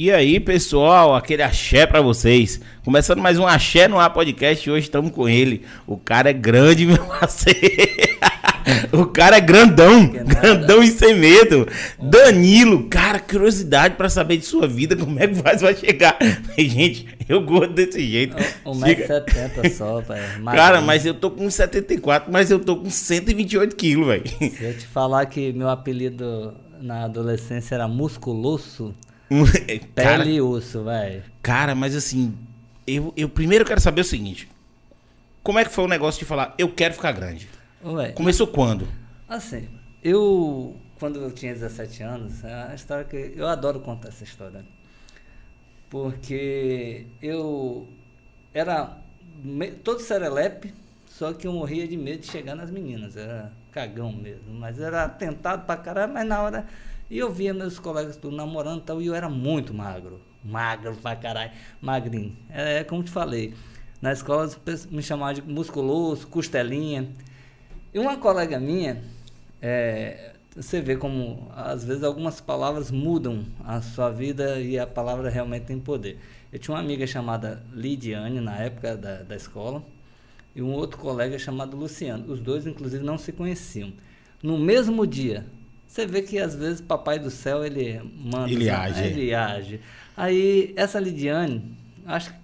E aí, pessoal, aquele axé pra vocês. Começando mais um Axé no Ar Podcast. Hoje estamos com ele. O cara é grande, meu parceiro. o cara é grandão. Grandão e sem medo. Danilo, cara, curiosidade pra saber de sua vida. Como é que faz pra chegar? Gente, eu gosto desse jeito. 1,70m só, pai. Cara, mas eu tô com 74, mas eu tô com 128 quilos, velho. Se eu te falar que meu apelido na adolescência era musculoso. cara, Pele e osso, velho. cara, mas assim, eu, eu primeiro quero saber o seguinte. Como é que foi o negócio de falar, eu quero ficar grande? Ué, Começou quando? assim, eu, quando eu tinha 17 anos, é uma história que eu adoro contar essa história. Porque eu era me- todo serelepe, só que eu morria de medo de chegar nas meninas. Era cagão mesmo. Mas era tentado pra caralho, mas na hora. E eu via meus colegas tudo namorando e tal, e eu era muito magro. Magro pra caralho. Magrinho. É como te falei. Na escola me chamavam de musculoso, costelinha. E uma colega minha, é, você vê como às vezes algumas palavras mudam a sua vida e a palavra realmente tem poder. Eu tinha uma amiga chamada Lidiane na época da, da escola e um outro colega chamado Luciano. Os dois, inclusive, não se conheciam. No mesmo dia, você vê que às vezes Papai do Céu ele manda. Ele assim, age. Ele age. Aí essa Lidiane, acho que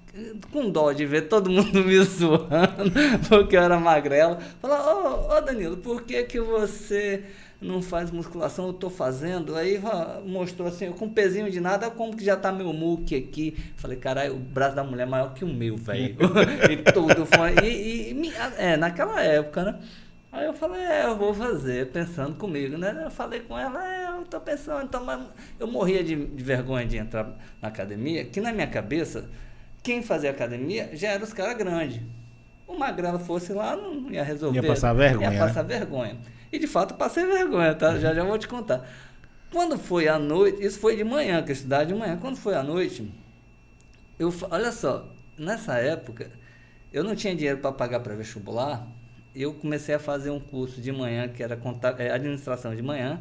com dó de ver todo mundo me zoando, porque eu era magrelo, falou, ô, ô Danilo, por que que você não faz musculação? Eu tô fazendo. Aí mostrou assim, com um pezinho de nada, como que já tá meu muque aqui. Falei, caralho, o braço da mulher é maior que o meu, velho. e tudo. Foi, e, e me- é, naquela época, né? Aí eu falei, é, eu vou fazer, pensando comigo, né? Eu falei com ela, é, eu tô pensando, então, mas eu morria de, de vergonha de entrar na academia, que na minha cabeça, quem fazia academia já era os caras grandes. O magrelo fosse lá, não ia resolver. Ia passar vergonha, Ia né? passar vergonha. E de fato passei vergonha, tá? Já já vou te contar. Quando foi à noite, isso foi de manhã, que eu estudava de manhã. Quando foi à noite, eu, olha só, nessa época, eu não tinha dinheiro para pagar para vestibular. Eu comecei a fazer um curso de manhã, que era é, administração de manhã.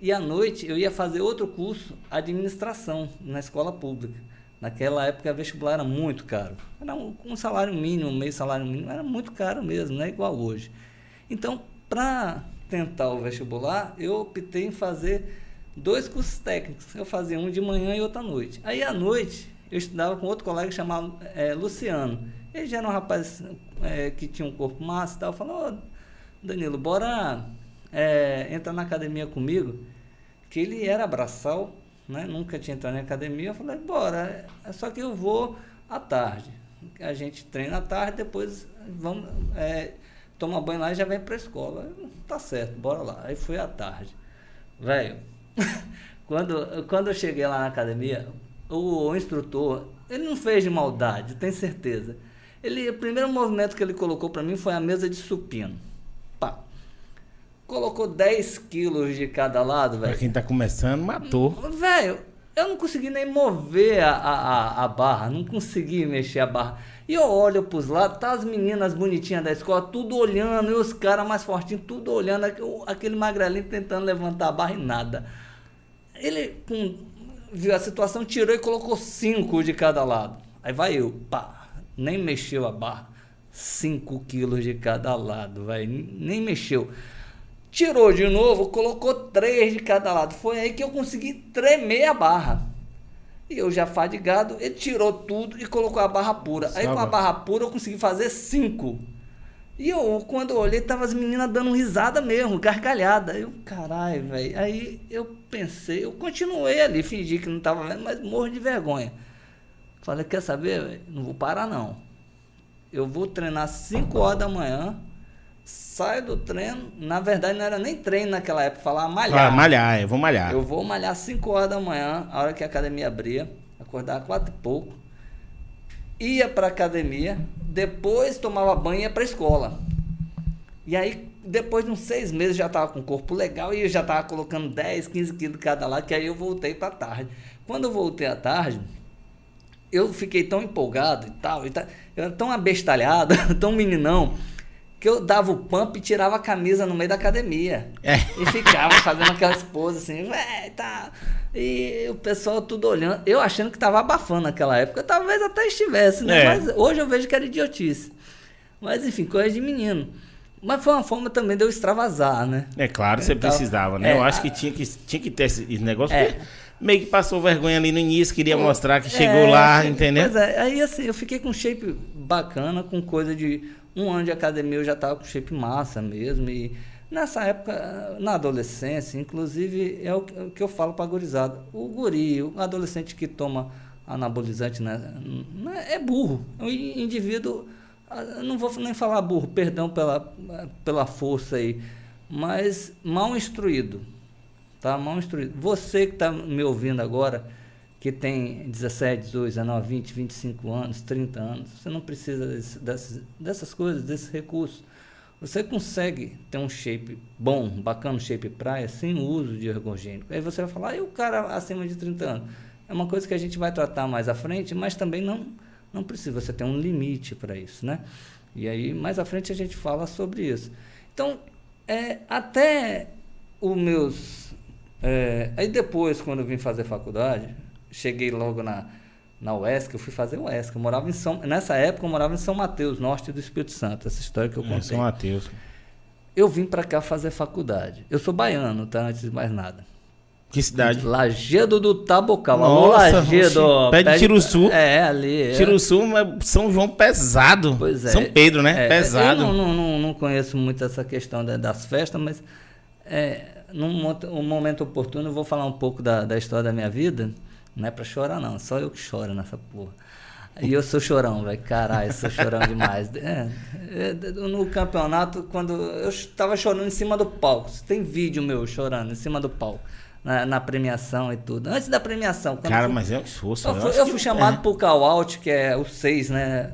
E à noite eu ia fazer outro curso, administração, na escola pública. Naquela época, vestibular era muito caro. Era um, um salário mínimo, meio salário mínimo, era muito caro mesmo, não é igual hoje. Então, para tentar o vestibular, eu optei em fazer dois cursos técnicos. Eu fazia um de manhã e outro à noite. Aí, à noite, eu estudava com outro colega chamado eh, Luciano. Ele já era um rapaz eh, que tinha um corpo massa e tal. Falou, "Ô, Danilo, bora eh, entrar na academia comigo? Que ele era braçal, né? Nunca tinha entrado na academia. Eu falei, bora. É só que eu vou à tarde. A gente treina à tarde, depois vamos é, tomar banho lá e já vem pra escola. Tá certo, bora lá. Aí fui à tarde. Velho, quando, quando eu cheguei lá na academia, o, instrutor, ele não fez de maldade, tenho certeza. Ele, o primeiro movimento que ele colocou pra mim foi a mesa de supino. Pá. Colocou 10 quilos de cada lado, velho. Pra quem tá começando, matou. Velho, eu não consegui nem mover a, a, a- barra, não consegui mexer a barra. E eu olho pros lados, tá as meninas bonitinhas da escola, tudo olhando, e os caras mais fortinhos, tudo olhando, aquele magrelinho tentando levantar a barra e nada. Ele com- viu a situação, tirou e colocou cinco de cada lado. Aí vai eu, pá, nem mexeu a barra. 5 quilos de cada lado, vai, nem mexeu. Tirou de novo, colocou três de cada lado. Foi aí que eu consegui tremer a barra. E eu já fadigado, ele tirou tudo e colocou a barra pura. Aí Só com a barra pura eu consegui fazer cinco. E eu, quando eu olhei, tava as meninas dando risada mesmo, gargalhada. Eu, caralho, velho. Aí eu pensei, eu continuei ali, fingi que não tava vendo, mas morro de vergonha. Falei, quer saber? Não vou parar não. Eu vou treinar 5 horas da manhã, saio do treino. Na verdade, não era nem treino naquela época, falar malhar. Ah, malhar, eu vou malhar. Eu vou malhar 5 horas da manhã, a hora que a academia abria, acordava quatro e pouco, ia pra academia, depois tomava banho e ia pra escola. E aí, depois de uns seis meses, já tava com o corpo legal e eu já tava colocando 10, 15 quilos cada lado, que aí eu voltei pra tarde. Quando eu voltei à tarde, eu fiquei tão empolgado e tal, e tal eu era tão abestalhado, tão meninão, que eu dava o pump e tirava a camisa no meio da academia. É. E ficava fazendo aquelas poses assim, véi, tá. E o pessoal tudo olhando. Eu achando que tava abafando naquela época. Talvez até estivesse, né? É. Mas hoje eu vejo que era idiotice. Mas enfim, coisa de menino. Mas foi uma forma também de eu extravasar, né? É claro, você Então, precisava, né? é, Eu acho que tinha que, tinha que ter esse esse negócio, É. porque meio que passou vergonha ali no início, queria mostrar que chegou É, lá, entendeu? Pois é, aí assim, eu fiquei com shape bacana, com coisa de um ano de academia eu já tava com shape massa mesmo. E nessa época, na adolescência, inclusive, é o que- eu falo pra gurizada. O guri, o adolescente que toma anabolizante, né, né, é burro. O in- indivíduo, ah, não vou nem falar burro, perdão pela, pela força aí, mas mal instruído tá mal instruído. Você que está me ouvindo agora, que tem 17, 18, 19, 20, 25 anos, 30 anos, você não precisa desse- dessas, dessas coisas, desses recursos. Você consegue ter um shape bom, bacana, shape praia, sem o uso de ergogênico. Aí você vai falar, e o cara acima de 30 anos? É uma coisa que a gente vai tratar mais à frente, mas também não, não precisa, você tem um limite para isso, né? E aí, mais à frente, a gente fala sobre isso. Então, é, até os meus. É, aí depois, quando eu vim fazer faculdade, cheguei logo na, na UESC, eu fui fazer UESC. Eu morava em São, nessa época eu morava em São Mateus, norte do Espírito Santo, essa história que eu É, contei. São Mateus. Eu vim para cá fazer faculdade. Eu sou baiano, tá? Antes de mais nada. Que cidade? Lagedo do Tabocal. Alô, Nossa, Lagedo. oxi, pé de Tiruçu. É, ali. é. Tiruçu, mas São João pesado. Pois é. São Pedro, né? É, pesado. Eu não, não, não, conheço muito essa questão da- das festas, mas é, num um momento oportuno eu vou falar um pouco da, da história da minha vida. Não é pra chorar, não. Só eu que choro nessa porra. E eu sou chorão, velho. Caralho, sou chorão demais. É, é, no campeonato, quando eu estava chorando em cima do palco. Tem vídeo meu chorando em cima do palco. Na, na premiação e tudo. Antes da premiação. Cara, eu- mas é um esforço. eu fui, acho eu fui chamado é. pro call out, que é os seis, né?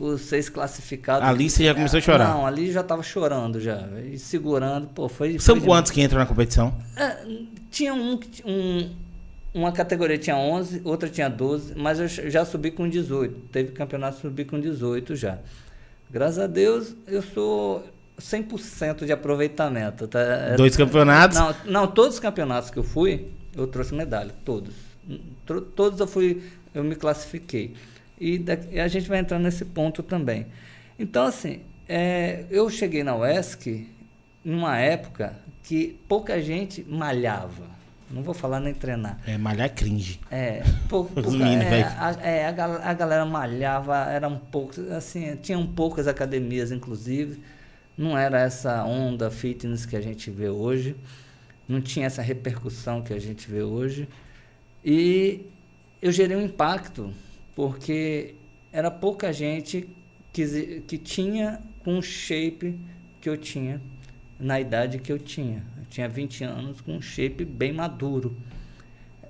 Os seis classificados. Ali você já começou a chorar? Não, ali já tava chorando já. E segurando, pô, foi. São foi quantos que entram na competição? É, tinha um, um. Uma categoria tinha 11, outra tinha 12, mas eu já subi com 18. Teve campeonato subi com 18 já. Graças a Deus, eu sou 100% de aproveitamento. Tá? É- Dois campeonatos? não, não, todos os campeonatos que eu fui, eu trouxe medalha, todos. Todos eu fui, eu me classifiquei. E, e a gente vai entrar nesse ponto também. Então, assim, é, eu cheguei na UESC numa época que pouca gente malhava. Não vou falar nem treinar. É, malhar é cringe. É, pou- pouca, meninos, é, a, é, a, gal- a galera malhava, eram poucos, assim, tinham poucas academias, inclusive. Não era essa onda fitness que a gente vê hoje. Não tinha essa repercussão que a gente vê hoje. E eu gerei um impacto, porque era pouca gente que, que tinha com o shape que eu tinha, na idade que eu tinha. Eu tinha 20 anos com um shape bem maduro.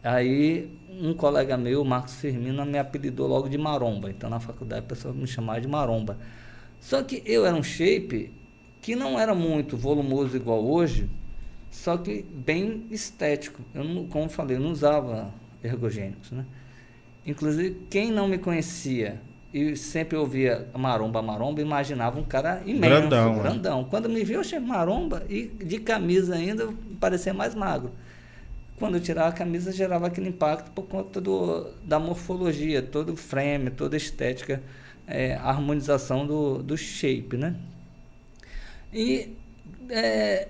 Aí um colega meu, Marcos Firmino, me apelidou logo de Maromba. Então na faculdade a pessoa me chamava de Maromba. Só que eu era um shape que não era muito volumoso igual hoje, só que bem estético. Eu como falei, eu não usava ergogênicos, né? Inclusive, quem não me conhecia e sempre ouvia maromba, maromba, imaginava um cara imenso, Grandão, né? grandão. Quando me viu, eu achei maromba e de camisa ainda parecia mais magro. Quando eu tirava a camisa, gerava aquele impacto por conta do, da morfologia, todo o frame, toda a estética, é, a harmonização do, do shape, né? E é,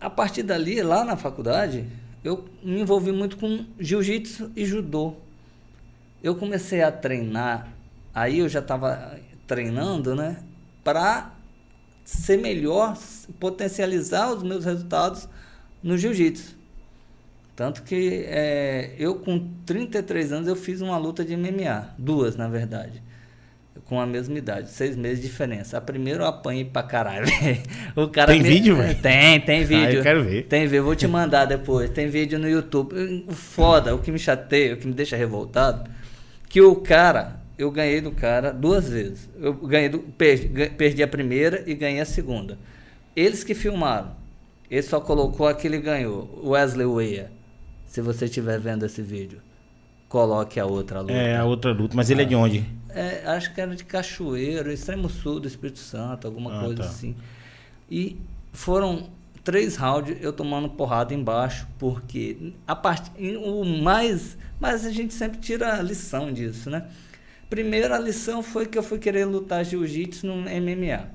a partir dali, lá na faculdade, eu me envolvi muito com jiu-jitsu e judô. Eu comecei a treinar, aí eu já estava treinando, né? Para ser melhor, potencializar os meus resultados no jiu-jitsu. Tanto que é, eu, com 33 anos, eu fiz uma luta de MMA. Duas, na verdade. Com a mesma idade. Seis meses de diferença. A primeira eu apanhei pra caralho. o cara Tem me- vídeo, velho? Tem, tem vídeo. eu quero ver. Tem vídeo. Vou te mandar depois. Tem vídeo no YouTube. Foda, o que me chateia, o que me deixa revoltado, que o cara... Eu ganhei do cara duas vezes. Eu ganhei do, perdi, perdi a primeira e ganhei a segunda. Eles que filmaram. Ele só colocou aquele ganhou. Wesley Weir. Se você estiver vendo esse vídeo, coloque a outra luta. É, a outra luta. Mas ele é de onde? é, acho que era de Cachoeiro, extremo sul do Espírito Santo, alguma Ah, coisa tá. assim. E foram três rounds eu tomando porrada embaixo, porque a parte, o mais, mas a gente sempre tira a lição disso, né? Primeiro a lição foi que eu fui querer lutar jiu-jitsu no MMA.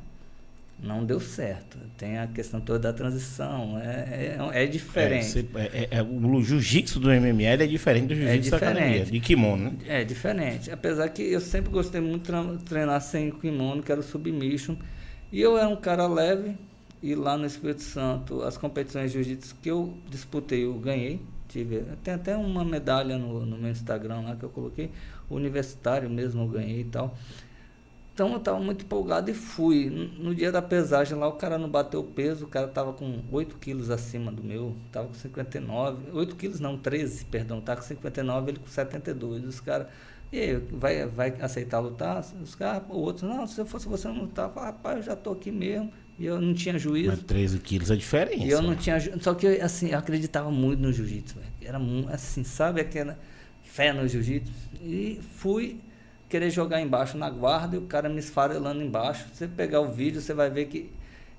Não deu certo. Tem a questão toda da transição. É, é, é diferente. É, é- é- é, o jiu-jitsu do MMA é diferente do jiu-jitsu da academia, de kimono, né? É diferente. Apesar que eu sempre gostei muito de tre- treinar sem kimono, que era o submission. E eu era um cara leve. E lá no Espírito Santo, as competições de jiu-jitsu que eu disputei, eu ganhei. Tive, tem até uma medalha no, no meu Instagram lá que eu coloquei. Universitário mesmo eu ganhei e tal. Então eu estava muito empolgado e fui. No- dia da pesagem lá, o cara não bateu o peso, o cara estava com 8 quilos acima do meu, estava com 59. 8 quilos não, 13, perdão, tá com 59, ele com 72. Os caras, e aí, vai, vai aceitar lutar? Os caras, o outro, não, se eu fosse você não lutar, eu falava, rapaz, eu já tô aqui mesmo. E eu não tinha juízo. Mas 13 quilos é diferença. E eu não tinha. ju- Só que eu, assim, eu acreditava muito no jiu-jitsu. Era assim, sabe aquela fé no jiu-jitsu? E fui querer jogar embaixo na guarda e o cara me esfarelando embaixo. Você pegar o vídeo, você vai ver que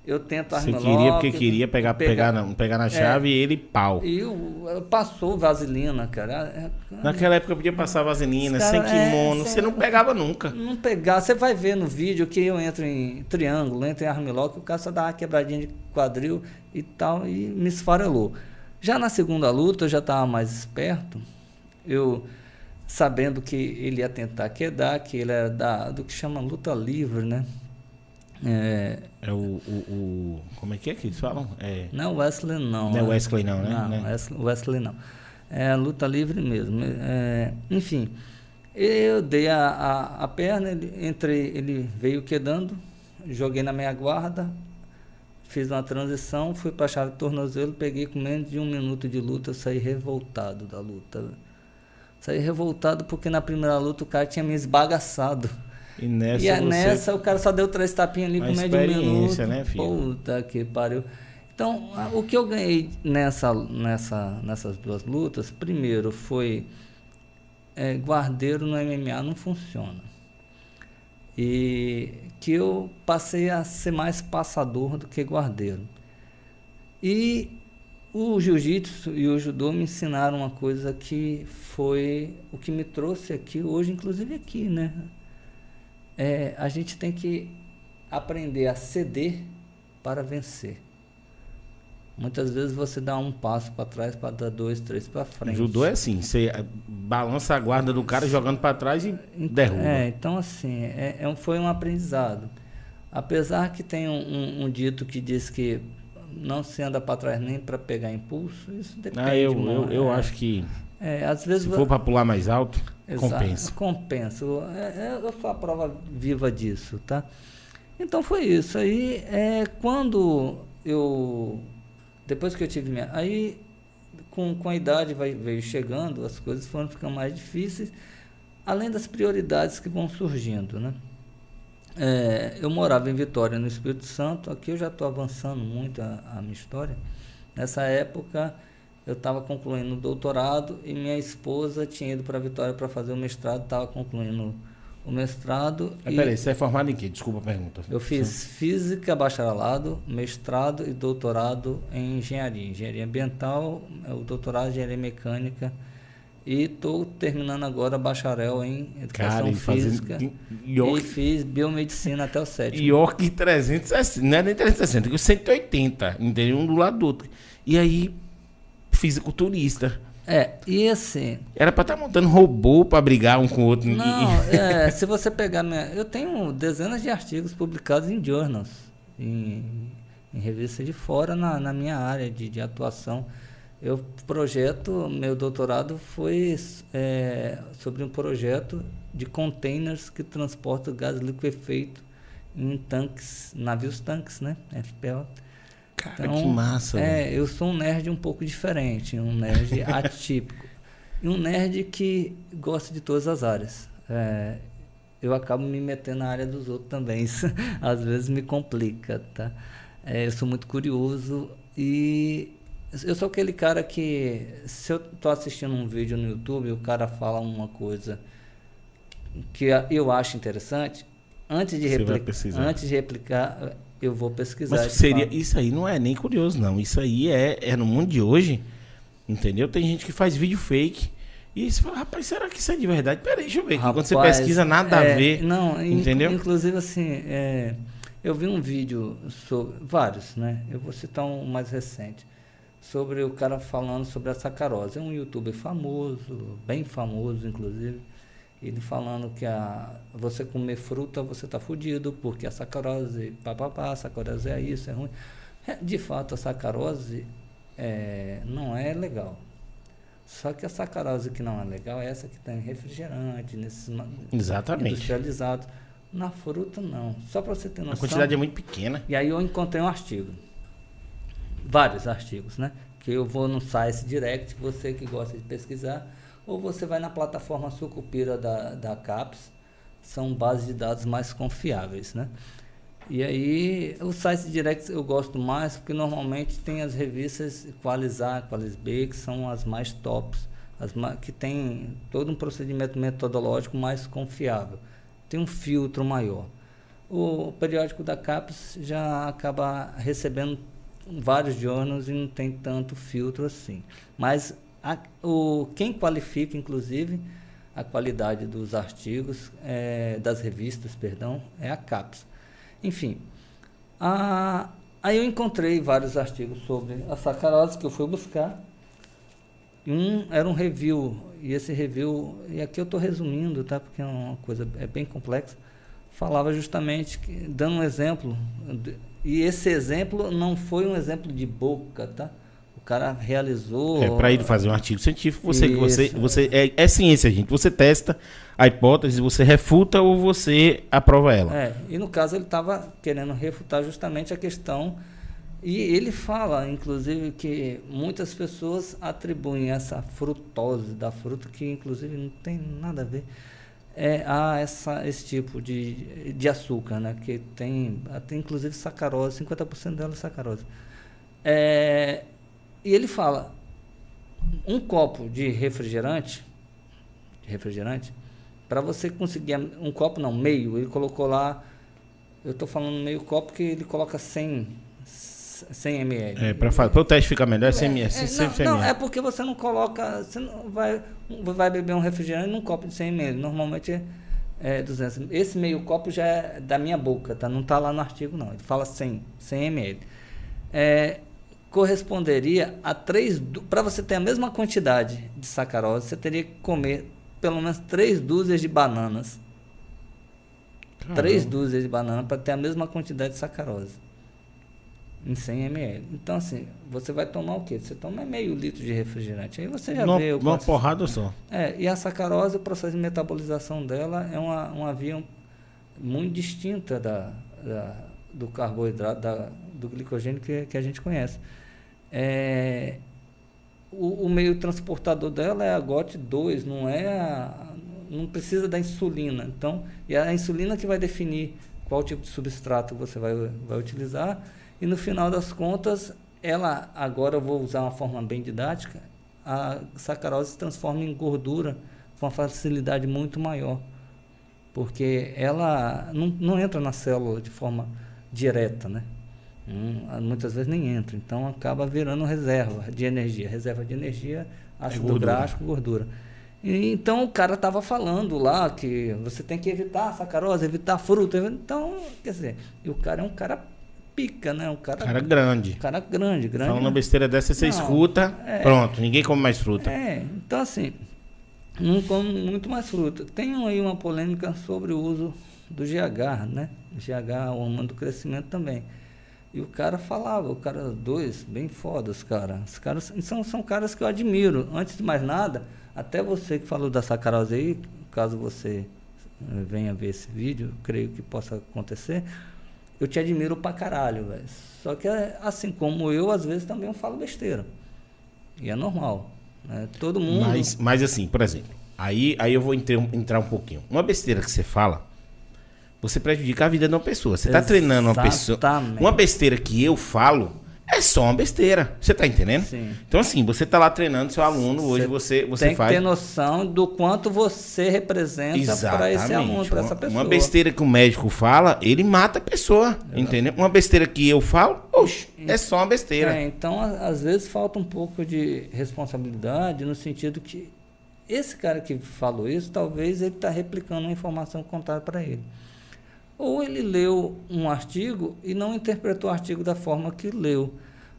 eu tento Você queria porque queria pegar, pegar, na, pegar na chave e ele pau. É. E o, passou vaselina, cara. É- Naquela época podia passar vaselina, sem cara- é, kimono, sem- você não pegava nunca. Não pegar, você vai ver no vídeo que eu entro em triângulo, entro em armlock, o cara só dá uma quebradinha de quadril e tal, e me esfarelou. Já na segunda luta, eu já estava mais esperto, eu sabendo que ele ia tentar quedar, que ele era da, do que chama luta livre, né? É, É o, o, o- Como é que é que eles falam? É, não é Wesley não. não é né? Wesley, não, né? Não, Né? Wesley, não. É luta livre mesmo. É, enfim, eu dei a, a, a perna, ele, entrei, ele veio quedando, joguei na minha guarda, fiz uma transição, fui para a chave de tornozelo, peguei com menos de um minuto de luta, eu saí revoltado da luta. Saí revoltado porque na primeira luta o cara tinha me esbagaçado. E nessa, E você- nessa o cara só deu três tapinhas ali com experiência, minuto. né, filho? Puta que pariu. Então, o que eu ganhei nessa, nessa, nessas duas lutas, primeiro foi é, guardeiro no MMA não funciona. E que eu passei a ser mais passador do que guardeiro. E o jiu-jitsu e o judô me ensinaram uma coisa que foi o que me trouxe aqui hoje, inclusive aqui, né? É, a gente tem que aprender a ceder para vencer. Muitas vezes você dá um passo para trás para dar dois, três para frente. Judô é assim, você eh, balança a guarda do cara jogando pra trás e derruba. É, então assim, é, é foi um aprendizado. Apesar que tem um, um- um dito que diz que não se anda para trás nem para pegar impulso, isso depende. ah, eu, eu, eu É, acho que É, às vezes se for pra pular mais alto, Exato, compensa. Compensa. É, é, eu sou a prova viva disso, tá? Então foi isso. Aí, é, quando eu. Depois que eu tive minha. Aí, com, com a idade vai, veio chegando, as coisas foram ficando mais difíceis, além das prioridades que vão surgindo, né? É, eu morava em Vitória, no Espírito Santo. Aqui eu já estou avançando muito a, a minha história. Nessa época, eu estava concluindo o doutorado e minha esposa tinha ido para Vitória para fazer o mestrado, estava concluindo o mestrado. Mas e peraí, você é formado em quê? Desculpa a pergunta. eu fiz física, bacharelado, mestrado e doutorado em engenharia. Engenharia ambiental, é o doutorado em engenharia mecânica. E estou terminando agora bacharel em educação Cara, e física. fazendo E York, fiz biomedicina até o sétimo. York 360, não é nem 360, que 180, entendeu? Um do lado do outro. E aí, fisiculturista. É, e assim, Era pra estar montando robô pra brigar um com o outro. Não, é, se você pegar minha. Eu tenho dezenas de artigos publicados em journals, em, em revistas de fora na, na minha área de, de atuação. Eu projeto, meu doutorado foi é, sobre um projeto de containers que transportam gás liquefeito em tanques, navios tanques, né? FPL. Cara, que massa. velho. É, eu sou um nerd um pouco diferente, um nerd atípico. E um nerd que gosta de todas as áreas. É, eu acabo me metendo na área dos outros também. Isso às vezes me complica, tá? É, eu sou muito curioso e eu sou aquele cara que se eu tô assistindo um vídeo no YouTube e o cara fala uma coisa que eu acho interessante, antes de, replicar, antes de replicar, eu vou pesquisar. Mas seria, isso aí não é nem curioso, não. Isso aí é, é no mundo de hoje, entendeu? Tem gente que faz vídeo fake. E você fala, rapaz, será que isso é de verdade? Peraí, deixa eu ver. Rapaz, Quando você pesquisa, nada é, a ver. Não, entendeu? Inclusive, assim, é, eu vi um vídeo sobre. Vários, né? Eu vou citar um mais recente. Sobre o cara falando sobre a sacarose. É um youtuber famoso, bem famoso, inclusive ele falando que a, você comer fruta você está fudido, porque a sacarose, papapá, a sacarose é isso, é ruim. É, de fato, a sacarose é, não é legal. Só que a sacarose que não é legal é essa que tem refrigerante, nesses Exatamente. industrializados. Na fruta, não. Só para você ter noção. A quantidade é muito pequena. E aí eu encontrei um artigo. Vários artigos, né? Que eu vou no site direct, você que gosta de pesquisar ou você vai na plataforma Sucupira da, da CAPES, são bases de dados mais confiáveis, né? E aí, os sites directs eu gosto mais porque normalmente tem as revistas Qualis A, Qualis B, que são as mais tops, as que tem todo um procedimento metodológico mais confiável, tem um filtro maior. O periódico da CAPES já acaba recebendo vários jornais e não tem tanto filtro assim. Mas a, o, quem qualifica, inclusive, a qualidade dos artigos, é, das revistas, perdão, é a CAPES. Enfim, a, aí eu encontrei vários artigos sobre a sacarose que eu fui buscar. Um era um review, e esse review, e aqui eu estou resumindo, tá? Porque é uma coisa é bem complexa. Falava justamente, que, dando um exemplo, e esse exemplo não foi um exemplo de boca, tá? O cara realizou. É, para ele fazer um artigo científico, você, você, você é, é, ciência, gente. Você testa a hipótese, você refuta ou você aprova ela. É, e no caso ele estava querendo refutar justamente a questão. E ele fala, inclusive, que muitas pessoas atribuem essa frutose da fruta, que inclusive não tem nada a ver, é, a essa, esse tipo de, de açúcar, né? Que tem, tem inclusive sacarose, 50% dela é sacarose. É, e ele fala: um copo de refrigerante, de refrigerante, para você conseguir um copo não, meio, ele colocou lá, eu estou falando meio copo que ele coloca 100 100 ml. É, para o teste ficar melhor, é 100 ml. É, não, não, é porque você não coloca, você não vai, vai beber um refrigerante num copo de 100 ml. Normalmente é, é 200. Esse meio copo já é da minha boca, tá? Não está lá no artigo não. Ele fala 100, 100 ml. É, corresponderia a três. Para você ter a mesma quantidade de sacarose, você teria que comer pelo menos três dúzias de bananas. Caramba. Três dúzias de bananas para ter a mesma quantidade de sacarose. Em 100 ml. Então, assim, você vai tomar o quê? Você toma meio litro de refrigerante. Aí você já uma, vê. Uma porrada só. É, e a sacarose, o processo de metabolização dela é uma, uma via muito distinta da, da do carboidrato, da, do glicogênio que, que a gente conhece. É, o, o, meio transportador dela é a GOT2, não é a, não precisa da insulina. Então, é a insulina que vai definir qual tipo de substrato você vai, vai utilizar. E no final das contas, ela, agora eu vou usar uma forma bem didática, a sacarose se transforma em gordura com uma facilidade muito maior. Porque ela não, não entra na célula de forma direta, né? Hum, muitas vezes nem entra. Então acaba virando reserva de energia. Reserva de energia, ácido é gordura. gráfico, gordura. E, então o cara estava falando lá que você tem que evitar a sacarose, evitar fruta. Então, quer dizer, e o cara é um cara pica, né? Um cara, cara grande. Um cara grande, grande. Falando uma besteira dessa, você Não, escuta, é, pronto, ninguém come mais fruta. É, então assim, não come muito mais fruta. Tem aí uma polêmica sobre o uso do GH, né? GH, o hormônio do crescimento também. E o cara falava, o cara, dois, bem fodas, cara. Os caras são, são caras que eu admiro. Antes de mais nada, até você que falou da sacarose aí, caso você eh, venha ver esse vídeo, creio que possa acontecer, eu te admiro pra caralho, velho. Só que, eh, assim como eu, às vezes também eu falo besteira. E é normal. Né? Todo mundo. Mas, mas assim, por exemplo, aí, aí eu vou entrar, entrar um pouquinho. Uma besteira que você fala você prejudica a vida de uma pessoa. Você está treinando uma pessoa. Uma besteira que eu falo, é só uma besteira. Você tá entendendo? Sim. Então, assim, você tá lá treinando seu aluno, hoje você, você tem faz. que ter noção do quanto você representa para esse aluno, para essa pessoa. Uma besteira que o médico fala, ele mata a pessoa. Entendeu? Uma besteira que eu falo, oxe, é só uma besteira. É, então, às vezes falta um pouco de responsabilidade no sentido que esse cara que falou isso, talvez ele está replicando uma informação contada para ele. Ou ele leu um artigo e não interpretou o artigo da forma que leu.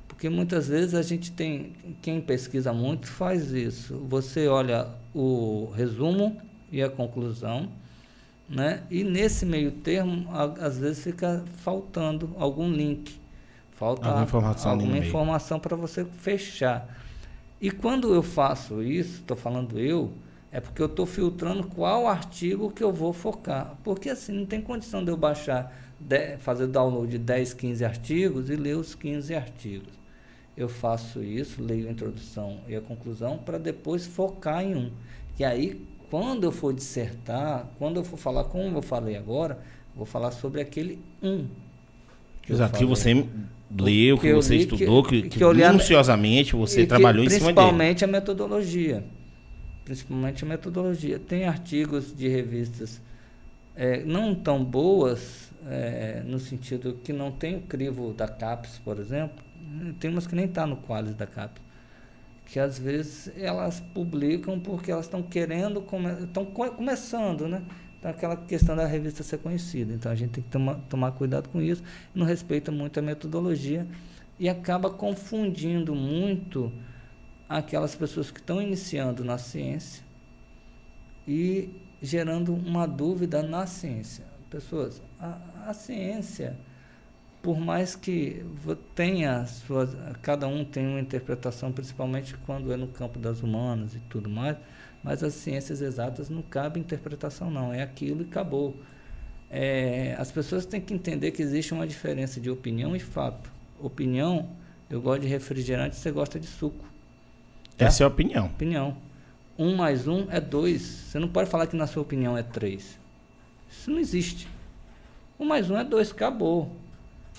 Porque muitas vezes a gente tem, quem pesquisa muito faz isso. Você olha o resumo e a conclusão, né? E nesse meio termo, a- às vezes fica faltando algum link. Falta Alguma informação alguma informação para você fechar. E quando eu faço isso, estou falando eu, é porque eu estou filtrando qual artigo que eu vou focar. Porque assim, não tem condição de eu baixar, de- fazer download de 10, 15 artigos e ler os 15 artigos. Eu faço isso, leio a introdução e a conclusão, para depois focar em um. E aí, quando eu for dissertar, quando eu for falar como eu falei agora, vou falar sobre aquele um. que Exato, que você leu, que, que você estudou, que, que que minuciosamente você trabalhou em cima dele. Principalmente a metodologia. Principalmente metodologia. Tem artigos de revistas eh, não tão boas, eh, no sentido que não tem o crivo da CAPES, por exemplo. Tem umas que nem está no Qualis da CAPES. Que às vezes elas publicam porque elas estão querendo, estão começando, né? Então, aquela questão da revista ser conhecida. Então, a gente tem que tomar, tomar cuidado com isso. Não respeita muito a metodologia e acaba confundindo muito aquelas pessoas que estão iniciando na ciência e gerando uma dúvida na ciência. Pessoas, a, a ciência, por mais que tenha suas, cada um tem uma interpretação, principalmente quando é no campo das humanas e tudo mais, mas as ciências exatas não cabe interpretação não, é aquilo e acabou. É, as pessoas têm que entender que existe uma diferença de opinião e fato. Opinião, eu gosto de refrigerante, você gosta de suco. Tá? Essa é a opinião. Opinião. Um mais um é dois. Você não pode falar que na sua opinião é três. Isso não existe. Um mais um é dois, acabou.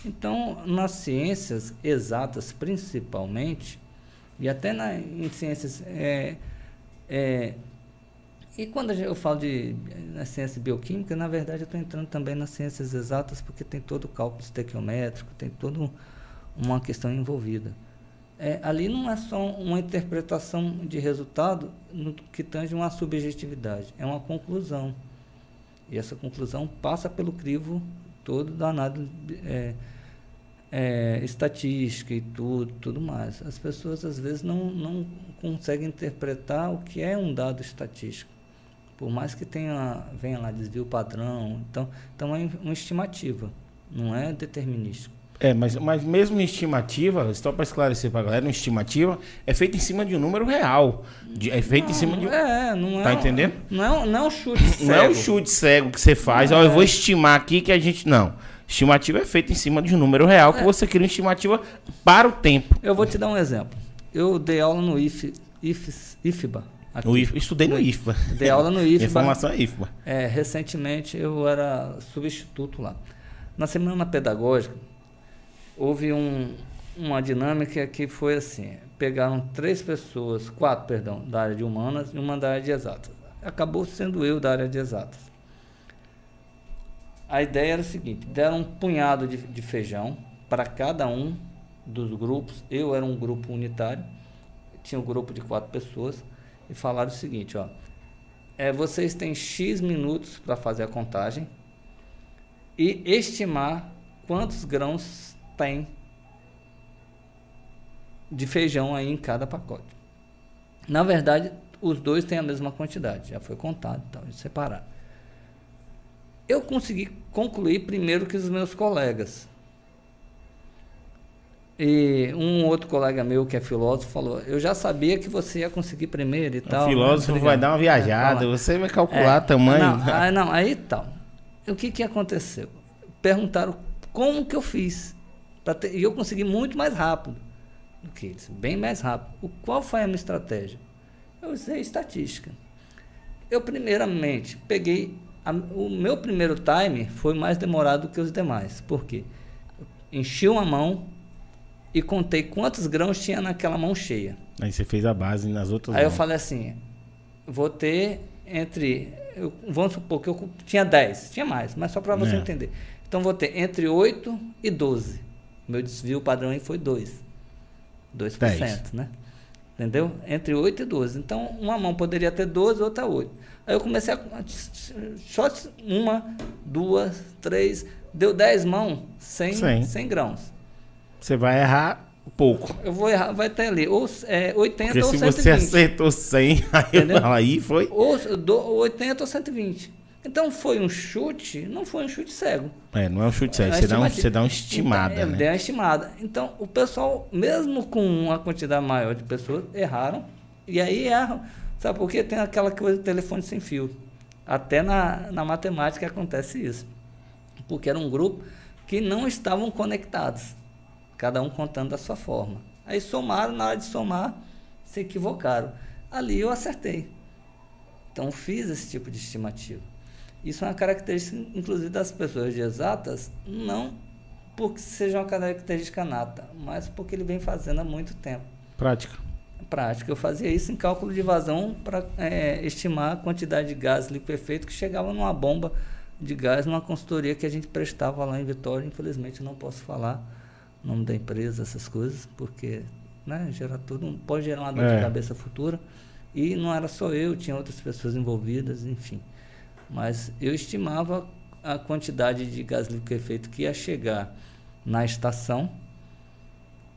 Então, nas ciências exatas, principalmente, e até na, em ciências. É, é, e quando eu falo de na ciência bioquímica, na verdade eu estou entrando também nas ciências exatas, porque tem todo o cálculo estequiométrico, tem toda uma questão envolvida. É, ali não é só uma interpretação de resultado que tange uma subjetividade, é uma conclusão. E essa conclusão passa pelo crivo todo da análise é, é, estatística e tudo, tudo mais. As pessoas às vezes não, não conseguem interpretar o que é um dado estatístico. Por mais que tenha, venha lá desvio padrão, então, então é uma estimativa, não é determinístico. É, mas, mas mesmo em estimativa, só para esclarecer para a galera, uma estimativa é feita em cima de um número real. De- é feita em cima de um. É, não é. Tá um- entendendo? Não é, um- não é um chute cego. Não é o chute cego que você faz, ó, eu vou estimar aqui que a gente. Não. Estimativa é feita em cima de um número real que É. você cria uma estimativa para o tempo. Eu vou te dar um exemplo. Eu dei aula no IF, IF, IFBA. aqui. No IFBA, estudei no IFBA. Dei aula no IFBA. Informação é IFBA. É, recentemente eu era substituto lá. Na semana pedagógica, houve um, uma dinâmica que foi assim: pegaram três pessoas, quatro, perdão, da área de humanas e uma da área de exatas. Acabou sendo eu da área de exatas. A ideia era o seguinte: deram um punhado de, de feijão para cada um dos grupos. Eu era um grupo unitário, tinha um grupo de quatro pessoas, e falaram o seguinte: ó, é, vocês têm X minutos para fazer a contagem e estimar quantos grãos tem de feijão aí em cada pacote. Na verdade, os dois têm a mesma quantidade, já foi contado, então, separado. Eu consegui concluir primeiro que os meus colegas. E um outro colega meu que é filósofo falou: Eu já sabia que você ia conseguir primeiro e tal. o né? filósofo vai dar uma viajada, É, você vai calcular É, tamanho. Não, aí, não, aí tal. O que, que aconteceu? Perguntaram como que eu fiz. Ter- e eu consegui muito mais rápido do que eles, bem mais rápido. O, qual foi a minha estratégia? Eu usei estatística. Eu, primeiramente, peguei. a- o meu primeiro time foi mais demorado que os demais. Por quê? Eu enchi uma mão e contei quantos grãos tinha naquela mão cheia. Aí você fez a base nas outras Aí eu mãos. falei assim, vou ter entre, eu- vamos supor que eu tinha 10, tinha mais, mas só para você É. entender. Então vou ter entre 8 e 12. Meu desvio padrão aí foi 2. 2%, Dez. né? Entendeu? Entre 8 e 12. Então, uma mão poderia ter 12, outra 8. Aí eu comecei a. Só uma, duas, três. Deu 10 mãos, 100, Cem. 100 grãos. Você vai errar pouco. Eu vou errar, vai ter ali, ou é, 80 Porque ou se 120. você acertou 100, aí, aí foi. Ou do, 80 ou 120. Então foi um chute, não foi um chute cego. É, não é um chute É certo. uma Você dá, um, você dá uma estimada, então, é, né? Deu uma estimada. Então, o pessoal, mesmo com uma quantidade maior de pessoas, erraram. E aí erram. Sabe por quê? Tem aquela coisa do telefone sem fio. Até na, na matemática acontece isso. Porque era um grupo que não estavam conectados. Cada um contando da sua forma. Aí somaram, na hora de somar, se equivocaram. Ali eu acertei. Então fiz esse tipo de estimativa. Isso é uma característica, inclusive, das pessoas de exatas, não porque seja uma característica nata, mas porque ele vem fazendo há muito tempo. Prática. Prática. Eu fazia isso em cálculo de vazão para estimar a quantidade de gás liquefeito que chegava numa bomba de gás numa consultoria que a gente prestava lá em Vitória. Infelizmente, eu não posso falar o nome da empresa, essas coisas, porque né, gera tudo, pode gerar uma dor É. de cabeça futura. E não era só eu, tinha outras pessoas envolvidas, enfim. Mas eu estimava a quantidade de gás liquefeito que ia chegar na estação.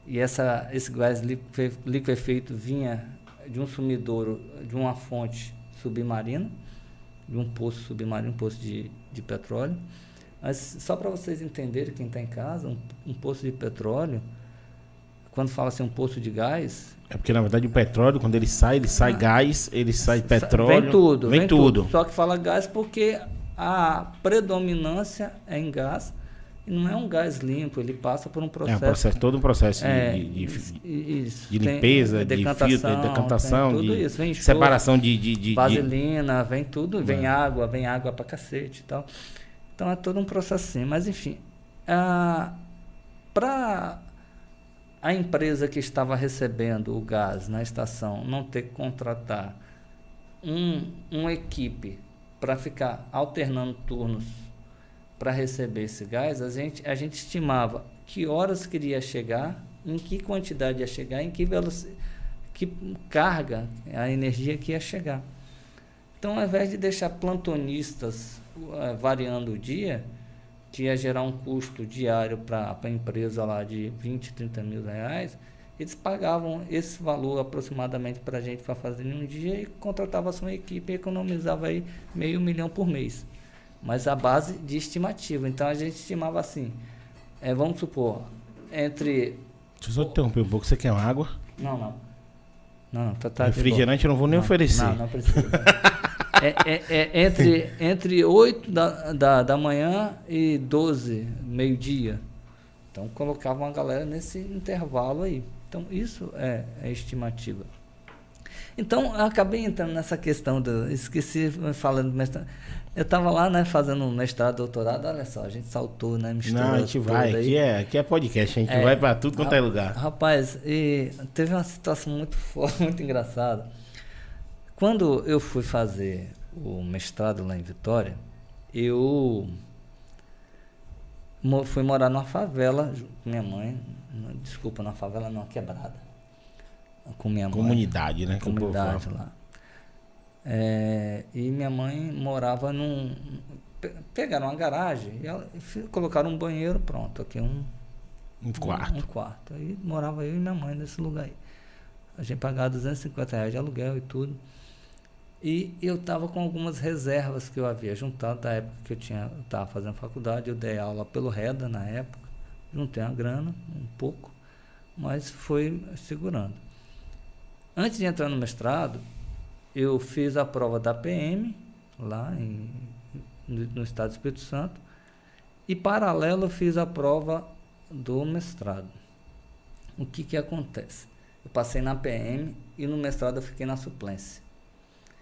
E essa, esse gás lique- liquefeito vinha de um sumidouro, de uma fonte submarina, de um poço submarino, um poço de, de petróleo. Mas só para vocês entenderem, quem está em casa, um, um poço de petróleo, quando fala assim um poço de gás, É porque, na verdade, o petróleo, quando ele sai, ele sai gás, ele sai petróleo. Vem tudo, Vem, tudo. Só que fala gás porque a predominância é em gás e não é um gás limpo, ele passa por um É processo. um processo, todo um processo de- É, de, de- isso, isso. de limpeza, de filtro, de decantação, tudo de isso. Vem separação de, de, de- vaselina, vem tudo, vem É. água, vem água pra cacete e tal. Então é todo um processo assim. Mas enfim, para a empresa que estava recebendo o gás na estação não ter que contratar um, uma equipe para ficar alternando turnos para receber esse gás, a gente, a gente estimava que horas queria chegar, em que quantidade ia chegar, em que velocidade, que carga, a energia que ia chegar. Então, ao invés de deixar plantonistas eh, variando o dia, que ia gerar um custo diário para a empresa lá de 20, 30 mil reais, eles pagavam esse valor aproximadamente para a gente para fazer em um dia e contratava sua equipe e economizava aí meio milhão por mês. Mas a base de estimativa. Então a gente estimava assim, eh, vamos supor, entre. Deixa eu só te interromper um pouco. Você quer uma água? Não, não. Não, não, tá, tá. Refrigerante eu não vou nem Não, oferecer. Não, não precisa. é, é- é entre, entre 8 da, da, da manhã e 12, meio-dia. Então colocava uma galera nesse intervalo aí. Então isso é, é estimativa. Então acabei entrando nessa questão do. Esqueci falando do mestrado. Eu estava lá, né, fazendo mestrado, doutorado, olha só, a gente saltou, né? Misturou Não, a gente vai. aí. Aqui é, aqui é podcast. A gente É. vai pra tudo quanto é lugar. Rapaz, e teve uma situação muito forte, muito engraçada. Quando eu fui fazer o mestrado lá em Vitória, eu fui morar numa favela com minha mãe. Desculpa, numa favela não, quebrada. Com minha mãe Comunidade, né? comunidade lá. É, e minha mãe morava num. pe- Pegaram uma garagem e ela, colocaram um banheiro, pronto, aqui um, Um quarto. um, um quarto. Aí morava eu e minha mãe nesse lugar aí. A gente pagava 250 reais de aluguel e tudo. E eu estava com algumas reservas que eu havia juntado da época que eu tinha estava fazendo faculdade. Eu dei aula pelo REDA na época. Juntei uma grana, um pouco, mas foi segurando. Antes de entrar no mestrado, eu fiz a prova da PM, lá em, no, estado do Espírito Santo, e paralelo eu fiz a prova do mestrado. O que que acontece? Eu passei na PM e no mestrado eu fiquei na suplência.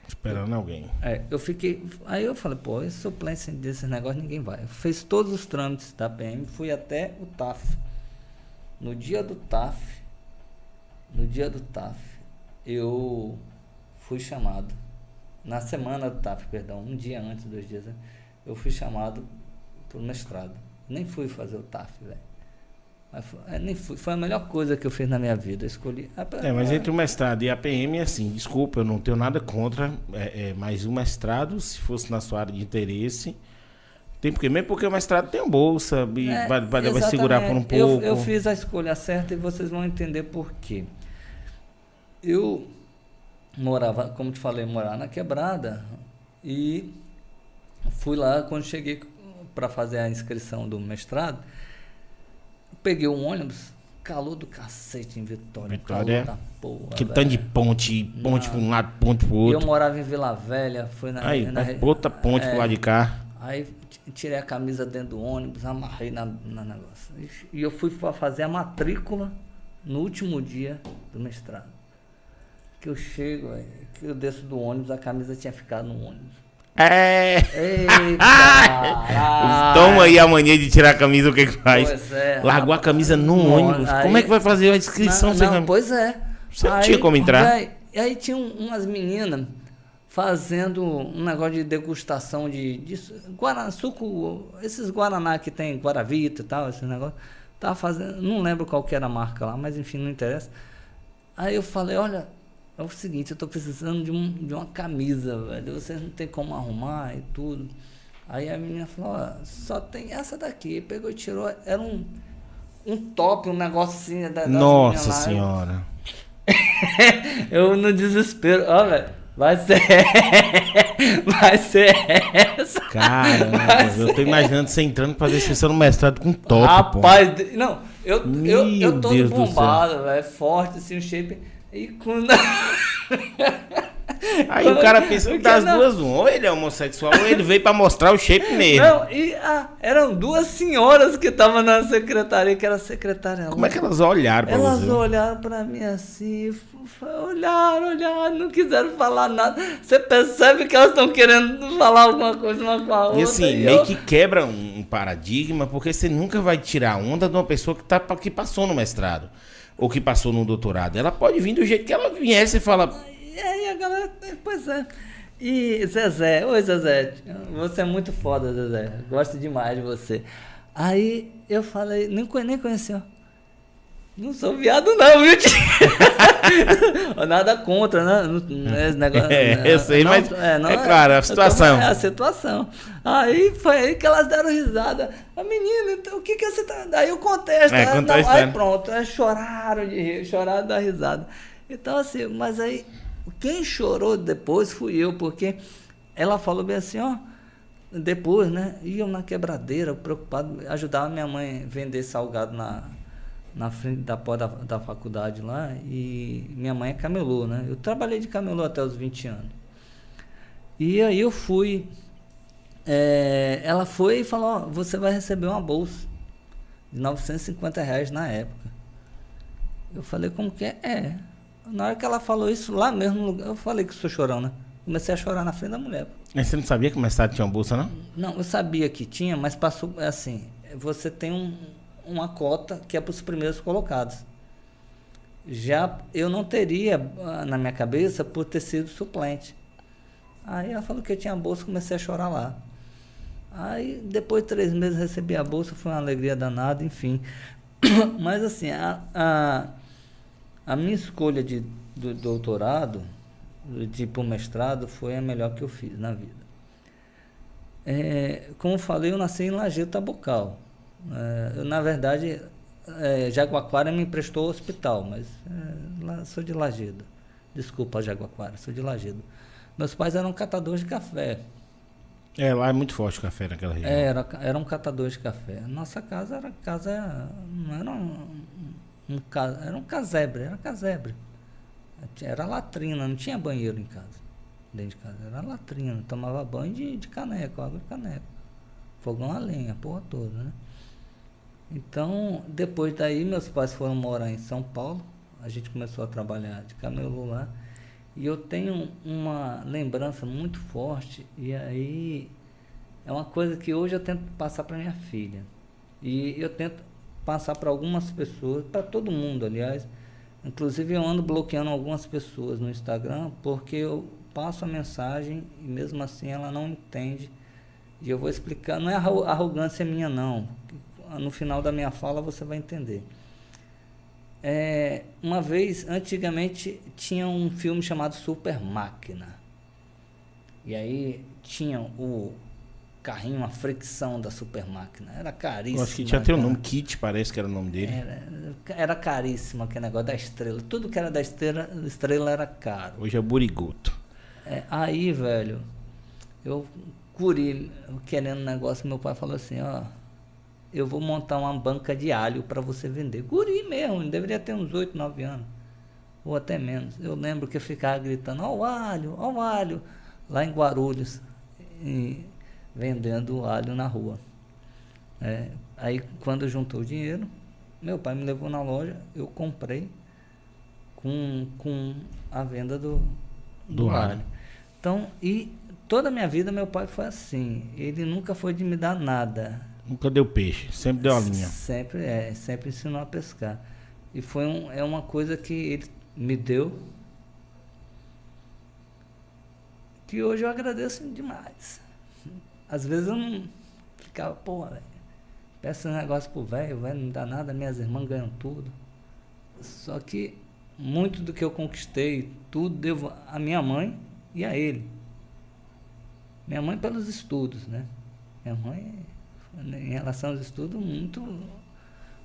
Esperando alguém. É, eu fiquei. Aí eu falei, pô, esse suplência desses negócios ninguém vai. Eu fiz todos os trâmites da PM, fui até o TAF. No dia do TAF, no dia do TAF, eu fui chamado. Na semana do TAF, perdão, um dia antes, dois dias, né, eu fui chamado para o mestrado. Nem fui fazer o TAF, velho. Foi, é, fui, foi a melhor coisa que eu fiz na minha vida. Escolhi. A, é, mas entre o mestrado e a PM, assim, desculpa, eu não tenho nada contra, é, é, mas o mestrado, se fosse na sua área de interesse, tem porque mesmo porque o mestrado tem bolsa, e é, vai, vai, vai, segurar por um pouco. Eu, eu fiz a escolha certa e vocês vão entender por quê. Eu morava, como te falei, morava na quebrada e fui lá quando cheguei para fazer a inscrição do mestrado Peguei um ônibus, calor do cacete em Vitória. Vitória. Calor da porra. Que tanto de ponte, ponte para um lado, ponte pro outro. E eu morava em Vila Velha, foi na. Aí, na, outra ponte é, pro lado de cá. Aí tirei a camisa dentro do ônibus, amarrei na, na negócio. E eu fui para fazer a matrícula no último dia do mestrado. Que eu chego, que eu desço do ônibus, a camisa tinha ficado no ônibus. É. Toma aí a mania de tirar a camisa, o que que faz? Pois é. Largou a camisa no ônibus. Aí, como é que vai fazer a inscrição não, sem camisa? Pois é. Você não tinha como entrar? E aí tinha umas meninas fazendo um negócio de degustação de, de guaraná, suco, esses guaraná que tem Guaravita e tal, esse negócio. Tava fazendo, não lembro qual que era a marca lá, mas enfim, não interessa. Aí eu falei, olha, é o seguinte, eu tô precisando de, um, de uma camisa, velho. Vocês não tem como arrumar e tudo. Aí a menina falou, ó, só tem essa daqui. Pegou e tirou, era um, um top, um negócio assim. Da, Nossa senhora. eu no desespero, ó, velho. Vai ser. Vai ser essa. Caramba, eu tô imaginando você entrando pra fazer inscrição no mestrado com top. Rapaz, pô. não, eu, eu, eu tô bombado, velho. Forte, assim, o shape. E quando. Aí quando... o cara pensa que das não... duas, um, ou ele é homossexual, ou ele veio para mostrar o shape mesmo. Não, e ah, eram duas senhoras que estavam na secretaria, que era secretária. Como é que elas olharam pra Elas você? olharam para mim assim, olharam, olharam, não quiseram falar nada. Você percebe que elas estão querendo falar alguma coisa uma com a outra. E assim, e meio eu... que quebra um paradigma, porque você nunca vai tirar onda de uma pessoa que, tá, que passou no mestrado ou que passou no doutorado. Ela pode vir do jeito que ela viesse e fala. E aí a galera, pois é. E Zezé, oi Zezé, você é muito foda, Zezé. Gosto demais de você. Aí eu falei, nem, nem conheceu. Não sou viado não, viu, Nada contra, né? Esse negócio, é, né? eu sei, não, mas é, não, é claro, a situação. É a situação. Aí foi aí que elas deram risada. A menina, então, o que que você tá... Aí eu contesto. É, não, aí pronto, aí choraram de rir, choraram da risada. Então assim, mas aí, quem chorou depois fui eu, porque ela falou bem assim, ó... Depois, né? Iam na quebradeira, preocupado, ajudava minha mãe a vender salgado na na frente da porta da, da faculdade lá e minha mãe é camelô, né? Eu trabalhei de camelô até os 20 anos. E aí eu fui. É, ela foi e falou: oh, você vai receber uma bolsa de 950 reais na época. Eu falei: como que é? É. Na hora que ela falou isso lá mesmo, eu falei que sou chorão, né? Comecei a chorar na frente da mulher. Mas você não sabia que o mestrado tinha uma bolsa, não? Não, eu sabia que tinha, mas passou assim. Você tem um, uma cota que é para os primeiros colocados. Já eu não teria ah, na minha cabeça por ter sido suplente. Aí ela falou que eu tinha bolsa, comecei a chorar lá. Aí depois de três meses recebi a bolsa, foi uma alegria danada, enfim. Mas assim, a, a, a minha escolha de, do doutorado, de para mestrado, foi a melhor que eu fiz na vida. É, como falei, eu nasci em Lajeiro Tabocal. É, eu, na verdade, é, Jaguaquara me emprestou o hospital, mas é, lá, sou de Lagedo. Desculpa, Jaguaquara, sou de Lagedo. Meus pais eram catadores de café. É, lá é muito forte o café naquela região. É, era, era um catador de café. Nossa casa era casa. Não era um, um, era um casebre, era casebre. Era latrina, não tinha banheiro em casa. Dentro de casa. Era latrina, tomava banho de, de caneco, água de caneco. Fogão a lenha, porra toda, né? Então, depois daí, meus pais foram morar em São Paulo. A gente começou a trabalhar de camelô lá. E eu tenho uma lembrança muito forte. E aí, é uma coisa que hoje eu tento passar para minha filha. E eu tento passar para algumas pessoas, para todo mundo, aliás. Inclusive eu ando bloqueando algumas pessoas no Instagram porque eu passo a mensagem e mesmo assim ela não entende. E eu vou explicar, não é arrogância minha não. No final da minha fala você vai entender. É, uma vez, antigamente, tinha um filme chamado Super Máquina. E aí tinha o carrinho, uma fricção da Super Máquina. Era caríssimo. Acho que tinha até o nome, Kit, parece que era o nome dele. Era, era caríssimo aquele negócio da estrela. Tudo que era da estrela, estrela era caro. Hoje é Buriguto. É, aí, velho, eu curi querendo um negócio, meu pai falou assim, ó eu vou montar uma banca de alho para você vender. Guri mesmo, deveria ter uns 8, 9 anos, ou até menos. Eu lembro que eu ficava gritando, ó o alho, ó o alho, lá em Guarulhos, e, vendendo alho na rua. É, aí quando juntou o dinheiro, meu pai me levou na loja, eu comprei com, com a venda do, do, do alho. alho. Então, e toda a minha vida meu pai foi assim. Ele nunca foi de me dar nada. Nunca deu peixe, sempre deu a linha. Sempre, é, sempre ensinou a pescar. E foi um, é uma coisa que ele me deu que hoje eu agradeço demais. Às vezes eu não ficava, porra, velho, peço negócio pro velho, velho não dá nada, minhas irmãs ganham tudo. Só que muito do que eu conquistei, tudo devo à minha mãe e a ele. Minha mãe pelos estudos, né? Minha mãe em relação aos estudos, muito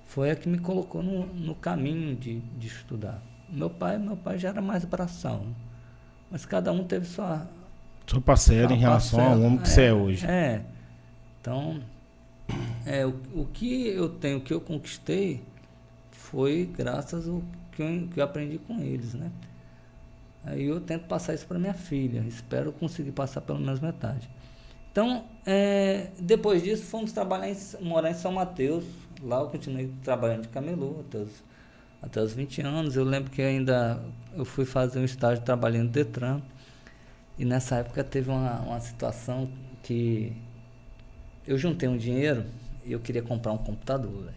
foi a que me colocou no, no caminho de, de estudar. Meu pai, meu pai já era mais bração, mas cada um teve sua sua parcela em relação parcela, ao homem que é, você é hoje. É. Então, é, o, o que eu tenho, o que eu conquistei, foi graças ao que eu, que eu aprendi com eles, né? Aí eu tento passar isso para minha filha. Espero conseguir passar pelo menos metade. Então, é, depois disso, fomos trabalhar em, morar em São Mateus. Lá eu continuei trabalhando de camelô até os, até os 20 anos. Eu lembro que ainda eu fui fazer um estágio trabalhando no Detran. E nessa época teve uma, uma situação que eu juntei um dinheiro e eu queria comprar um computador.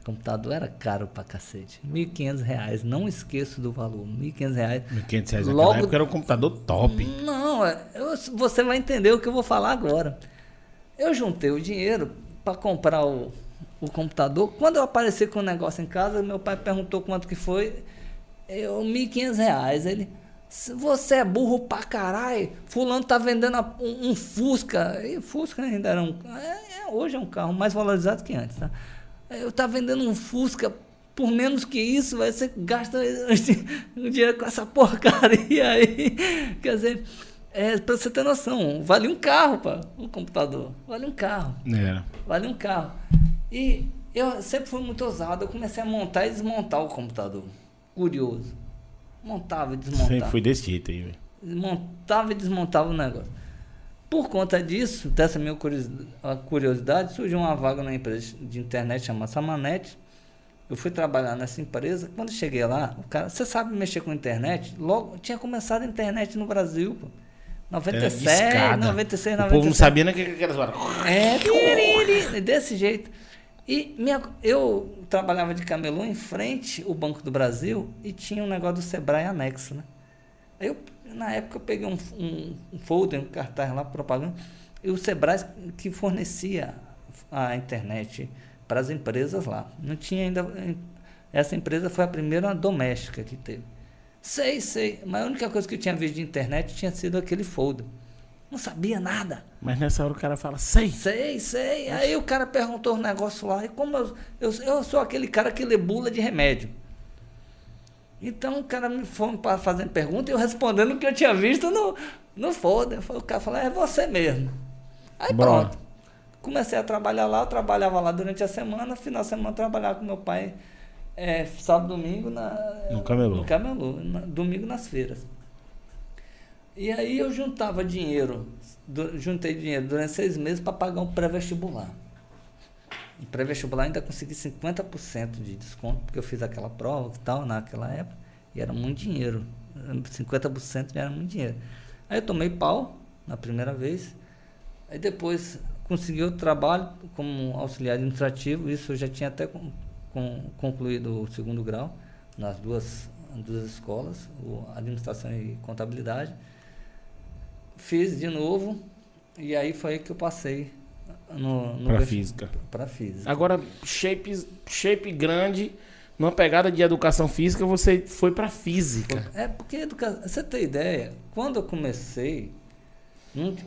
O computador era caro pra cacete. R$ 1.500, não esqueço do valor. R$ 1.500. R$ 1.500 naquela Logo... época era um computador top. Não, é, eu, você vai entender o que eu vou falar agora. Eu juntei o dinheiro para comprar o, o computador. Quando eu apareci com o negócio em casa, meu pai perguntou quanto que foi. Eu, R$ 1.500. Ele, você é burro pra caralho. Fulano tá vendendo um, um Fusca. E Fusca ainda era um. É, é, hoje é um carro mais valorizado que antes, tá? Eu tá vendendo um Fusca por menos que isso, vai você gasta o dinheiro com essa porcaria aí. Quer dizer, é, pra você ter noção, vale um carro, pá, um computador. Vale um carro. É. Vale um carro. E eu sempre fui muito ousado, eu comecei a montar e desmontar o computador. Curioso. Montava e desmontava. Sempre fui desse jeito aí, velho. Montava e desmontava o negócio. Por conta disso, dessa minha curiosidade, surgiu uma vaga na empresa de internet chamada Samanet. Eu fui trabalhar nessa empresa. Quando cheguei lá, o cara, você sabe mexer com internet? Logo tinha começado a internet no Brasil, pô. 97, é, 96, 97. O povo não sabia nem o que era zoar. É, desse jeito. E minha, eu trabalhava de camelô em frente ao Banco do Brasil e tinha um negócio do Sebrae anexo, né? Aí eu na época eu peguei um, um, um folder, um cartaz lá, propaganda, e o Sebrae que fornecia a internet para as empresas lá. Não tinha ainda. Essa empresa foi a primeira doméstica que teve. Sei, sei. Mas a única coisa que eu tinha visto de internet tinha sido aquele folder. Não sabia nada. Mas nessa hora o cara fala, sei. Sei, sei. Aí o cara perguntou um negócio lá. E como eu, eu, eu sou aquele cara que lê bula de remédio. Então o cara me foi fazendo pergunta e eu respondendo o que eu tinha visto no, no folder. O cara falou, é você mesmo. Aí Bom. pronto. Comecei a trabalhar lá, eu trabalhava lá durante a semana, final de semana eu trabalhava com meu pai é, sábado domingo na, no camelô. No camelô, na, domingo nas feiras. E aí eu juntava dinheiro, do, juntei dinheiro durante seis meses para pagar um pré-vestibular. Em pré-vestibular ainda consegui 50% de desconto, porque eu fiz aquela prova e tal naquela época, e era muito dinheiro. 50% já era muito dinheiro. Aí eu tomei pau na primeira vez, aí depois consegui outro trabalho como auxiliar administrativo, isso eu já tinha até concluído o segundo grau nas duas, duas escolas, o administração e contabilidade. Fiz de novo e aí foi que eu passei no, no para física. Para física. Agora shape shape grande, numa pegada de educação física, você foi para física. É porque educação, você tem ideia? Quando eu comecei,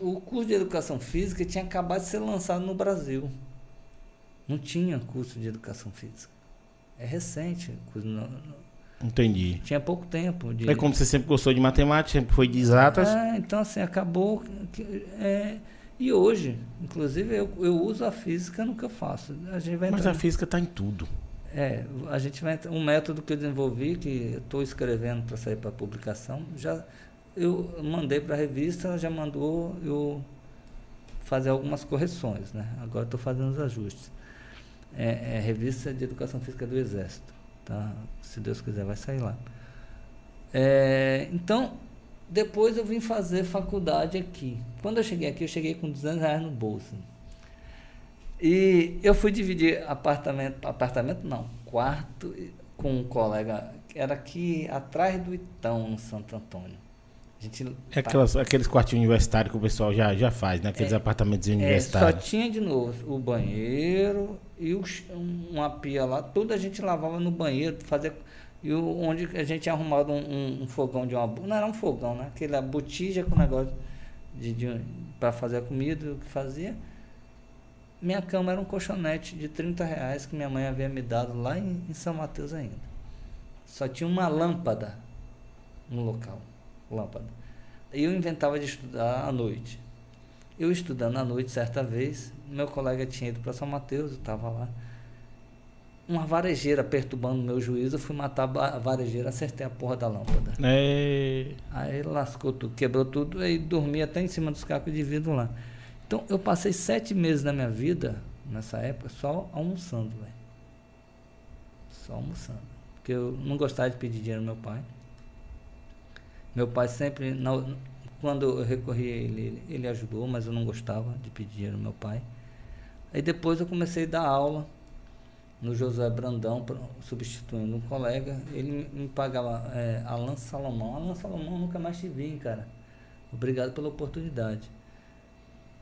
o curso de educação física tinha acabado de ser lançado no Brasil. Não tinha curso de educação física. É recente. Não, Entendi. Tinha pouco tempo. De... É como você sempre gostou de matemática, sempre foi de exatas. É, então assim, acabou. Que, é, e hoje, inclusive, eu, eu uso a física no que eu faço. A gente vai Mas a física está em tudo. É, a gente vai um método que eu desenvolvi, que estou escrevendo para sair para publicação, já eu mandei para a revista, já mandou eu fazer algumas correções, né? Agora estou fazendo os ajustes é, é Revista de Educação Física do Exército. Tá? Se Deus quiser, vai sair lá. É, então, depois eu vim fazer faculdade aqui. Quando eu cheguei aqui, eu cheguei com 200 reais no bolso. E eu fui dividir apartamento, apartamento não, quarto com um colega que era aqui atrás do Itão, no Santo Antônio. Gente, é aquelas, aqueles quartinhos universitários que o pessoal já, já faz, né? Aqueles é, apartamentos universitários. É, só tinha de novo o banheiro e o, uma pia lá. Tudo a gente lavava no banheiro, fazer e o, onde a gente tinha arrumado um, um, um, fogão de uma. Não era um fogão, né? Aquela botija com negócio de, de, para fazer a comida, o que fazia. Minha cama era um colchonete de 30 reais que minha mãe havia me dado lá em, em São Mateus ainda. Só tinha uma lâmpada no local lâmpada. Eu inventava de estudar à noite. Eu estudando à noite, certa vez, meu colega tinha ido para São Mateus, eu estava lá. Uma varejeira perturbando meu juízo, eu fui matar a varejeira, acertei a porra da lâmpada. É... Aí lascou tudo, quebrou tudo, aí dormi até em cima dos cacos de vidro lá. Então eu passei sete meses da minha vida, nessa época, só almoçando, velho. Só almoçando. Porque eu não gostava de pedir dinheiro ao meu pai. Meu pai sempre, quando eu recorri a ele, ele ajudou, mas eu não gostava de pedir dinheiro ao meu pai. Aí depois eu comecei a dar aula no José Brandão, substituindo um colega. Ele me pagava é, Alan Salomão. Alan Salomão nunca mais te vi, cara. Obrigado pela oportunidade.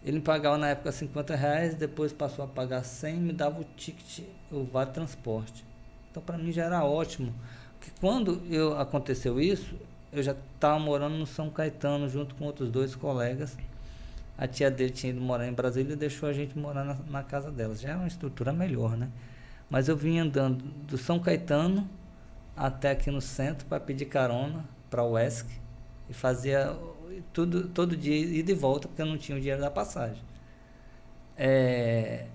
Ele me pagava na época 50 reais, depois passou a pagar 100 me dava o ticket, o vale transporte. Então para mim já era ótimo. Porque quando eu, aconteceu isso, eu já estava morando no São Caetano junto com outros dois colegas. A tia dele tinha ido morar em Brasília e deixou a gente morar na, na casa dela. Já é uma estrutura melhor, né? Mas eu vinha andando do São Caetano até aqui no centro para pedir carona para o ESC e fazia tudo todo dia ir de volta porque eu não tinha o dinheiro da passagem. É,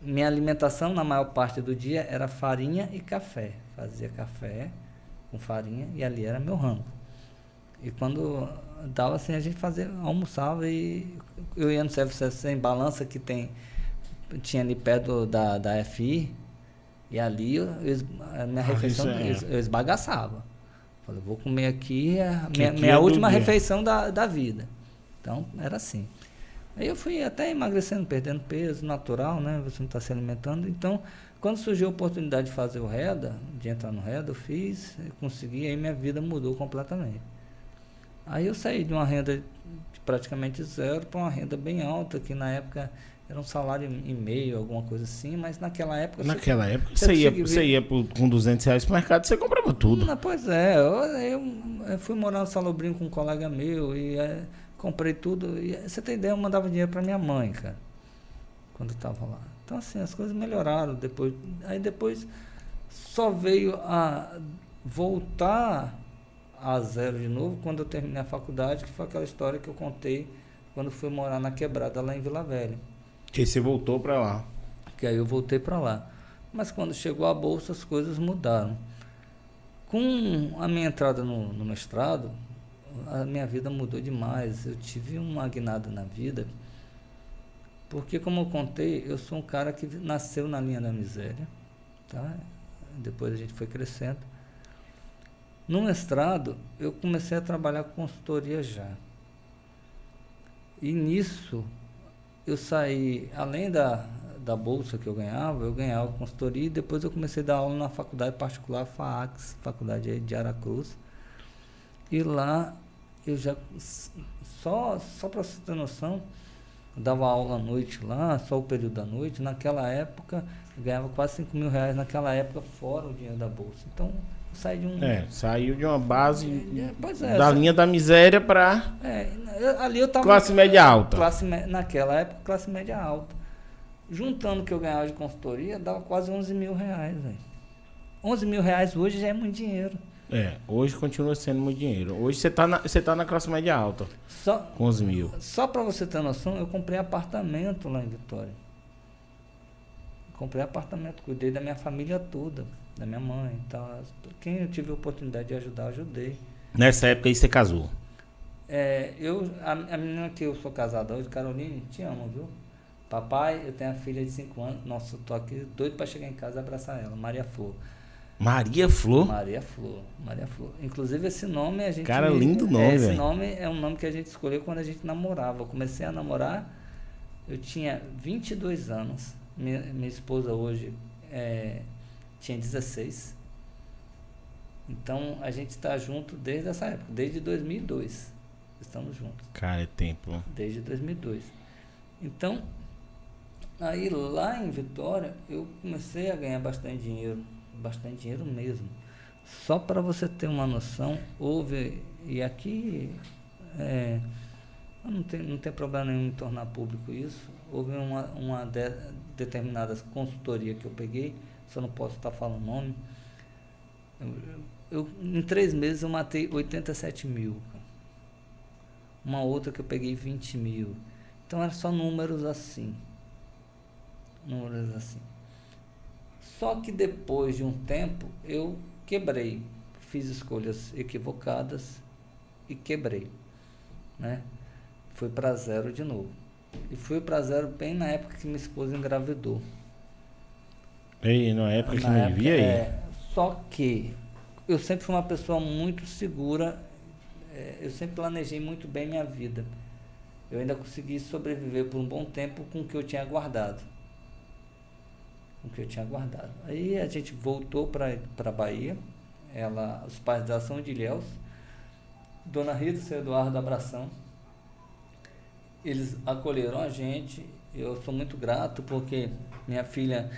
minha alimentação na maior parte do dia era farinha e café. Fazia café com farinha e ali era meu rango. E quando dava assim, a gente fazia, almoçava e eu ia no serviço sem balança que tem, tinha ali perto da, da FI, e ali eu, a minha ah, refeição é. eu, eu esbagaçava. Falei, vou comer aqui a minha, minha é última refeição da, da vida. Então, era assim. Aí eu fui até emagrecendo, perdendo peso, natural, né? Você não está se alimentando. Então, quando surgiu a oportunidade de fazer o REDA, de entrar no REDA, eu fiz, eu consegui, aí minha vida mudou completamente. Aí eu saí de uma renda de praticamente zero para uma renda bem alta, que na época era um salário e meio, alguma coisa assim, mas naquela época... Naquela você, época, você, ia, você ia com 200 reais para o mercado, você comprava tudo. Não, pois é, eu, eu, fui morar no Salobrinho com um colega meu e é, comprei tudo. E, você tem ideia, eu mandava dinheiro para minha mãe, cara, quando eu estava lá. Então, assim, as coisas melhoraram depois. Aí depois só veio a voltar a zero de novo quando eu terminei a faculdade, que foi aquela história que eu contei quando fui morar na quebrada lá em Vila Velha. Que você voltou para lá. Que aí eu voltei para lá. Mas quando chegou a bolsa as coisas mudaram. Com a minha entrada no, no mestrado, a minha vida mudou demais. Eu tive uma guinada na vida. Porque, como eu contei, eu sou um cara que nasceu na linha da miséria. Tá? Depois a gente foi crescendo. No mestrado, eu comecei a trabalhar com consultoria já. E nisso, eu saí, além da, da bolsa que eu ganhava, eu ganhava consultoria e depois eu comecei a dar aula na faculdade particular FAAX, faculdade de Aracruz. E lá eu já só só para você ter noção, dava aula à noite lá, só o período da noite. Naquela época ganhava quase 5 mil reais naquela época fora o dinheiro da bolsa. Então sai de um. É, saiu de uma base É, pois é, da linha da miséria pra É, ali eu tava. classe média alta. Classe, naquela época, classe média alta. Juntando o que eu ganhava de consultoria, dava quase 11 mil reais, velho. 11 mil reais hoje já é muito dinheiro. É, hoje continua sendo muito dinheiro. Hoje você tá na, você tá na classe média alta, Só, com os mil. só para você ter noção, eu comprei apartamento lá em Vitória. Comprei apartamento, cuidei da minha família toda, da minha mãe e tal. Quem eu tive a oportunidade de ajudar, ajudei. Nessa época aí você casou. É, eu, a, a menina que eu sou casado hoje, Caroline, te amo, viu? Papai, eu tenho a filha de 5 anos. Nossa, eu tô aqui doido para chegar em casa e abraçar ela, Maria Flor. Maria Flor. Maria Flor, Maria Flor. Inclusive esse nome a gente. Cara, lindo nome, é, Esse nome é um nome que a gente escolheu quando a gente namorava. Eu comecei a namorar, eu tinha 22 anos. Minha, minha esposa hoje é, tinha 16. Então a gente está junto desde essa época, desde 2002. Estamos juntos Cara, é tempo. desde 2002. Então, aí lá em Vitória, eu comecei a ganhar bastante dinheiro, bastante dinheiro mesmo. Só para você ter uma noção, houve, e aqui é, não, tem, não tem problema nenhum em tornar público isso, houve uma, uma de, determinada consultoria que eu peguei, só não posso estar falando nome. Eu, eu- em três meses eu matei 87 mil. uma outra que eu peguei 20 mil. Então eram só números assim. Números assim. Só que depois de um tempo eu quebrei. Fiz escolhas equivocadas e quebrei. Né? Fui para zero de novo. E fui para zero bem na época que minha esposa engravidou. Ei, na época que Na não época, vivia aí. é, só que eu sempre fui uma pessoa muito segura, é, eu sempre planejei muito bem minha vida. Eu ainda consegui sobreviver por um bom tempo com o que eu tinha guardado. Com o que eu tinha guardado. Aí a gente voltou para a Bahia. Ela, os pais dela são de Ilhéus. Dona Rita e seu Eduardo Abração. Eles acolheram a gente. Eu sou muito grato porque minha filha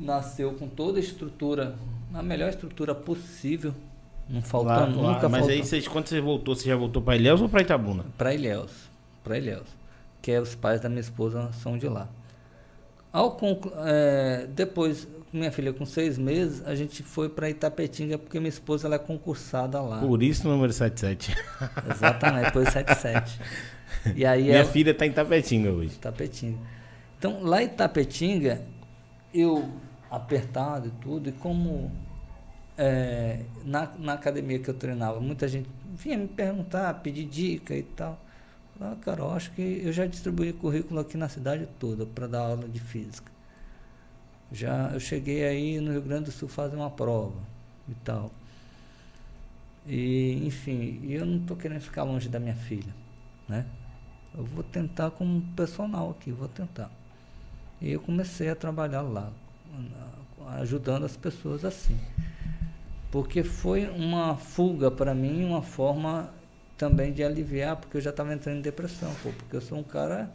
nasceu com toda a estrutura, a melhor estrutura possível. Não faltou lá- nunca mas faltou. aí, vocês, quando você voltou, você já voltou pra Ilhéus ou pra Itabuna? Para Ilhéus, para Ilhéus, que é os pais da minha esposa são de lá. Ao conclu- é, depois, minha filha com seis meses, a gente foi para Itapetinga porque minha esposa ela é concursada lá. Por isso o número 77. Exatamente, foi 77. E aí Minha ela, filha tá em Tapetinga hoje. Itapetinga. Então, lá em Itapetinga, eu apertado e tudo, e como é, na, na academia que eu treinava, muita gente vinha me perguntar, pedir dica e tal. Ah, cara, eu acho que eu já distribuí currículo aqui na cidade toda para dar aula de física. Já eu cheguei aí no Rio Grande do Sul fazer uma prova e tal. E, enfim, eu não estou querendo ficar longe da minha filha, né? Eu vou tentar como personal aqui, vou tentar. E eu comecei a trabalhar lá, ajudando as pessoas assim. Porque foi uma fuga para mim, uma forma também de aliviar, porque eu já estava entrando em depressão, pô, porque eu sou um cara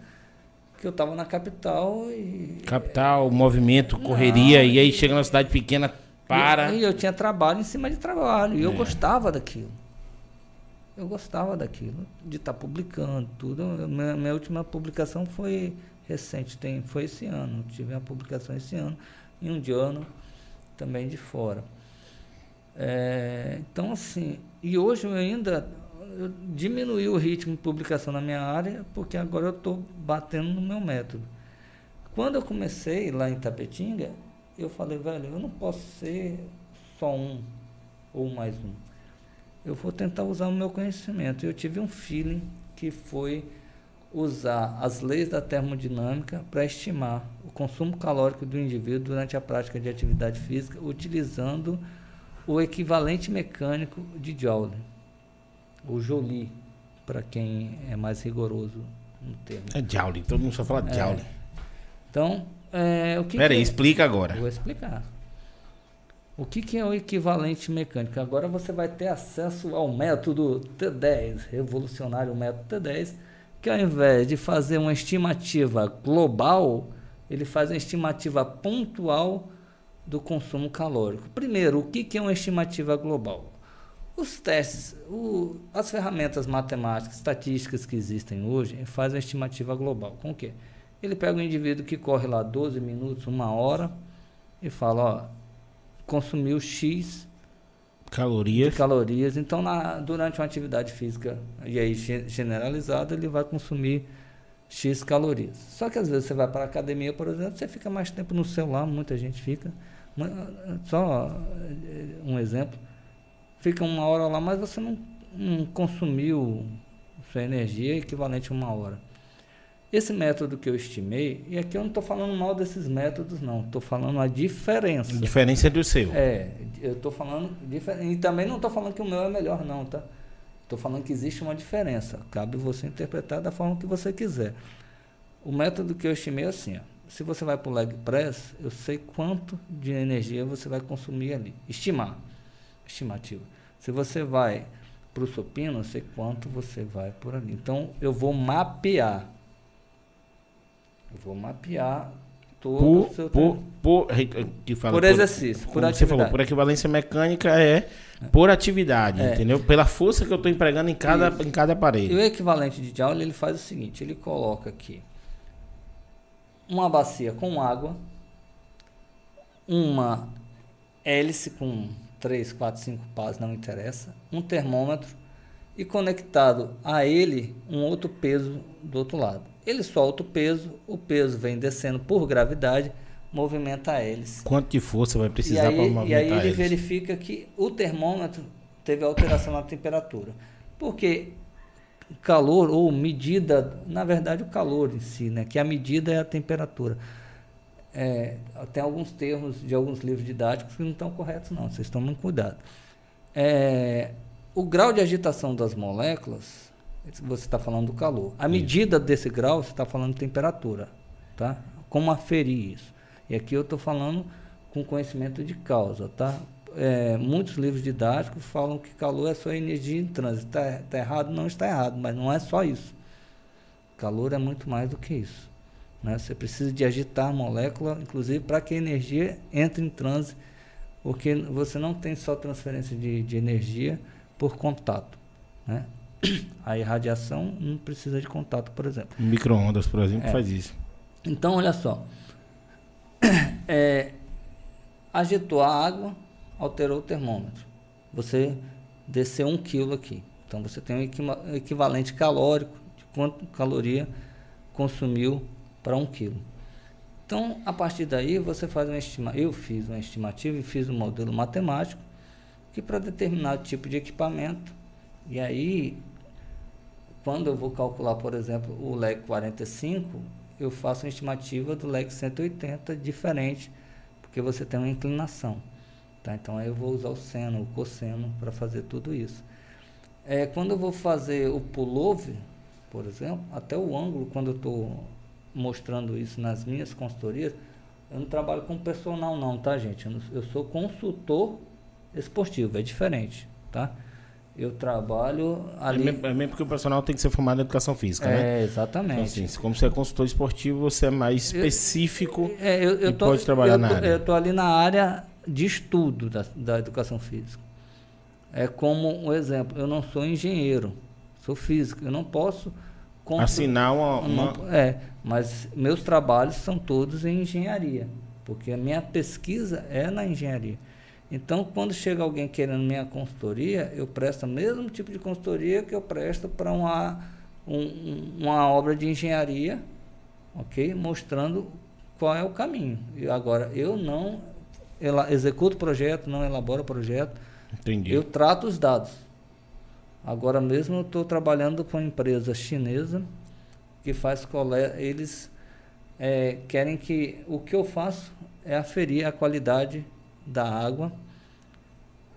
que eu estava na capital e Capital, movimento, correria, Não, e aí chega na cidade pequena, para. E, eu tinha trabalho em cima de trabalho. E eu É. gostava daquilo. Eu gostava daquilo, de estar publicando tudo. Eu- Minha, minha última publicação foi recente, tem, foi esse ano. Tive uma publicação esse ano, e um de ano também de fora. É, então, assim, e hoje eu ainda eu diminui o ritmo de publicação na minha área, porque agora eu estou batendo no meu método. Quando eu comecei lá em Tapetinga, eu falei, velho, eu não posso ser só um ou mais um. Eu vou tentar usar o meu conhecimento. Eu tive um feeling que foi usar as leis da termodinâmica para estimar consumo calórico do indivíduo durante a prática de atividade física, utilizando o equivalente mecânico de Joule, o Joule, para quem é mais rigoroso no termo. É Joule, todo mundo só fala É. Joule. Então, É, o que Pera aí, que- explica agora. Vou explicar. O que, que é o equivalente mecânico? Agora você vai ter acesso ao método T10, revolucionário método T10, que ao invés de fazer uma estimativa global, ele faz uma estimativa pontual do consumo calórico. Primeiro, o que, é uma estimativa global? Os testes, o- as ferramentas matemáticas, estatísticas que existem hoje, fazem uma estimativa global. Com o quê? Ele pega um indivíduo que corre lá 12 minutos, uma hora, e fala, ó, consumiu X de Calorias. calorias. Então, na- durante uma atividade física e aí ge- generalizada, ele vai consumir X calorias. Só que às vezes você vai para a academia, por exemplo, você fica mais tempo no celular, muita gente fica. Mu- Só eh, um exemplo. Fica uma hora lá, mas você não, não consumiu sua energia equivalente a uma hora. Esse método que eu estimei, e aqui eu não estou falando mal desses métodos, não. Estou falando a diferença. Diferença do seu. É, eu estou falando. E também não estou falando que o meu é melhor, não, tá? Estou falando que existe uma diferença. Cabe você interpretar da forma que você quiser. O método que eu estimei é assim: ó. se você vai para o leg press, eu sei quanto de energia você vai consumir ali. Estimar. Estimativa. Se você vai para o supino, eu sei quanto você vai por ali. Então, eu vou mapear. Eu vou mapear todo Por, por, por, que fala, Por exercício, por como você falou, atividade. por equivalência mecânica é por atividade, É. entendeu? Pela força que eu estou empregando em cada, Isso. em cada E aparelho. o equivalente de Joule, ele faz o seguinte, ele coloca aqui uma bacia com água, uma hélice com 3, 4, 5 pás, não interessa, um termômetro e conectado a ele um outro peso do outro lado. Ele solta o peso, o peso vem descendo por gravidade, movimenta a hélice. Quanto de força vai precisar para aí, e aí movimentar ele verifica que o termômetro teve alteração na temperatura. Porque calor ou medida, na verdade o calor em si, né? que a medida é a temperatura. É, tem alguns termos de alguns livros didáticos que não estão corretos não, vocês tomem cuidado. É, o grau de agitação das moléculas, você está falando do calor. A medida desse grau, você está falando de temperatura. Tá? Como aferir isso? E aqui eu estou falando com conhecimento de causa. Tá? É, muitos livros didáticos falam que calor é só energia em trânsito. Está tá errado? Não está errado, mas não é só isso. Calor é muito mais do que isso. Né? Você precisa de agitar a molécula, inclusive para que a energia entre em transe, porque você não tem só transferência de, de energia por contato. Né? A irradiação não precisa de contato, por exemplo. Micro-ondas, por exemplo, É. faz isso. Então, olha só. É, agitou a água, alterou o termômetro. Você desceu um quilo aqui. Então, você tem um equivalente calórico de quanto caloria consumiu para um quilo. Então, a partir daí, você faz uma estimativa. Eu fiz uma estimativa e fiz um modelo matemático que para determinado tipo de equipamento, e aí, quando eu vou calcular, por exemplo, o LEG 45, eu faço uma estimativa do LEG 180 diferente, porque você tem uma inclinação. Tá? Então, aí eu vou usar o seno, o cosseno para fazer tudo isso. É, quando eu vou fazer o pullover, por exemplo, até o ângulo, quando eu estou mostrando isso nas minhas consultorias, eu não trabalho com personal não, tá gente? Eu, eu sou consultor esportivo, é diferente, tá? Eu trabalho É ali... mesmo, é mesmo porque o profissional tem que ser formado em educação física, né? É, exatamente. Então, assim, como você é consultor esportivo, você é mais específico. É, eu, eu E tô, pode trabalhar eu na área. Eu estou ali na área de estudo da, da educação física. É como um exemplo, eu não sou engenheiro, sou físico, eu não posso constru- Assinar uma. uma- não- é, mas meus trabalhos são todos em engenharia, porque a minha pesquisa é na engenharia. Então, quando chega alguém querendo minha consultoria, eu presto o mesmo tipo de consultoria que eu presto para uma, um- um- uma obra de engenharia, ok? Mostrando qual é o caminho. E agora, eu não ela, executo o projeto, não elaboro o projeto, Entendi. eu trato os dados. Agora mesmo eu estou trabalhando com uma empresa chinesa que faz coleta. Eles eh, querem que o que eu faço é aferir a qualidade da água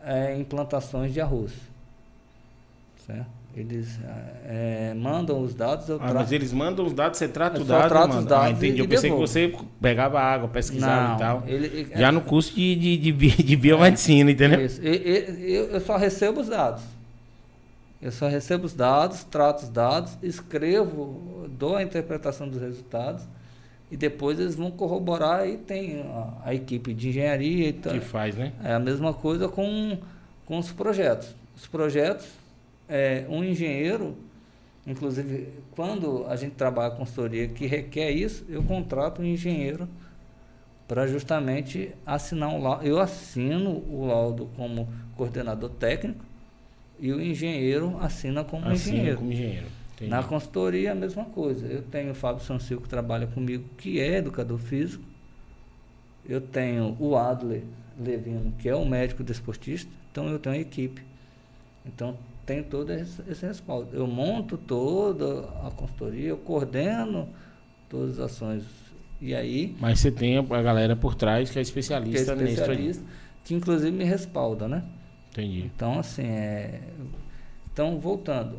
eh, em plantações de arroz. Certo? Eles é, mandam os dados, eu Ah, trato. mas eles mandam os dados, você trata o dado. trato os dados ah, entendi. e- Eu pensei que devolvo. você pegava água, pesquisava Não, e tal. ele- Já no curso de, de, de, de biomedicina, entendeu? Isso. Eu, eu só recebo os dados. Eu só recebo os dados, trato os dados, escrevo, dou a interpretação dos resultados e depois eles vão corroborar e tem a, a equipe de engenharia e tal. Que faz, né? É a mesma coisa com, com os projetos. Os projetos, é, um engenheiro, inclusive quando a gente trabalha com consultoria que requer isso, eu contrato um engenheiro para justamente assinar um laudo. Eu assino o laudo como coordenador técnico e o engenheiro assina como Assim, engenheiro. como engenheiro. Entendi. Na consultoria, a mesma coisa. Eu tenho o Fábio Sancil, que trabalha comigo, que é educador físico. Eu tenho o Adler Levino, que é o médico desportista. Então, eu tenho a equipe. Então, tem todo esse, esse respaldo. Eu monto toda a consultoria, eu coordeno todas as ações. E aí, Mas você tem a galera por trás que é que é especialista, nisso aí. especialista, que inclusive me respalda, né? Entendi. Então, assim, é... Então, voltando.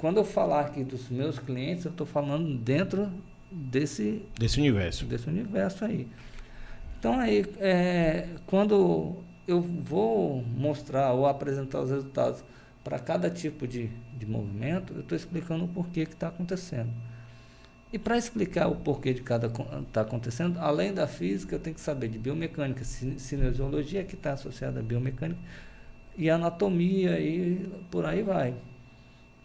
Quando eu falar aqui dos meus clientes, eu estou falando dentro desse, Desse universo. desse universo aí. Então, aí, é, quando eu vou mostrar ou apresentar os resultados para cada tipo de, de movimento, eu estou explicando o porquê que está acontecendo. E para explicar o porquê de cada está acontecendo, além da física, eu tenho que saber de biomecânica, cine- cinesiologia, que está associada à biomecânica, e anatomia, e por aí vai.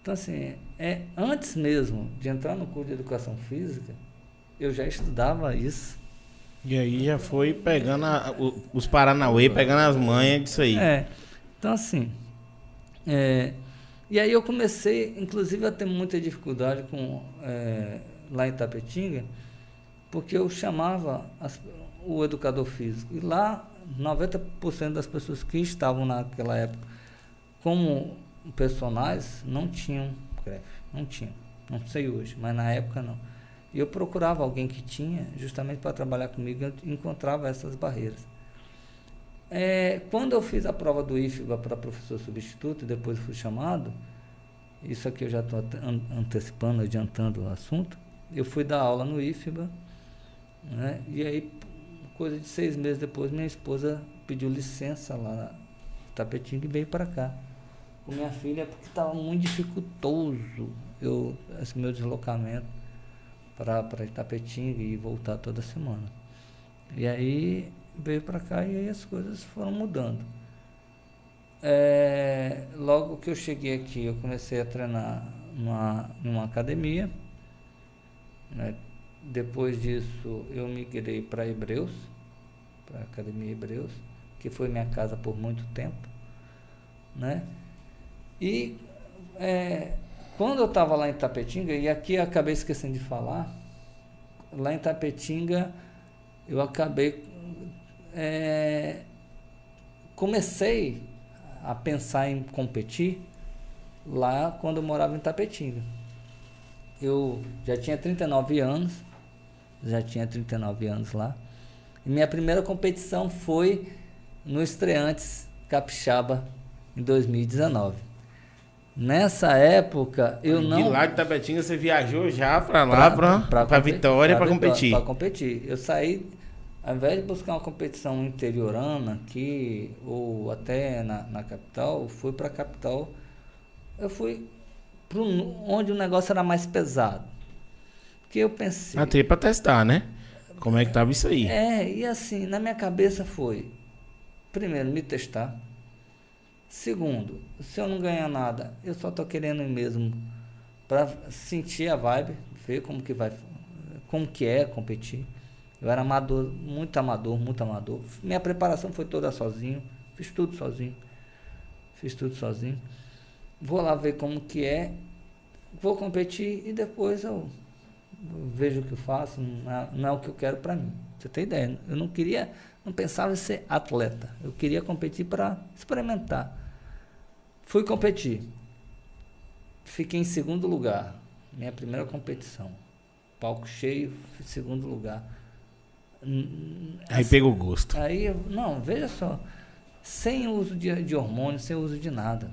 Então, assim, é, antes mesmo de entrar no curso de educação física, eu já estudava isso. E aí já foi pegando a- os Paranauê, pegando as manhas disso aí. É. Então, assim. é, e aí eu comecei, inclusive, a ter muita dificuldade com é, lá em Tapetinga, porque eu chamava as- o educador físico. E lá, 90% das pessoas que estavam naquela época como personagens não tinham CREF. Não tinham. Não sei hoje, mas na época não. E eu procurava alguém que tinha, justamente para trabalhar comigo, eu encontrava essas barreiras. É, quando eu fiz a prova do IFBA para professor substituto, e depois fui chamado, isso aqui eu já estou antecipando, adiantando o assunto, eu fui dar aula no IFBA, né? e aí, coisa de seis meses depois, minha esposa pediu licença lá em Tapetinga e veio para cá com minha filha, porque estava muito dificultoso eu, esse meu deslocamento para Itapetinga e voltar toda semana. E aí veio para cá e aí as coisas foram mudando. É, logo que eu cheguei aqui, eu comecei a treinar numa, numa academia. né? Depois disso, eu migrei para Hebreus, para a Academia Hebreus, que foi minha casa por muito tempo. Né? E é, quando eu estava lá em Tapetinga, e aqui eu acabei esquecendo de falar, lá em Tapetinga eu acabei. é, comecei a pensar em competir lá quando eu morava em Tapetinga. Eu já tinha 39 anos, já tinha 39 anos lá. E minha primeira competição foi no Estreantes Capixaba em 2019. Nessa época eu de não lá de Tapetinga você viajou já pra lá, compe- Vitória, pra, Vitória, competir. Pra competir. Eu saí, ao invés de buscar uma competição interiorana aqui, ou até na, na capital, eu fui pra capital. Eu fui pro, onde o negócio era mais pesado. Porque eu pensei. Até pra testar, né? Como é que tava isso aí? É, e assim, na minha cabeça foi: primeiro, me testar. Segundo, se eu não ganhar nada, eu só tô querendo mesmo para sentir a vibe, ver como que vai, como que é competir. Eu era amador, muito amador, muito amador. Minha preparação foi toda sozinho, fiz tudo sozinho. Fiz tudo sozinho. Vou lá ver como que é, vou competir e depois eu vejo o que eu faço, não é, não é o que eu quero para mim. Você tem ideia? Eu não queria, não pensava em ser atleta. Eu queria competir para experimentar. Fui competir. Fiquei em segundo lugar. Minha primeira competição. Palco cheio, segundo lugar. Aí pegou gosto. Aí, não, veja só. Sem uso de, de hormônio, sem uso de nada.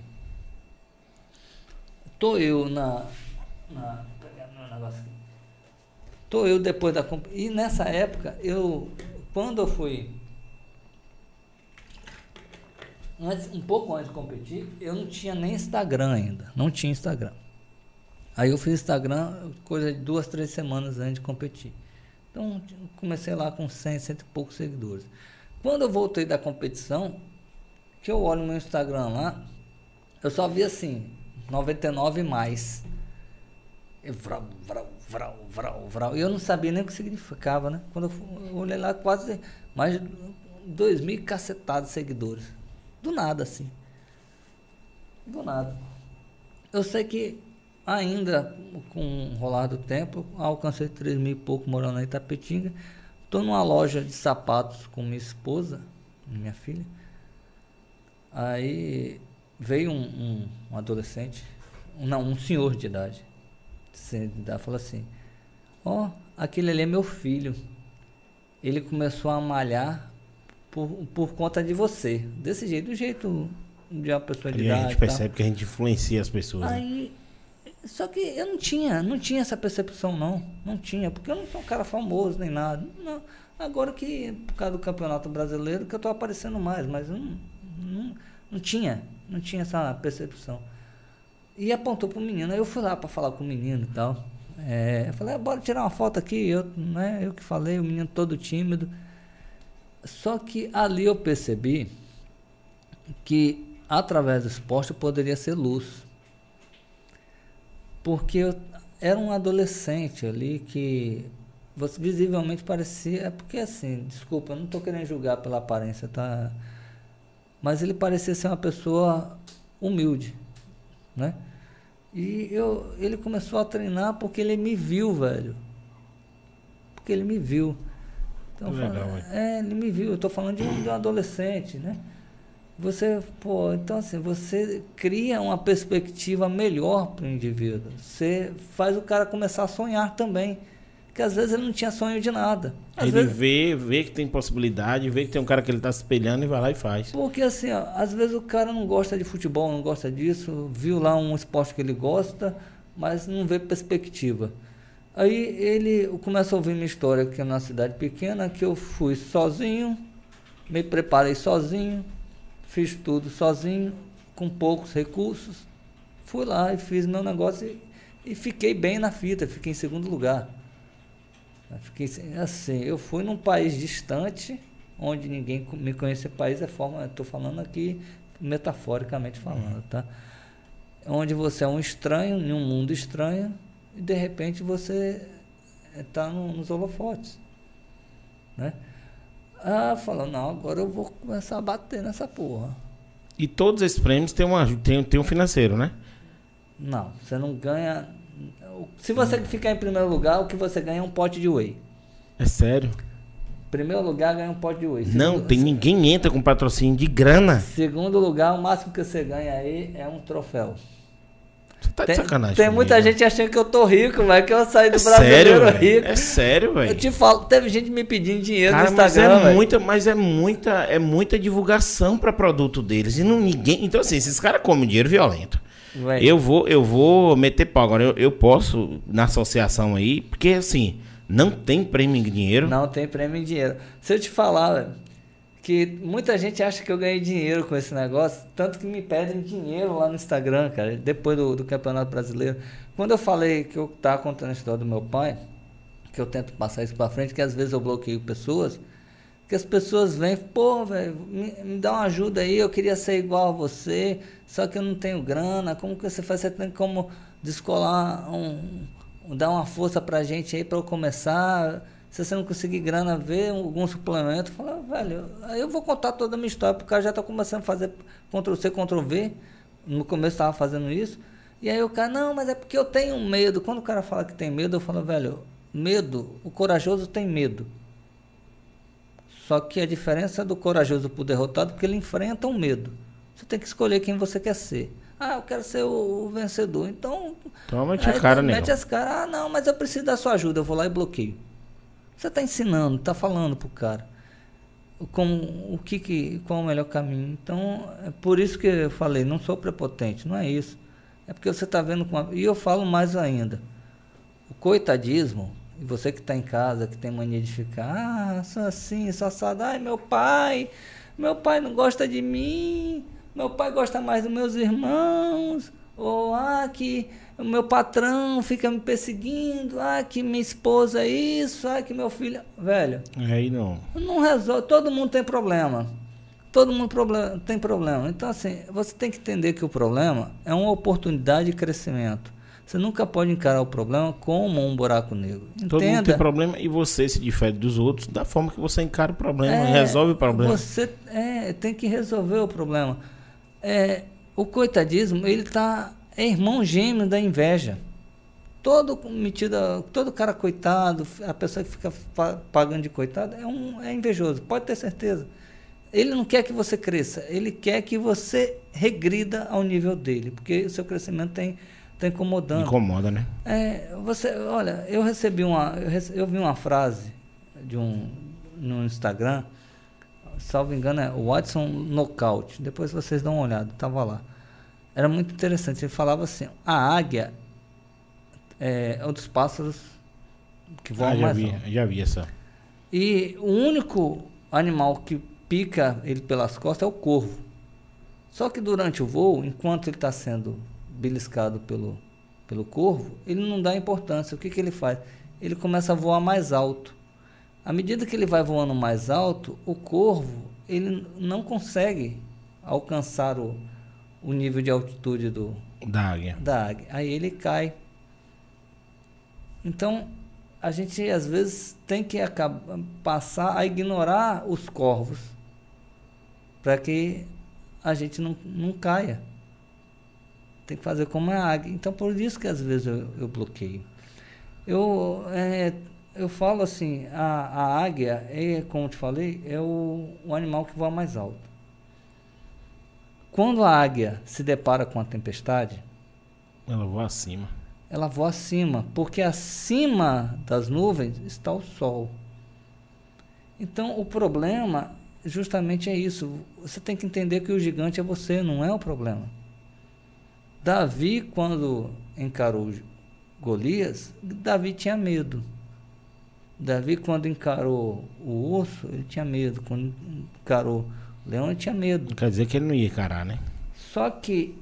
tô eu na. na meu negócio aqui. Tô eu depois da. E nessa época, eu. Quando eu fui. Antes, um pouco antes de competir, eu não tinha nem Instagram ainda. Não tinha Instagram. Aí eu fiz Instagram coisa de duas, três semanas antes de competir. Então comecei lá com 100, cento e poucos seguidores. Quando eu voltei da competição, que eu olho no meu Instagram lá, eu só vi assim, 99 mais. E vrau, vrau, vrau, vrau, vrau. E eu não sabia nem o que significava, né? Quando eu, eu olhei lá, quase mais de 2 mil cacetados seguidores. Do nada, assim. Do nada. Eu sei que ainda com o rolar do tempo, alcancei 3 mil e pouco morando na Itapetinga. Estou numa loja de sapatos com minha esposa, minha filha. Aí veio um, um, um adolescente, um, não, um senhor de idade. Falou assim: Ó, aquele ali é meu filho. Ele começou a malhar por, por conta de você. Desse jeito, do jeito de uma pessoa de E a gente e tal. percebe que a gente influencia as pessoas. né? Aí, só que eu não tinha, não tinha essa percepção não, não tinha, porque eu não sou um cara famoso nem nada. Não, agora que por causa do campeonato brasileiro que eu tô aparecendo mais, mas não, não, não tinha, não tinha essa percepção. E apontou pro menino, aí eu fui lá para falar com o menino e tal. É, eu falei, ah, bora tirar uma foto aqui, eu, né, eu que falei, o menino todo tímido. Só que ali eu percebi que através do esporte eu poderia ser luz. Porque eu era um adolescente ali que visivelmente parecia. É porque assim, desculpa, eu não estou querendo julgar pela aparência, tá? Mas ele parecia ser uma pessoa humilde, né? E eu, ele começou a treinar porque ele me viu, velho. Porque ele me viu. Então, legal, é, ele me viu. Eu tô falando de um, de um adolescente, né? Você, pô, então assim, você cria uma perspectiva melhor para o indivíduo. Você faz o cara começar a sonhar também. Porque às vezes ele não tinha sonho de nada. Às Ele vezes, vê, vê que tem possibilidade, vê que tem um cara que ele tá se espelhando e vai lá e faz. porque assim, ó, às vezes o cara não gosta de futebol, não gosta disso, viu lá um esporte que ele gosta, mas não vê perspectiva. Aí ele começa a ouvir minha história que é na cidade pequena, que eu fui sozinho, me preparei sozinho, fiz tudo sozinho, com poucos recursos. Fui lá e fiz meu negócio e, e fiquei bem na fita, fiquei em segundo lugar. Fiquei assim, eu fui num país distante, onde ninguém me conhece país é forma, estou falando aqui metaforicamente falando, tá? Onde você é um estranho em um mundo estranho e de repente você está nos holofotes, né? Ah, falou, não, agora eu vou começar a bater nessa porra. E todos esses prêmios têm, uma, tem, tem um financeiro, né? Não, você não ganha. Se você ficar em primeiro lugar, o que você ganha é um pote de whey. É sério. Primeiro lugar ganha um pote de whey. Não, Segundo- tem ninguém entra com patrocínio de grana. Segundo lugar, o máximo que você ganha aí é um troféu. Você tá de Tem, sacanagem. tem comigo. muita gente achando que eu tô rico, mas que eu saí do É sério, brasileiro velho. rico. É sério, Eu velho. te falo, teve gente me pedindo dinheiro Cara, no mas Instagram, é velho. muita, mas é muita, é muita divulgação para produto deles e não ninguém. Então assim, esses caras comem dinheiro violento. Velho, Eu vou, eu vou meter pau agora. Eu, eu posso na associação aí, porque assim não tem prêmio em dinheiro. Não tem prêmio em dinheiro. Se eu te falar, velho, que muita gente acha que eu ganhei dinheiro com esse negócio, tanto que me pedem dinheiro lá no Instagram, cara, depois do, do Campeonato Brasileiro. Quando eu falei que eu tava contando a história do meu pai, que eu tento passar isso pra frente, que às vezes eu bloqueio pessoas, que as pessoas vêm, pô, velho, me, me dá uma ajuda aí, eu queria ser igual a você, só que eu não tenho grana, como que você faz? Você tem como descolar um, um- dar uma força pra gente aí pra eu começar, se você não conseguir grana, ver algum suplemento, fala, velho, aí eu vou contar toda a minha história, porque o cara já tá começando a fazer Ctrl-C, Ctrl-V, no começo tava fazendo isso, e aí o cara, não, mas é porque eu tenho medo, quando o cara fala que tem medo, eu falo, velho, medo, o corajoso tem medo, só que a diferença do corajoso pro derrotado é porque ele enfrenta um medo. Você tem que escolher quem você quer ser. Ah, eu quero ser o, o vencedor. Então. Toma de aí cara. Mete as caras. Ah, não, mas eu preciso da sua ajuda. Eu vou lá e bloqueio. Você está ensinando, está falando pro cara. Como, o que, que qual o melhor caminho. Então, é por isso que eu falei, não sou prepotente, não é isso. É porque você está vendo com. E eu falo mais ainda. O coitadismo, e você que está em casa, que tem mania de ficar, ah, sou assim, assado, ai meu pai, meu pai não gosta de mim, meu pai gosta mais dos meus irmãos, ou ah, que o meu patrão fica me perseguindo, ah, que minha esposa é isso, ah, que meu filho. Velho. Aí não. Não resolve, todo mundo tem problema. Todo mundo problema, tem problema. Então, assim, você tem que entender que o problema é uma oportunidade de crescimento. Você nunca pode encarar o problema como um buraco negro. Entenda. Todo mundo tem problema e você se difere dos outros da forma que você encara o problema, é, resolve o problema. Você é, tem que resolver o problema. É, o coitadismo, ele tá é irmão gêmeo da inveja. Todo metido, todo cara coitado, a pessoa que fica pagando de coitado é um é invejoso, pode ter certeza. Ele não quer que você cresça, ele quer que você regrida ao nível dele, porque o seu crescimento tem tá incomodando. Incomoda, né? É, você, olha, eu recebi uma, eu, eu vi uma frase de um no Instagram, salvo engano é Watson Knockout. Depois vocês dão uma olhada, tava lá. Era muito interessante. Ele falava assim: a águia é, é um dos pássaros que voam ah, já mais vi, alto. Já vi essa. E o único animal que pica ele pelas costas é o corvo. Só que durante o voo, enquanto ele está sendo beliscado pelo, pelo corvo, ele não dá importância. O que, que ele faz? Ele começa a voar mais alto. À medida que ele vai voando mais alto, o corvo ele não consegue alcançar o, o nível de altitude do, da águia. da águia. Aí ele cai. Então, a gente às vezes tem que acabar, passar a ignorar os corvos para que a gente não, não caia. Tem que fazer como a águia. Então, por isso que às vezes eu, eu bloqueio. Eu, é, eu falo assim, a, a águia, é, como eu te falei, é o, o animal que voa mais alto. Quando a águia se depara com a tempestade, ela voa acima. Ela voa acima, porque acima das nuvens está o sol. Então o problema justamente é isso. Você tem que entender que o gigante é você, não é o problema. Davi, quando encarou Golias, Davi tinha medo. Davi, quando encarou o urso, ele tinha medo. Quando encarou Leão tinha medo. Quer dizer que ele não ia encarar, né? Só que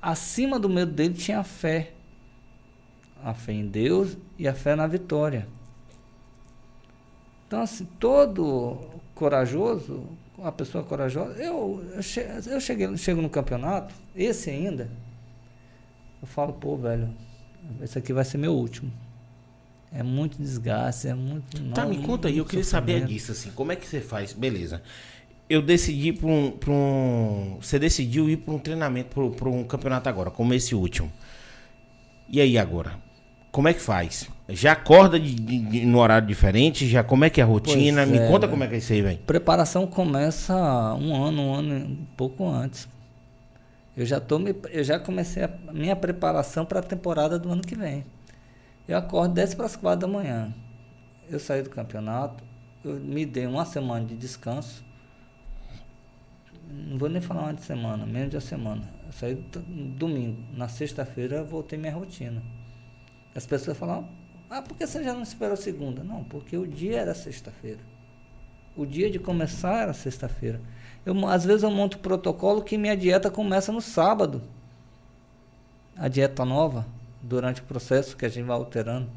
acima do medo dele tinha a fé. A fé em Deus e a fé na vitória. Então, assim, todo corajoso, uma pessoa corajosa, eu, eu, che, eu cheguei, chego no campeonato, esse ainda, eu falo, pô, velho, esse aqui vai ser meu último. É muito desgaste, é muito. Tá, não, me conta aí, eu queria saber disso, assim, como é que você faz? Beleza eu decidi para um, um. Você decidiu ir para um treinamento, para um campeonato agora, como esse último. E aí agora? Como é que faz? Já acorda de, de, no horário diferente? Já como é que é a rotina? Pois Me é, conta como é que é isso aí, velho. Preparação começa um ano, um ano, um pouco antes. Eu já tô me, eu já comecei a minha preparação para a temporada do ano que vem. Eu acordo 10 para as 4 da manhã. Eu saí do campeonato, eu me dei uma semana de descanso não vou nem falar uma de semana, menos de uma semana. Eu saí domingo. Na sexta-feira voltei minha rotina. As pessoas falam, ah, por que você já não esperou segunda? Não, porque o dia era sexta-feira. O dia de começar era sexta-feira. Eu, às vezes eu monto protocolo que minha dieta começa no sábado. A dieta nova, durante o processo que a gente vai alterando.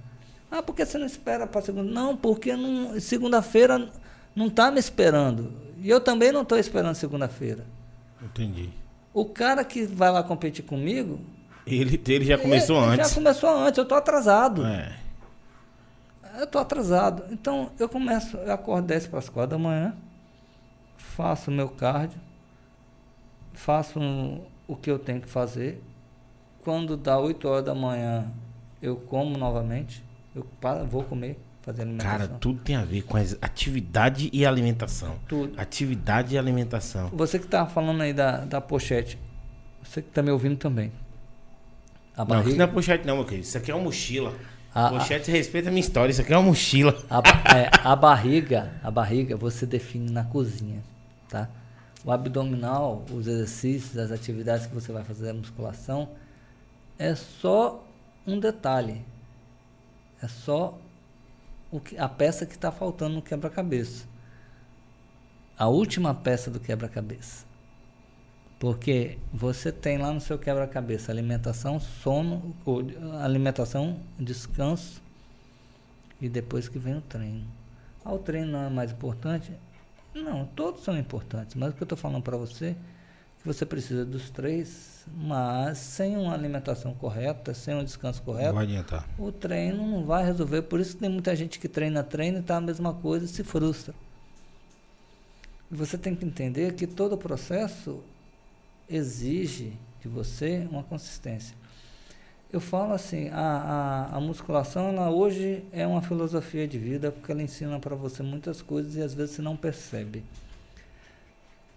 Ah, por que você não espera para segunda? Não, porque segunda-feira não está me esperando. E eu também não estou esperando segunda-feira. Entendi. O cara que vai lá competir comigo. Ele, ele já começou ele, antes. Já começou antes, eu estou atrasado. É. Eu estou atrasado. Então eu começo, eu acordo 10 para as 4 da manhã, faço o meu cardio, faço um, o que eu tenho que fazer. Quando dá 8 horas da manhã, eu como novamente, eu vou comer fazer alimentação. Cara, tudo tem a ver com atividade e alimentação. Tudo. Atividade e alimentação. Você que tá falando aí da, da pochete, você que tá me ouvindo também. A barriga... Não, isso não é pochete não, meu querido. Isso aqui é uma mochila. A, pochete a... respeita a minha história, isso aqui é uma mochila. A, é, a barriga, a barriga você define na cozinha, tá? O abdominal, os exercícios, as atividades que você vai fazer a musculação, é só um detalhe. É só o que, a peça que está faltando no quebra-cabeça. A última peça do quebra-cabeça. Porque você tem lá no seu quebra-cabeça alimentação, sono, alimentação, descanso e depois que vem o treino. Ah, o treino não é mais importante? Não, todos são importantes, mas o que eu estou falando para você é que você precisa dos três, mas sem uma alimentação correta, sem um descanso correto, o treino não vai resolver. Por isso que tem muita gente que treina, treina e está a mesma coisa e se frustra. E você tem que entender que todo o processo exige de você uma consistência. Eu falo assim, a, a, a musculação ela hoje é uma filosofia de vida porque ela ensina para você muitas coisas e às vezes você não percebe.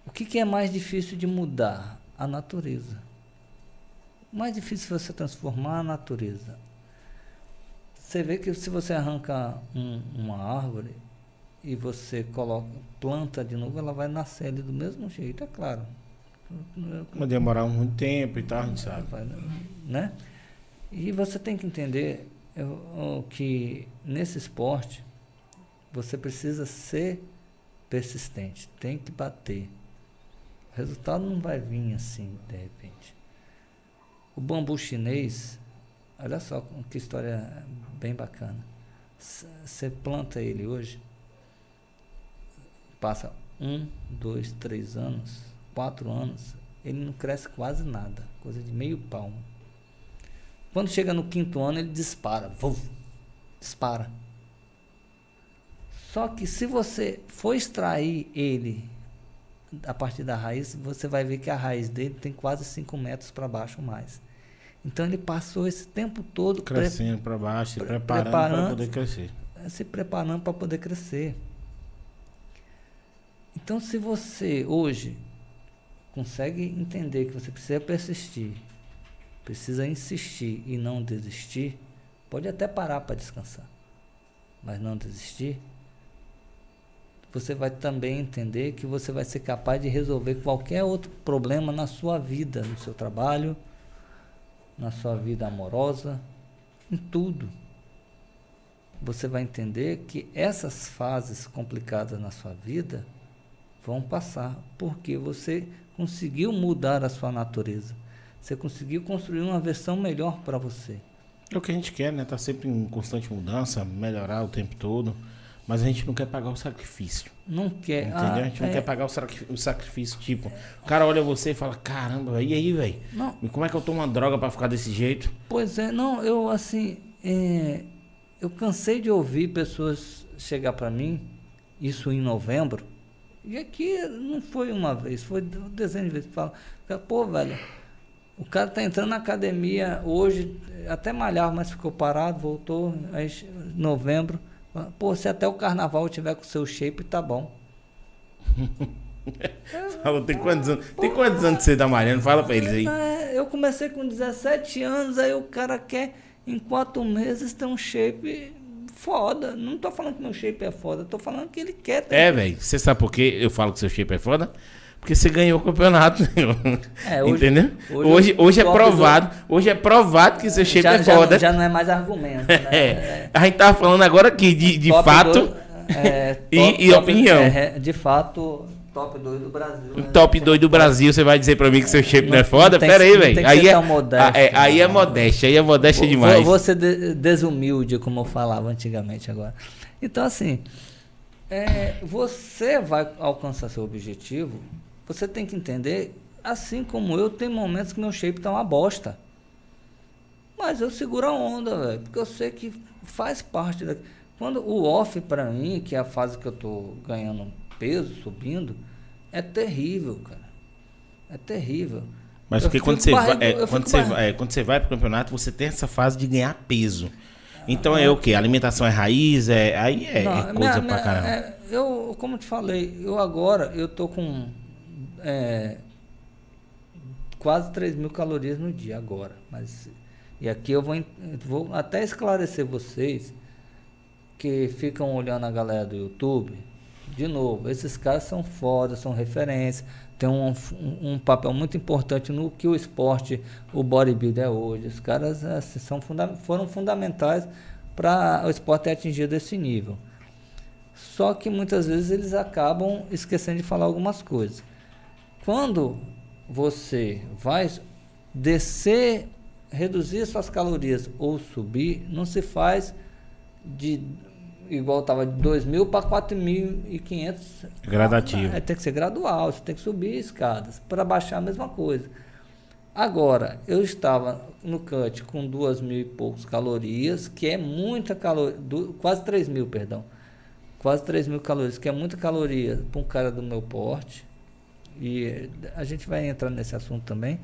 O que, que é mais difícil de mudar? A natureza. Mais difícil é você transformar a natureza. Você vê que se você arranca um, uma árvore e você coloca planta de novo, ela vai nascer ali do mesmo jeito, é claro. Vai demorar muito tempo e tal, a gente sabe. Né? E você tem que entender que nesse esporte você precisa ser persistente, tem que bater. O resultado não vai vir assim de repente. O bambu chinês, olha só que história bem bacana. Você planta ele hoje, passa um, dois, três anos, quatro anos, ele não cresce quase nada, coisa de meio palmo. Quando chega no quinto ano, ele dispara, vum, dispara. Só que se você for extrair ele a partir da raiz, você vai ver que a raiz dele tem quase 5 metros para baixo mais. Então ele passou esse tempo todo crescendo para baixo, se preparando, preparando para poder crescer. Se preparando para poder crescer. Então, se você hoje consegue entender que você precisa persistir, precisa insistir e não desistir, pode até parar para descansar, mas não desistir, você vai também entender que você vai ser capaz de resolver qualquer outro problema na sua vida, no seu trabalho, na sua vida amorosa, em tudo. Você vai entender que essas fases complicadas na sua vida vão passar, porque você conseguiu mudar a sua natureza. Você conseguiu construir uma versão melhor para você. É o que a gente quer, né? Tá sempre em constante mudança, melhorar o tempo todo. Mas a gente não quer pagar o sacrifício. Não quer. Entendeu? Ah, a gente não é... quer pagar o sacrifício. Tipo, o cara olha você e fala: caramba, e aí, velho? Como é que eu tomo uma droga para ficar desse jeito? Pois é, não, eu assim. É, eu cansei de ouvir pessoas chegar para mim, isso em novembro, e aqui não foi uma vez, foi dezenas de vezes. Fala, pô, velho, o cara tá entrando na academia hoje, até malhava, mas ficou parado, voltou, aí novembro. Pô, se até o carnaval tiver com o seu shape, tá bom. Fala, tem quantos anos? Tem quantos anos você tá malhando? Fala pra eles aí. É, eu comecei com 17 anos, aí o cara quer, em quatro meses, ter um shape foda. Não tô falando que meu shape é foda, tô falando que ele quer. Ter. É, velho. Você sabe por que eu falo que seu shape é foda? Porque você ganhou o campeonato. É, hoje, Entendeu? Hoje, hoje, hoje é provado. Do... Hoje é provado que seu shape já, é foda. Já, já, não é mais argumento. Né? É. A gente tava falando agora aqui de, de fato do, é, top, e, e opinião. É, de fato, Top 2 do Brasil. Né? Top 2 do Brasil, você vai dizer pra mim que seu shape não, não é foda? Pera aí, velho. Aí, é, modesto, é, aí é modéstia, aí é modéstia demais. Vou, vou ser de, desumilde, como eu falava antigamente agora. Então, assim, é, você vai alcançar seu objetivo, você tem que entender, assim como eu, tem momentos que meu shape tá uma bosta. Mas eu seguro a onda, velho, porque eu sei que faz parte da... Quando o off pra mim, que é a fase que eu tô ganhando peso subindo, é terrível, cara. É terrível. Mas porque quando você, vai, é, quando, você é, quando você vai pro campeonato, você tem essa fase de ganhar peso. Então é o que? Alimentação é raiz, é, aí é, Não, é coisa minha, pra minha, caramba. É, eu, como te falei, eu agora eu tô com é, quase 3 mil calorias no dia agora. Mas, e aqui eu vou, vou até esclarecer vocês que ficam olhando a galera do YouTube De novo, esses caras são foda, são referência, tem um, um, um, papel muito importante no que o esporte, o bodybuilder é hoje. Os caras assim, são funda foram fundamentais para o esporte ter atingido esse nível. Só que muitas vezes eles acabam esquecendo de falar algumas coisas. Quando você vai descer, reduzir suas calorias ou subir, não se faz de igual estava de 2.000 para 4.500. Gradativo. É, tem que ser gradual, você tem que subir escadas. Para baixar a mesma coisa. Agora, eu estava no cut com 2.000 mil e poucos calorias, que é muita caloria, quase 3.000, mil, perdão. Quase 3.000 mil calorias, que é muita caloria para um cara do meu porte. E a gente vai entrar nesse assunto também.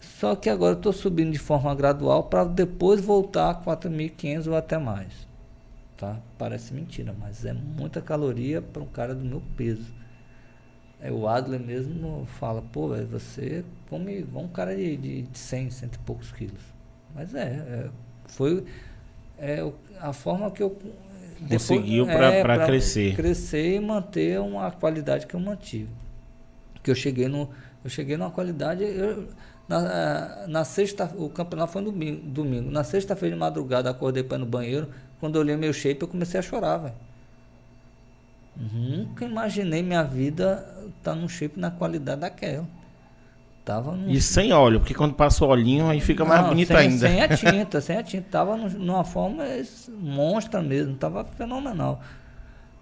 Só que agora eu estou subindo de forma gradual para depois voltar a 4.500 ou até mais tá? Parece mentira, mas é muita caloria para um cara do meu peso. É, o Adler mesmo fala, pô, véio, você come um cara de, de, de 100, cento e poucos quilos. Mas é, é foi é, a forma que eu conseguiu é, para crescer. Crescer e manter uma qualidade que eu mantive. Que eu cheguei no eu cheguei numa qualidade eu, na, na sexta o campeonato foi no domingo, domingo. na sexta-feira de madrugada acordei para ir no banheiro quando eu olhei meu shape, eu comecei a chorar, velho. Nunca imaginei minha vida estar tá num shape na qualidade daquela. Tava num... E sem óleo, porque quando passa o olhinho aí fica mais bonito sem, ainda. Sem a tinta, sem a tinta. Tava numa forma monstra mesmo, tava fenomenal.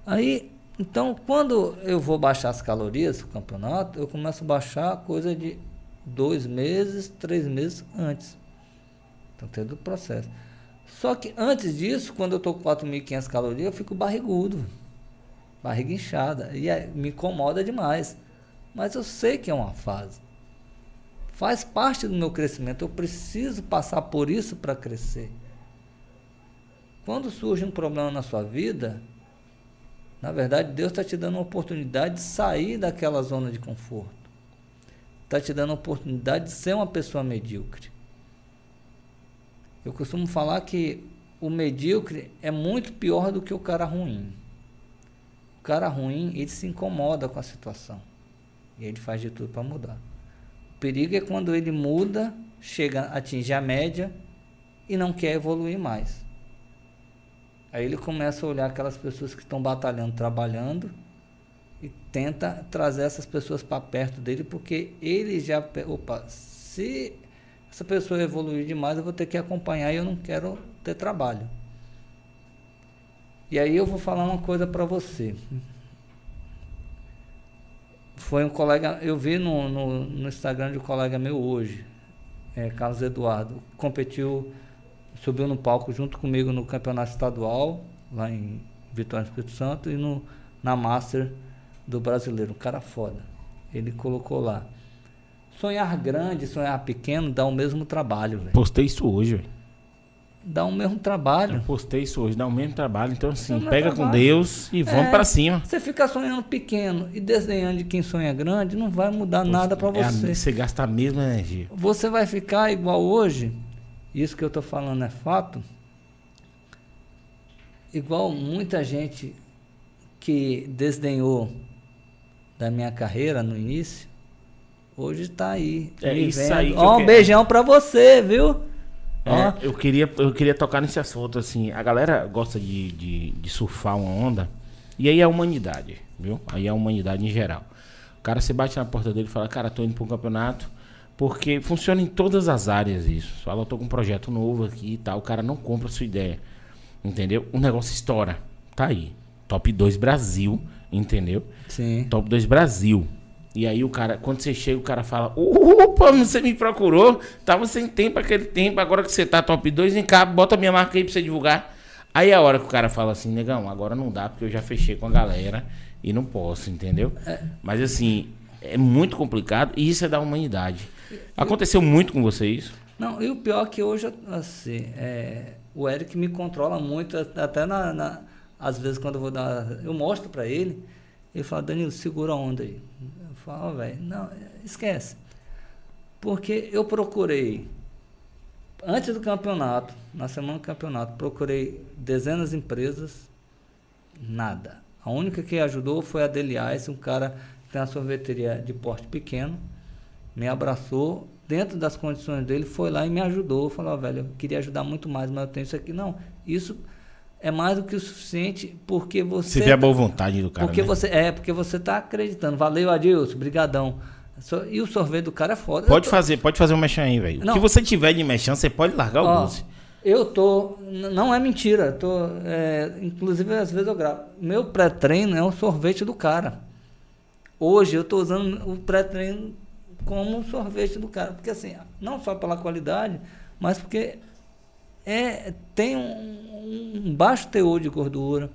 Aí, então, quando eu vou baixar as calorias do campeonato, eu começo a baixar coisa de dois meses, três meses antes. Então, tendo o processo. Só que antes disso, quando eu estou com 4.500 calorias, eu fico barrigudo. Barriga inchada. E é, me incomoda demais. Mas eu sei que é uma fase. Faz parte do meu crescimento. Eu preciso passar por isso para crescer. Quando surge um problema na sua vida, na verdade, Deus está te dando uma oportunidade de sair daquela zona de conforto. Está te dando a oportunidade de ser uma pessoa medíocre. Eu costumo falar que o medíocre é muito pior do que o cara ruim. O cara ruim, ele se incomoda com a situação. E ele faz de tudo para mudar. O perigo é quando ele muda, chega, atinge a média e não quer evoluir mais. Aí ele começa a olhar aquelas pessoas que estão batalhando, trabalhando e tenta trazer essas pessoas para perto dele, porque ele já, opa, se essa pessoa evoluir demais, eu vou ter que acompanhar e eu não quero ter trabalho. E aí eu vou falar uma coisa para você. Foi um colega, eu vi no, no, no Instagram de um colega meu hoje, é, Carlos Eduardo, competiu, subiu no palco junto comigo no campeonato estadual, lá em Vitória do Espírito Santo, e no, na Master do brasileiro, um cara foda. Ele colocou lá. Sonhar grande, sonhar pequeno dá o mesmo trabalho, velho. Postei isso hoje, velho. Dá o mesmo trabalho. Eu postei isso hoje, dá o mesmo trabalho. Então, assim, pega trabalho. com Deus e vamos é, para cima. Você ficar sonhando pequeno e desenhando de quem sonha grande, não vai mudar nada para você. É, você gasta a mesma energia. Você vai ficar igual hoje, isso que eu tô falando é fato, igual muita gente que desdenhou da minha carreira no início, Hoje está aí. É isso vendo. aí. Ó, um quero. beijão para você, viu? É, eu, queria, eu queria tocar nesse assunto, assim. A galera gosta de, de, de, surfar uma onda. E aí é a humanidade, viu? Aí é a humanidade em geral. O cara se bate na porta dele e fala, cara, tô indo para um campeonato. Porque funciona em todas as áreas isso. Fala, eu tô com um projeto novo aqui e tal. O cara não compra a sua ideia. Entendeu? O negócio estoura. Tá aí. Top 2 Brasil, entendeu? Sim. Top 2 Brasil. E aí o cara, quando você chega, o cara fala: Opa, você me procurou, tava sem tempo aquele tempo, agora que você tá top 2, vem cá, bota minha marca aí pra você divulgar. Aí é a hora que o cara fala assim, negão, agora não dá, porque eu já fechei com a galera e não posso, entendeu? É. Mas assim, é muito complicado e isso é da humanidade. Aconteceu muito com você isso? Não, e o pior é que hoje, assim, é, o Eric me controla muito, até na, na, às vezes quando eu vou dar. Eu mostro para ele, ele fala, Danilo, segura a onda aí. Fala, velho, não, esquece. Porque eu procurei, antes do campeonato, na semana do campeonato, procurei dezenas de empresas, nada. A única que ajudou foi a Deliais, um cara que tem uma sorveteria de porte pequeno, me abraçou, dentro das condições dele, foi lá e me ajudou. Falou, oh, velho, eu queria ajudar muito mais, mas eu tenho isso aqui. Não, isso é mais do que o suficiente porque você. Você vê a boa vontade do cara. Porque né? você, é, porque você está acreditando. Valeu, Adilson, brigadão. E o sorvete do cara é foda. Pode tô... fazer, pode fazer um mexão aí, velho. O que você tiver de mexão, você pode largar o doce. Eu tô. Não é mentira. Tô, é, inclusive, às vezes eu gravo. Meu pré-treino é o sorvete do cara. Hoje eu tô usando o pré-treino como sorvete do cara. Porque assim, não só pela qualidade, mas porque é, tem um, um baixo teor de gordura.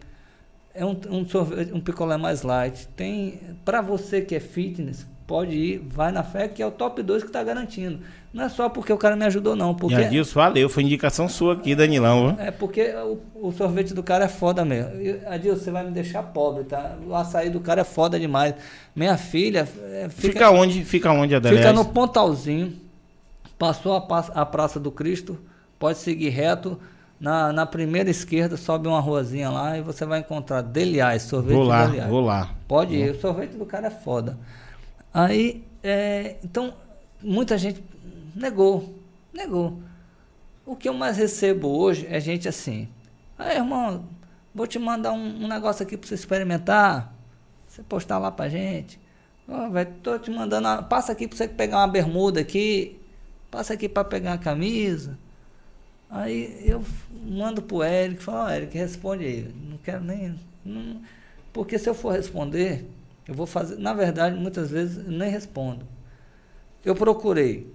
É um, um, sorvete, um picolé mais light. Tem. para você que é fitness, pode ir, vai na fé, que é o top 2 que está garantindo. Não é só porque o cara me ajudou, não. Porque... E Adilson, valeu, foi indicação sua aqui, Danilão. Viu? É porque o, o, sorvete do cara é foda mesmo. Adilson, você vai me deixar pobre, tá? O açaí do cara é foda demais. Minha filha. É, fica, fica onde? Fica onde, Adelaide? Fica no Pontalzinho. Passou a, a Praça do Cristo, pode seguir reto. Na, na primeira esquerda, sobe uma ruazinha lá e você vai encontrar Deliais, sorvete vou lá. Vou lá. Pode ir, o sorvete do cara é foda. Aí, é, então, muita gente negou, negou. O que eu mais recebo hoje é gente assim, aí irmão, vou te mandar um, um negócio aqui para você experimentar, você postar lá pra gente. Oh, véio, tô te mandando, passa aqui para você pegar uma bermuda aqui, passa aqui para pegar uma camisa. Aí eu mando pro Eric, falo, oh, Eric, responde aí. Não quero nem. Não, porque se eu for responder, eu vou fazer, na verdade, muitas vezes nem respondo. Eu procurei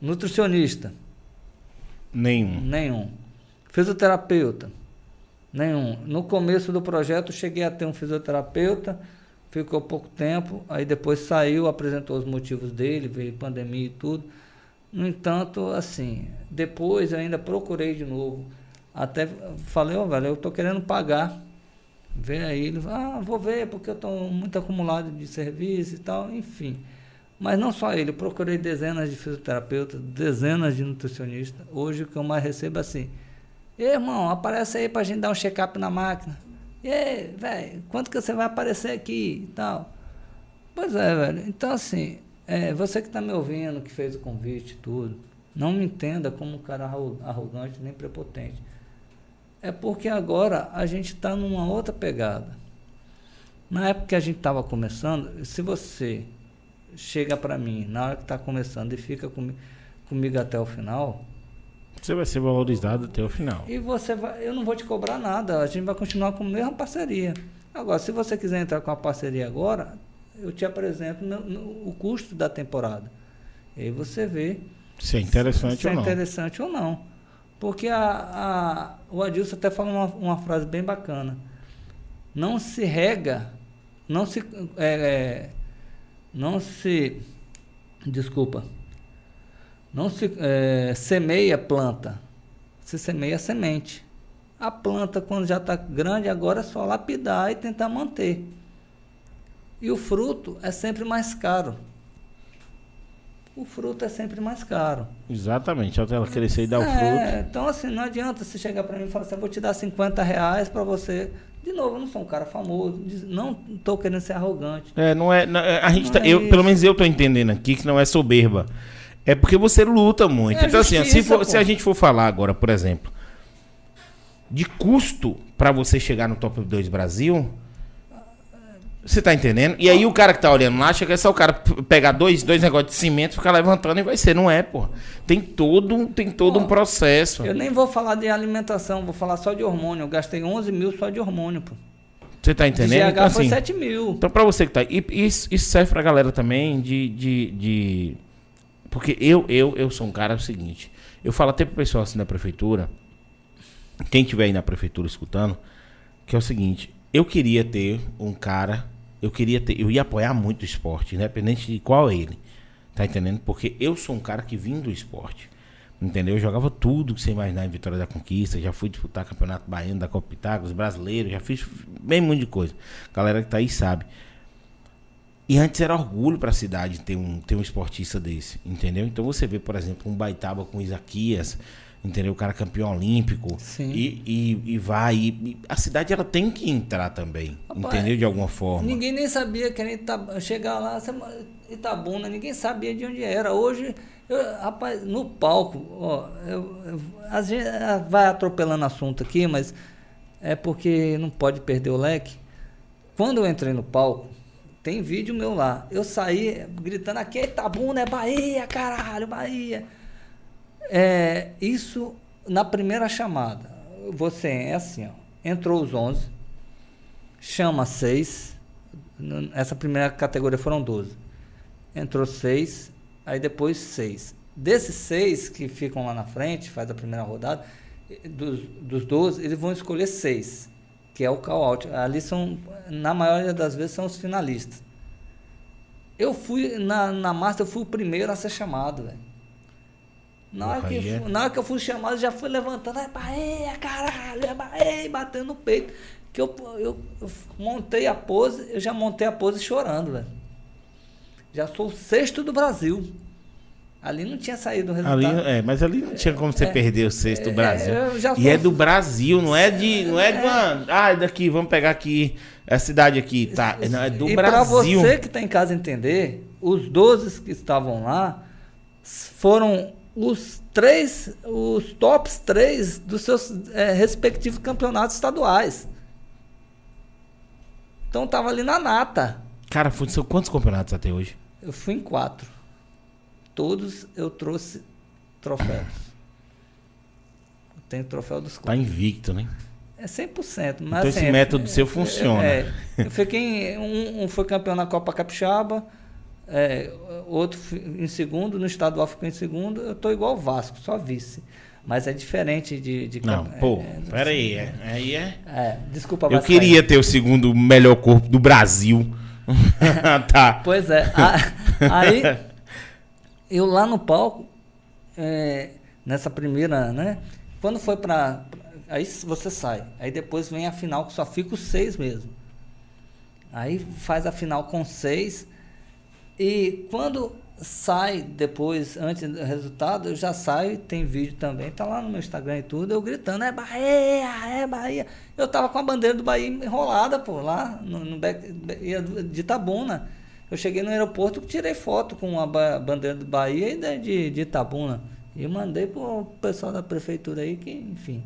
nutricionista. Nenhum. Nenhum. Fisioterapeuta. Nenhum. No começo do projeto cheguei a ter um fisioterapeuta, ficou pouco tempo, aí depois saiu, apresentou os motivos dele, veio pandemia e tudo. No entanto, assim, depois eu ainda procurei de novo. Até falei, ó, oh, velho, eu tô querendo pagar Vê aí, ele ah, vou ver porque eu estou muito acumulado de serviço e tal, enfim. Mas não só ele, procurei dezenas de fisioterapeutas, dezenas de nutricionistas. Hoje o que eu mais recebo é assim, irmão, aparece aí para a gente dar um check-up na máquina. E aí, velho, quanto que você vai aparecer aqui e tal? Pois é, velho. Então, assim, é, você que está me ouvindo, que fez o convite e tudo, não me entenda como um cara arrogante nem prepotente. É porque agora a gente está numa outra pegada. Na época que a gente estava começando, se você chega para mim na hora que está começando e fica com, comigo até o final, você vai ser valorizado até o final. E você vai, eu não vou te cobrar nada, a gente vai continuar com a mesma parceria. Agora, se você quiser entrar com a parceria agora, eu te apresento no, no, o custo da temporada. E aí você vê se é interessante se, se ou é não. interessante ou não. Porque a, a, o Adilson até falou uma, uma frase bem bacana. Não se rega, não se. É, é, não se. Desculpa. Não se é, semeia planta. Se semeia semente. A planta, quando já está grande, agora é só lapidar e tentar manter. E o fruto é sempre mais caro o fruto é sempre mais caro. Exatamente, até ela crescer e dar é, o fruto. Então, assim, não adianta você chegar para mim e falar assim, eu vou te dar 50 reais para você. De novo, eu não sou um cara famoso, não estou querendo ser arrogante. É, não é. Não, é, a gente tá, é eu, pelo menos eu estou entendendo aqui que não é soberba. É porque você luta muito. É então, justiça, assim, se, for, se a gente for falar agora, por exemplo, de custo para você chegar no top 2 Brasil, você tá entendendo? E aí o cara que tá olhando lá, acha que é só o cara pegar dois, dois negócios de cimento, ficar levantando e vai ser. Não é, pô. Tem todo, tem todo um processo. Eu nem vou falar de alimentação, vou falar só de hormônio. Eu gastei 11 mil só de hormônio, pô. Você tá entendendo? De GH então, foi assim, 7 mil. Então, pra você que tá. E isso, isso serve pra galera também de. de, de... Porque eu, eu, eu sou um cara o seguinte. Eu falo até pro pessoal assim da prefeitura. Quem tiver aí na prefeitura escutando, que é o seguinte, eu queria ter um cara eu queria ter, eu ia apoiar muito o esporte, independente de qual ele. Tá entendendo? Porque eu sou um cara que vim do esporte. Entendeu? Eu jogava tudo que você imaginar em Vitória da Conquista. Já fui disputar campeonato baiano da Copa Pitagos, brasileiro, já fiz bem muito de coisa. Galera que tá aí sabe. E antes era orgulho para a cidade ter um, ter um esportista desse, entendeu? Então você vê, por exemplo, um Baitaba com Isaquias, entendeu? O cara campeão olímpico. Sim. E, e, e vai. E, a cidade ela tem que entrar também, Rapaz, entendeu? De alguma forma. Ninguém nem sabia que era Ita- chegar lá, Itabuna, ninguém sabia de onde era. Hoje, eu- rapaz, no palco, ó, eu, eu- a gente ah, vai atropelando assunto aqui, mas é porque não pode perder o leque. Quando eu entrei no palco, tem vídeo meu lá. Eu saí gritando aqui, é Itabuna, é Bahia, caralho, Bahia. É, isso na primeira chamada. Você é assim, ó. Entrou os 11, chama 6. Essa primeira categoria foram 12. Entrou 6, aí depois 6. Desses 6 que ficam lá na frente, faz a primeira rodada, dos, dos 12, eles vão escolher 6, que é o call-out. Ali são, na maioria das vezes, são os finalistas. Eu fui, na, na Master, eu fui o primeiro a ser chamado, velho. Na hora, Porra, que, é- na hora que eu fui chamado, já fui levantando, é Bahia, caralho, é Bahia, batendo no peito. Que eu, eu, eu montei a pose, eu já montei a pose chorando, velho. Já sou o sexto do Brasil. Ali não tinha saído o Ali, resultado. é, mas ali não tinha como você perder o sexto do é, Brasil. e é do Brasil, não é de. Não é de uma. Ah, daqui, vamos pegar aqui. A cidade aqui, tá? Não, é do e Brasil. você que está em casa entender, os 12 que estavam lá foram os três, os tops três dos seus eh, respectivos campeonatos estaduais. Então tava ali na nata. Cara, são quantos campeonatos até hoje? Eu fui em quatro. Todos eu trouxe troféus. Eu tenho troféu dos Tá quatro. invicto, né? É 100%. Mas, Então esse assim, método é- seu funciona. É, eu fiquei em, um, um foi campeão na Copa Capixaba, é, outro em segundo, no estadual ficou em segundo. Eu tô igual o Vasco, só vice. Mas é diferente de. de Não, pô, é, pera aí. É, aí é. é, desculpa, Eu queria ter o segundo melhor corpo do Brasil. tá. Pois é. a- aí, eu lá no palco, é, nessa primeira, né? Quando foi pra. Aí você sai. Aí depois vem a final, que só fica os seis mesmo. Aí faz a final com seis. E quando sai depois, antes do resultado, eu já saio, tem vídeo também, tá lá no meu Instagram e tudo, eu gritando, é Bahia, é Bahia. Eu tava com a bandeira do Bahia enrolada, pô, lá no, no back- de Itabuna. Eu cheguei no aeroporto, tirei foto com a ba- bandeira do Bahia e de, de Itabuna. E mandei pro pessoal da prefeitura aí, que, enfim.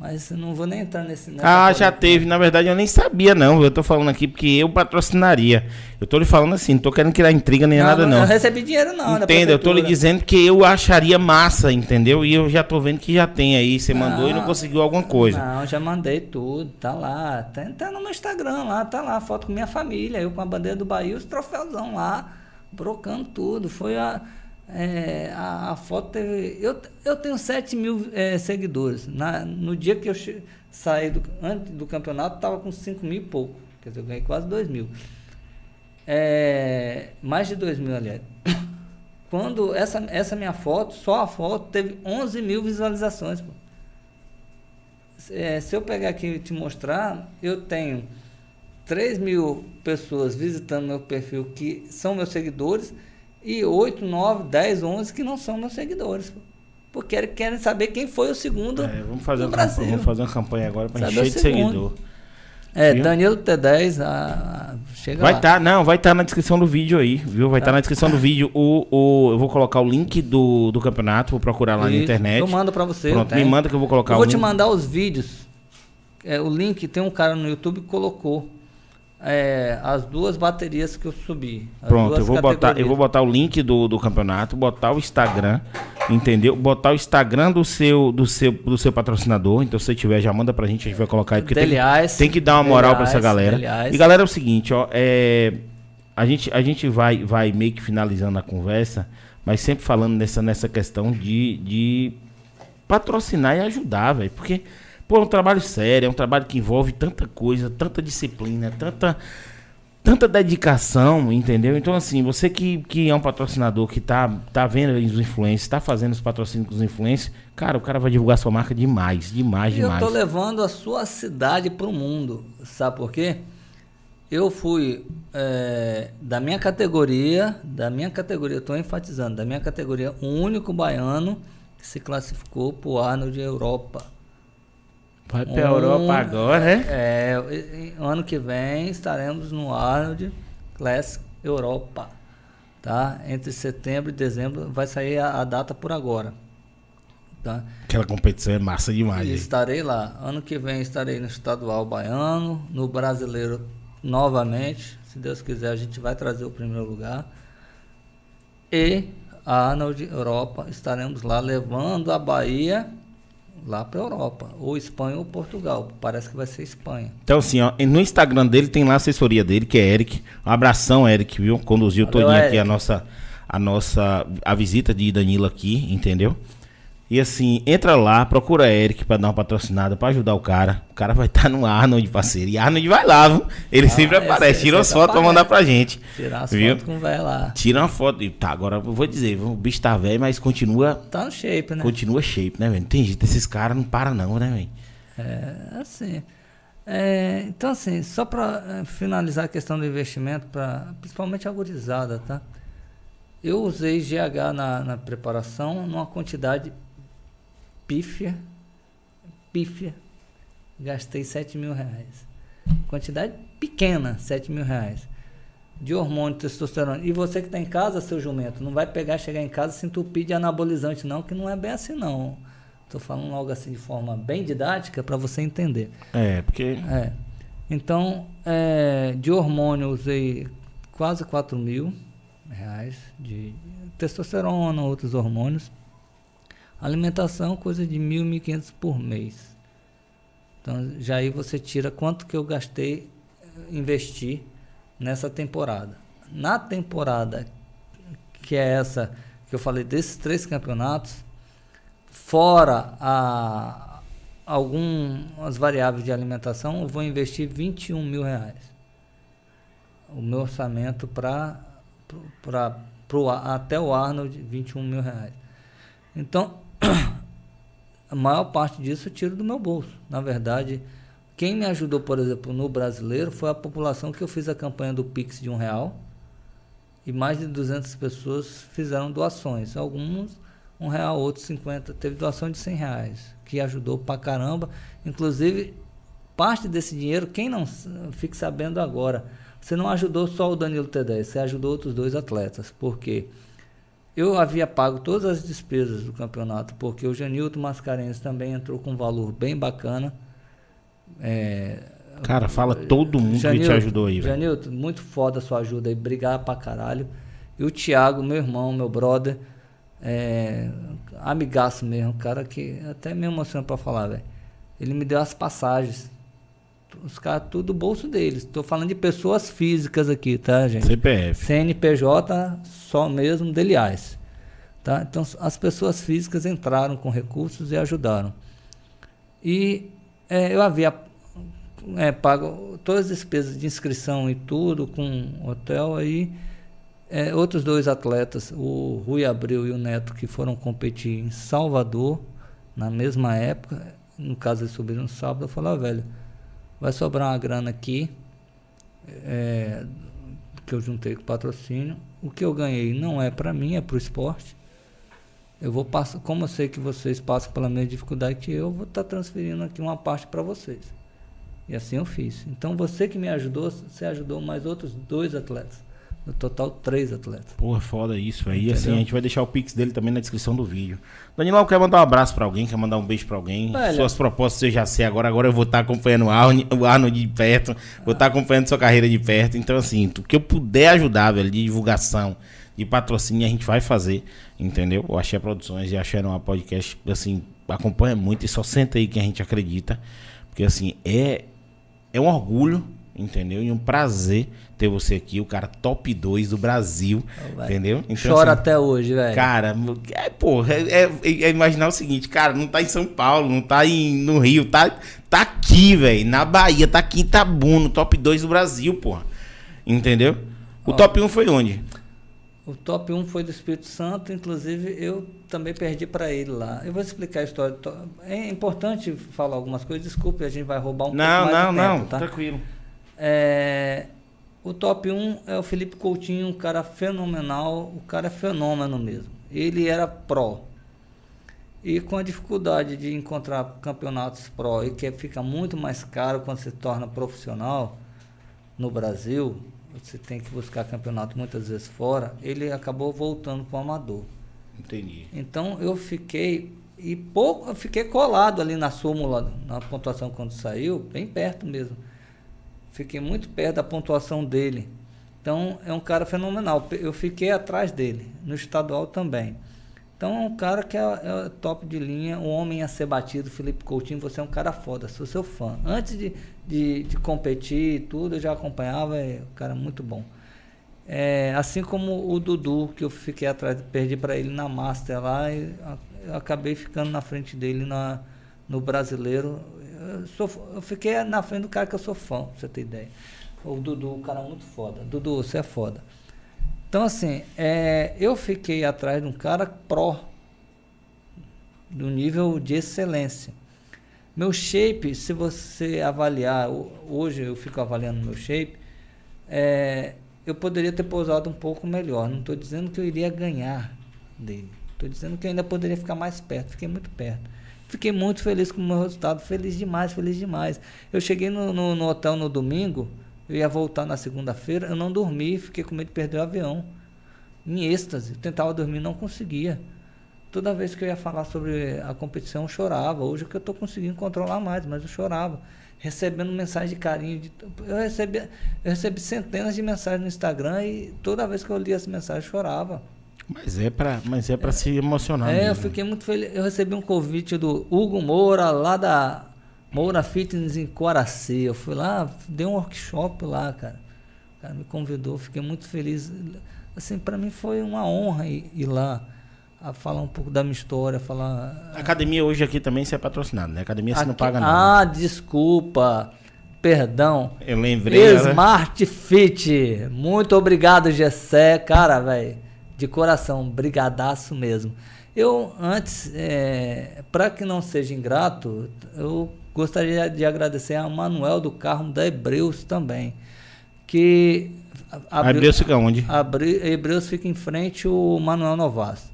Mas não vou nem entrar nesse. Ah, já polêmica. teve. Na verdade, eu nem sabia, não. Eu tô falando aqui porque eu patrocinaria. Eu tô lhe falando assim, não tô querendo criar intriga nem nada, não. Eu recebi dinheiro, não. da Entenda, eu tô lhe dizendo que eu acharia massa, entendeu? E eu já tô vendo que já tem aí. Você mandou e não conseguiu alguma coisa. Não, já mandei tudo, tá lá. Tá, tá no meu Instagram lá, tá lá, foto com minha família, eu com a bandeira do Bahia, os troféuzão lá, brocando tudo. Foi a. é, a, a foto teve. Eu, eu tenho 7 mil é, seguidores. Na, no dia que eu che- saí do, antes do campeonato, tava com 5 mil e pouco. Quer dizer, eu ganhei quase 2 mil. É, mais de 2 mil, aliás. Quando essa, essa minha foto, só a foto, teve 11 mil visualizações. É, se eu pegar aqui e te mostrar, eu tenho 3 mil pessoas visitando meu perfil que são meus seguidores e 8, 9, 10, 11 que não são meus seguidores. Porque querem, saber quem foi o segundo É, vamos, fazer do uma Brasil. campanha, vamos fazer uma campanha agora pra Sabe encher o de segundo. seguidor. É, Viu? Danilo T10, ah, chega Vai lá. estar, não, vai estar na descrição do vídeo aí, viu? Vai estar Tá. na descrição do vídeo o, o. Eu vou colocar o link do, do campeonato, vou procurar lá na Isso, internet. Eu mando pra você. Pronto, eu me manda que eu vou colocar Eu o vou te link. mandar os vídeos. É, o link tem um cara no YouTube que colocou é, as duas baterias que eu subi. Pronto, eu vou botar, eu vou botar o link do, do campeonato, botar o Instagram, entendeu? Botar o Instagram do seu do seu do seu patrocinador. Então se você tiver já manda pra gente, a gente vai colocar aí porque tem, Deliás, tem que dar uma moral pra essa Deliás, galera. Deliás. E galera, é o seguinte, ó, é a gente a gente vai vai meio que finalizando a conversa, mas sempre falando nessa nessa questão de de patrocinar e ajudar, velho, porque pô, é um trabalho sério, é um trabalho que envolve tanta coisa, tanta disciplina, tanta tanta dedicação, entendeu? Então, assim, você que, que é um patrocinador, que tá, tá vendo os influencers, tá fazendo os patrocínios com os influencers, cara, o cara vai divulgar sua marca demais, demais, E eu demais. tô levando a sua cidade pro mundo. Sabe por quê? Eu fui é, da minha categoria, da minha categoria, eu tô enfatizando, da minha categoria, o único baiano que se classificou para o Arnold Europa. Vai pra Europa agora, né? É, ano que vem estaremos no Arnold Classic Europa. Tá? Entre setembro e dezembro vai sair a, a data por agora. Tá? Aquela competição é massa demais. E estarei lá. Ano que vem estarei no estadual baiano, no brasileiro novamente. Se Deus quiser, a gente vai trazer o primeiro lugar. E a Arnold Europa estaremos lá levando a Bahia lá para Europa, ou Espanha ou Portugal. Parece que vai ser Espanha. Então, assim, ó, no Instagram dele tem lá a assessoria dele, que é Eric. Um abração, Eric, viu? Conduziu Valeu, todinho aqui a Eric. nossa, a nossa a visita de Danilo aqui, entendeu? E assim, entra lá, procura Eric pra dar uma patrocinada, pra ajudar o cara. O cara vai estar no Arnold, parceiro. E Arnold vai lá, viu? Ele Ah, sempre aparece, tira as fotos pra mandar pra gente. Tirar as Viu? fotos com o velho lá. Tira uma foto. E Tá, agora eu vou dizer, o bicho tá velho, mas continua, Tá no shape, né? continua shape, né, velho? Não tem jeito, esses caras não param não, né, velho? É, assim. É, então, assim, só para finalizar a questão do investimento, pra, principalmente a gurizada, tá? Eu usei GH na, na preparação numa quantidade pífia, pífia, gastei 7 mil reais. Quantidade pequena, 7 mil reais. De hormônio, testosterona. E você que está em casa, seu jumento, não vai pegar, chegar em casa se entupir de anabolizante, não, que não é bem assim, não. Estou falando algo assim de forma bem didática para você entender. É, porque É. Então, é, de hormônio usei quase 4 mil reais de testosterona, outros hormônios. Alimentação, coisa de 1.000, 1.500 por mês. Então, já aí você tira quanto que eu gastei, eh, investi nessa temporada. Na temporada que é essa que eu falei desses três campeonatos, fora a, algumas variáveis de alimentação, eu vou investir 21 mil reais. O meu orçamento para até o Arnold, 21 mil reais. Então, a maior parte disso eu tiro do meu bolso. Na verdade, quem me ajudou, por exemplo, no brasileiro foi a população que eu fiz a campanha do Pix de um real e mais de 200 pessoas fizeram doações. Alguns um real, outros 50. Teve doação de 100 reais, que ajudou pra caramba. Inclusive, parte desse dinheiro, quem não fique sabendo agora, você não ajudou só o Danilo T10, você ajudou outros dois atletas. Por quê? Eu havia pago todas as despesas do campeonato, porque o Janilton Mascarenhas também entrou com um valor bem bacana. É, Cara, fala todo mundo que te ajudou aí, velho. Janilton, muito foda a sua ajuda aí, obrigado pra caralho. E o Thiago, meu irmão, meu brother, é, amigaço mesmo, cara que até me emociona pra falar, velho. Ele me deu as passagens. Os caras, tudo do bolso deles. Tô falando de pessoas físicas aqui, tá, gente? CPF. CNPJ só mesmo deliais. Tá? Então as pessoas físicas entraram com recursos e ajudaram. E é, eu havia é, pago todas as despesas de inscrição e tudo com hotel aí. é, outros dois atletas, o Rui Abreu e o Neto, que foram competir em Salvador na mesma época. No caso, eles subiram no sábado. Eu falei, ó, velho, vai sobrar uma grana aqui. é, que eu juntei com o patrocínio. O que eu ganhei não é para mim, é para o esporte. Eu vou passar, como eu sei que vocês passam pela mesma dificuldade que eu, vou estar transferindo aqui uma parte para vocês. E assim eu fiz. Então você que me ajudou, você ajudou mais outros dois atletas. No total, três atletas. Porra, foda isso, velho. E assim, a gente vai deixar o pix dele também na descrição do vídeo. Danilão, quer mandar um abraço pra alguém? Quer mandar um beijo pra alguém? Suas propostas eu já sei agora. Agora eu vou estar acompanhando o Arno, o de perto. Vou estar acompanhando sua carreira de perto. Então, assim, o que eu puder ajudar, velho, de divulgação, de patrocínio, a gente vai fazer. Entendeu? O Axé Produções e Axé Não Podcast, assim, acompanha muito e só senta aí que a gente acredita. Porque, assim, é, é um orgulho, entendeu? E um prazer ter você aqui, o cara top 2 do Brasil, vai. entendeu? Então, Chora assim, até hoje, velho. Cara, é, porra, é, é- é imaginar o seguinte, cara, não tá em São Paulo, não tá em, no Rio, tá, tá aqui, velho, na Bahia, tá aqui em Tabu, no top 2 do Brasil, porra. Entendeu? O Ó. top 1 foi onde? O top 1 foi do Espírito Santo, inclusive eu também perdi para ele lá. Eu vou explicar a história. É importante falar algumas coisas, desculpe, a gente vai roubar um não, pouco mais não, de não, tempo, tá? tranquilo. É, o top 1 é o Felipe Coutinho, um cara fenomenal, o cara é fenômeno mesmo. Ele era pró. E com a dificuldade de encontrar campeonatos pro e que fica muito mais caro quando se torna profissional no Brasil, você tem que buscar campeonato muitas vezes fora, ele acabou voltando para o amador. Entendi. Então eu fiquei e pouco, eu fiquei colado ali na súmula, na pontuação quando saiu, bem perto mesmo. Fiquei muito perto da pontuação dele. Então é um cara fenomenal. Eu fiquei atrás dele, no estadual também. Então é um cara que é, é, top de linha, um homem a ser batido, Felipe Coutinho, você é um cara foda, sou seu fã. Antes de, de, de competir e tudo, eu já acompanhava, é um cara muito bom. É, assim como o Dudu, que eu fiquei atrás, perdi para ele na Master lá, e eu acabei ficando na frente dele na, no brasileiro. Eu, sou, eu fiquei na frente do cara que eu sou fã, pra você ter ideia. O Dudu, um cara muito foda. Dudu, você é foda. Então, assim, é, eu fiquei atrás de um cara pró, do nível de excelência. Meu shape, se você avaliar, hoje eu fico avaliando meu shape, é, eu poderia ter pousado um pouco melhor. Não estou dizendo que eu iria ganhar dele. Estou dizendo que ainda poderia ficar mais perto. Fiquei muito perto. Fiquei muito feliz com o meu resultado. Feliz demais, feliz demais. Eu cheguei no, no, no hotel no domingo. Eu ia voltar na segunda-feira, eu não dormi, fiquei com medo de perder o avião. Em êxtase, tentava dormir, não conseguia. Toda vez que eu ia falar sobre a competição, eu chorava. Hoje é que eu estou conseguindo controlar mais, mas eu chorava. Recebendo mensagem de carinho. De, eu, recebi, eu recebi centenas de mensagens no Instagram e toda vez que eu lia as mensagens, eu chorava. Mas é para mas é para é, se emocionar. É, mesmo. eu fiquei muito feliz. Eu recebi um convite do Hugo Moura, lá da Moura Fitness em Coraci. Eu fui lá, dei um workshop lá, cara. O cara me convidou, fiquei muito feliz. Assim, para mim foi uma honra ir, ir, lá a falar um pouco da minha história, falar. A academia hoje aqui também você é patrocinado, né? A academia você aqui, não paga nada. Ah, desculpa. Perdão. Eu lembrei. Smart ela... Fit. Muito obrigado, Gessé. Cara, velho. De coração, brigadaço mesmo. Eu, antes, é, para que não seja ingrato, eu Gostaria de agradecer a Manuel do Carmo da Hebreus também. Que a Hebreus fica onde? Abre, Hebreus fica em frente o Manuel Novas.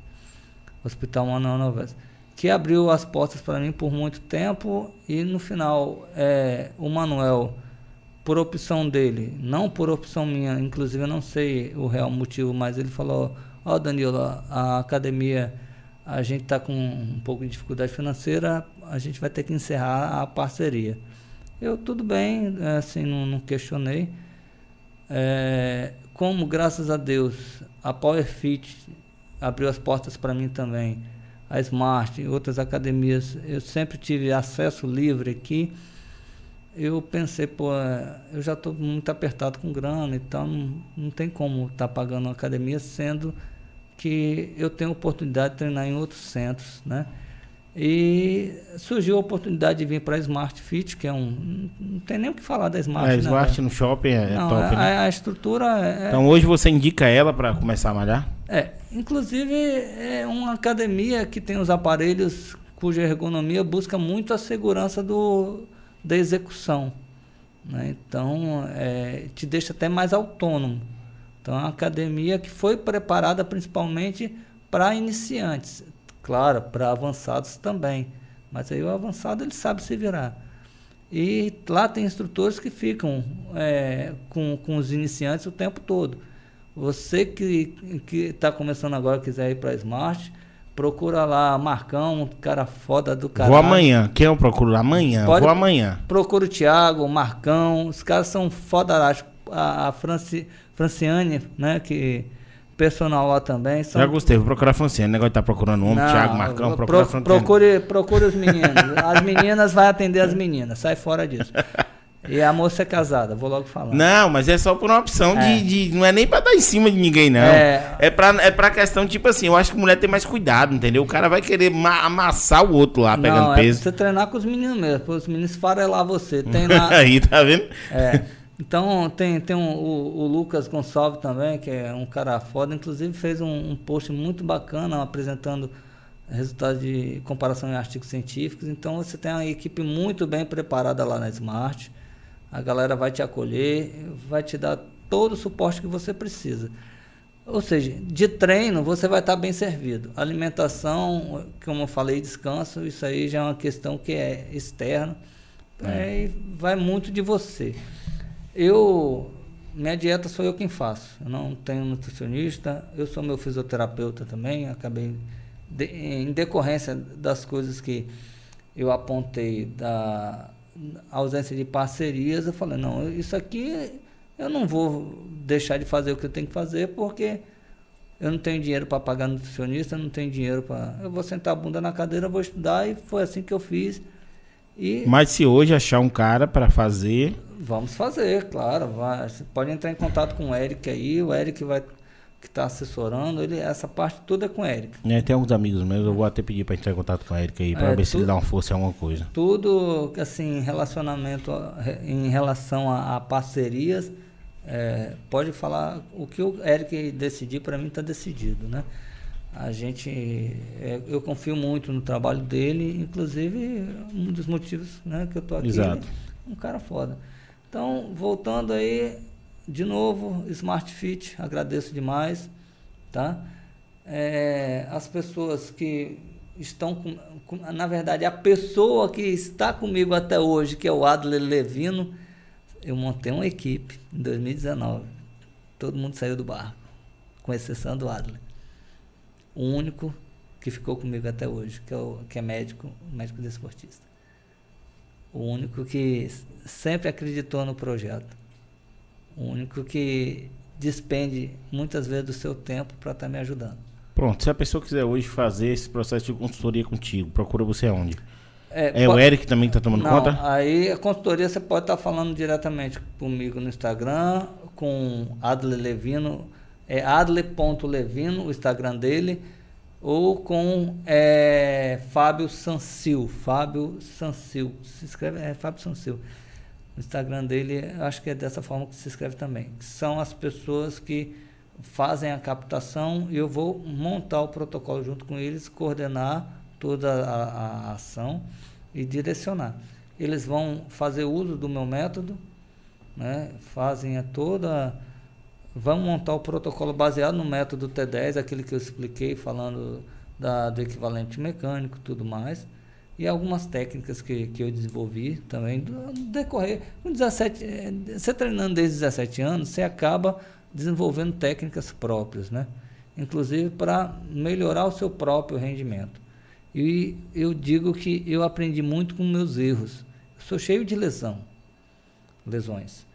Hospital Manuel Novas. Que abriu as portas para mim por muito tempo e no final é, o Manuel, por opção dele, não por opção minha, inclusive eu não sei o real motivo, mas ele falou: Ó, oh, Danilo, a academia a gente está com um pouco de dificuldade financeira, a gente vai ter que encerrar a parceria. Eu, tudo bem, é, assim, não, não questionei. É, como, graças a Deus, a PowerFit abriu as portas para mim também, a Smart e outras academias, eu sempre tive acesso livre aqui. Eu pensei, pô, eu já estou muito apertado com grana, então não, não tem como estar tá pagando uma academia, sendo que eu tenho oportunidade de treinar em outros centros, né? E surgiu a oportunidade de vir para a Smart Fit, que é um. Não tem nem o que falar da Smart. É, a Smart né, no shopping é, é não, top. A, né? a estrutura é. Então hoje você indica ela para começar a malhar? É. Inclusive é uma academia que tem os aparelhos cuja ergonomia busca muito a segurança do, da execução. Né? Então é, te deixa até mais autônomo. Então é uma academia que foi preparada principalmente para iniciantes. Claro, para avançados também. Mas aí o avançado ele sabe se virar. E lá tem instrutores que ficam é, com, com os iniciantes o tempo todo. Você que está começando agora quiser ir para a Smart, procura lá Marcão, um cara foda do cara. Vou amanhã. Quem eu procuro? Amanhã. Pode, Vou amanhã. Procura o Thiago, o Marcão. Os caras são foda. A, a Franci, Franciane, né? Que personal lá também. São... Já gostei, vou procurar a Franciane. Negócio de tá procurando homem, Thiago, Marcão, procura pro, procure, procure os meninos. as meninas vai atender as meninas, sai fora disso. E a moça é casada, vou logo falar. Não, mas é só por uma opção é. de, de, Não é nem pra dar em cima de ninguém, não. É. É pra, é pra questão, tipo assim, eu acho que mulher tem mais cuidado, entendeu? O cara vai querer amassar o outro lá, pegando não, peso. É pra você treinar com os meninos mesmo, os meninos farelar você. Tem lá. Aí, tá vendo? É. Então tem, tem um, o, o, Lucas Gonçalves também, que é um cara foda, inclusive fez um, um post muito bacana apresentando resultados de comparação em artigos científicos. Então você tem uma equipe muito bem preparada lá na Smart. A galera vai te acolher, vai te dar todo o suporte que você precisa. Ou seja, de treino você vai estar bem servido. Alimentação, como eu falei, descanso, isso aí já é uma questão que é externa. É. É, vai muito de você. Eu, minha dieta sou eu quem faço. Eu não tenho nutricionista, eu sou meu fisioterapeuta também. Acabei, de, em decorrência das coisas que eu apontei da ausência de parcerias, eu falei, não, isso aqui eu não vou deixar de fazer o que eu tenho que fazer porque eu não tenho dinheiro para pagar nutricionista, eu não tenho dinheiro para. Eu vou sentar a bunda na cadeira, vou estudar e foi assim que eu fiz. E Mas se hoje achar um cara para fazer. Vamos fazer, claro. Vai. Você pode entrar em contato com o Eric aí, o Eric vai que está assessorando, ele, essa parte toda é com o Eric. É, tem alguns amigos meus, eu vou até pedir para entrar em contato com o Eric aí, para é, ver tudo, se ele dá uma força em alguma coisa. Tudo, assim, relacionamento, em relação a, a parcerias, é, pode falar o que o Eric decidir, para mim está decidido, né? A gente, é, eu confio muito no trabalho dele, inclusive um dos motivos né, que eu tô aqui, Exato. um cara foda. Então, voltando aí, de novo, Smart Fit, agradeço demais, tá? É, as pessoas que estão com, com, na verdade, a pessoa que está comigo até hoje, que é o Adler Levino, eu montei uma equipe em 2019. Todo mundo saiu do barco, com exceção do Adler. O único que ficou comigo até hoje, que é, o, que é médico, médico desportista. O único que sempre acreditou no projeto. O único que despende muitas vezes do seu tempo para estar tá me ajudando. Pronto, se a pessoa quiser hoje fazer esse processo de consultoria contigo, procura você aonde? É, é o Eric também está tomando não, conta? Aí a consultoria você pode estar tá falando diretamente comigo no Instagram, com Adler Levino, é adler.levino, o Instagram dele, ou com é, Fábio Sansil, Fábio Sansil, se escreve, é Fábio Sansil. O Instagram dele, acho que é dessa forma que se escreve também. São as pessoas que fazem a captação e eu vou montar o protocolo junto com eles, coordenar toda a, a ação e direcionar. Eles vão fazer uso do meu método, né? fazem a toda. Vão montar o protocolo baseado no método T10, aquele que eu expliquei, falando da, do equivalente mecânico tudo mais. E algumas técnicas que, que eu desenvolvi também do, decorrer. Com 17, eh, você treinando desde 17 anos, você acaba desenvolvendo técnicas próprias, né? Inclusive para melhorar o seu próprio rendimento. E eu digo que eu aprendi muito com meus erros. Eu sou cheio de lesão, lesões.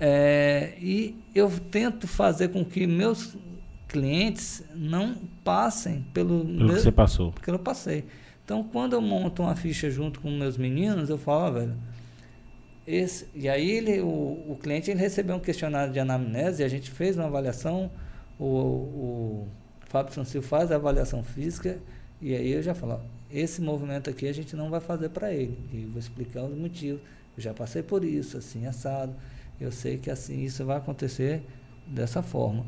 É, e eu tento fazer com que meus clientes não passem pelo, pelo que você passou. Porque eu passei. Então, quando eu monto uma ficha junto com meus meninos, eu falo, velho, esse, e aí ele, o, o cliente ele recebeu um questionário de anamnese, a gente fez uma avaliação, o, o Fábio Sancil faz a avaliação física e aí eu já falo, esse movimento aqui a gente não vai fazer para ele. E vou explicar os motivos. Eu já passei por isso, assim, assado. Eu sei que assim isso vai acontecer dessa forma.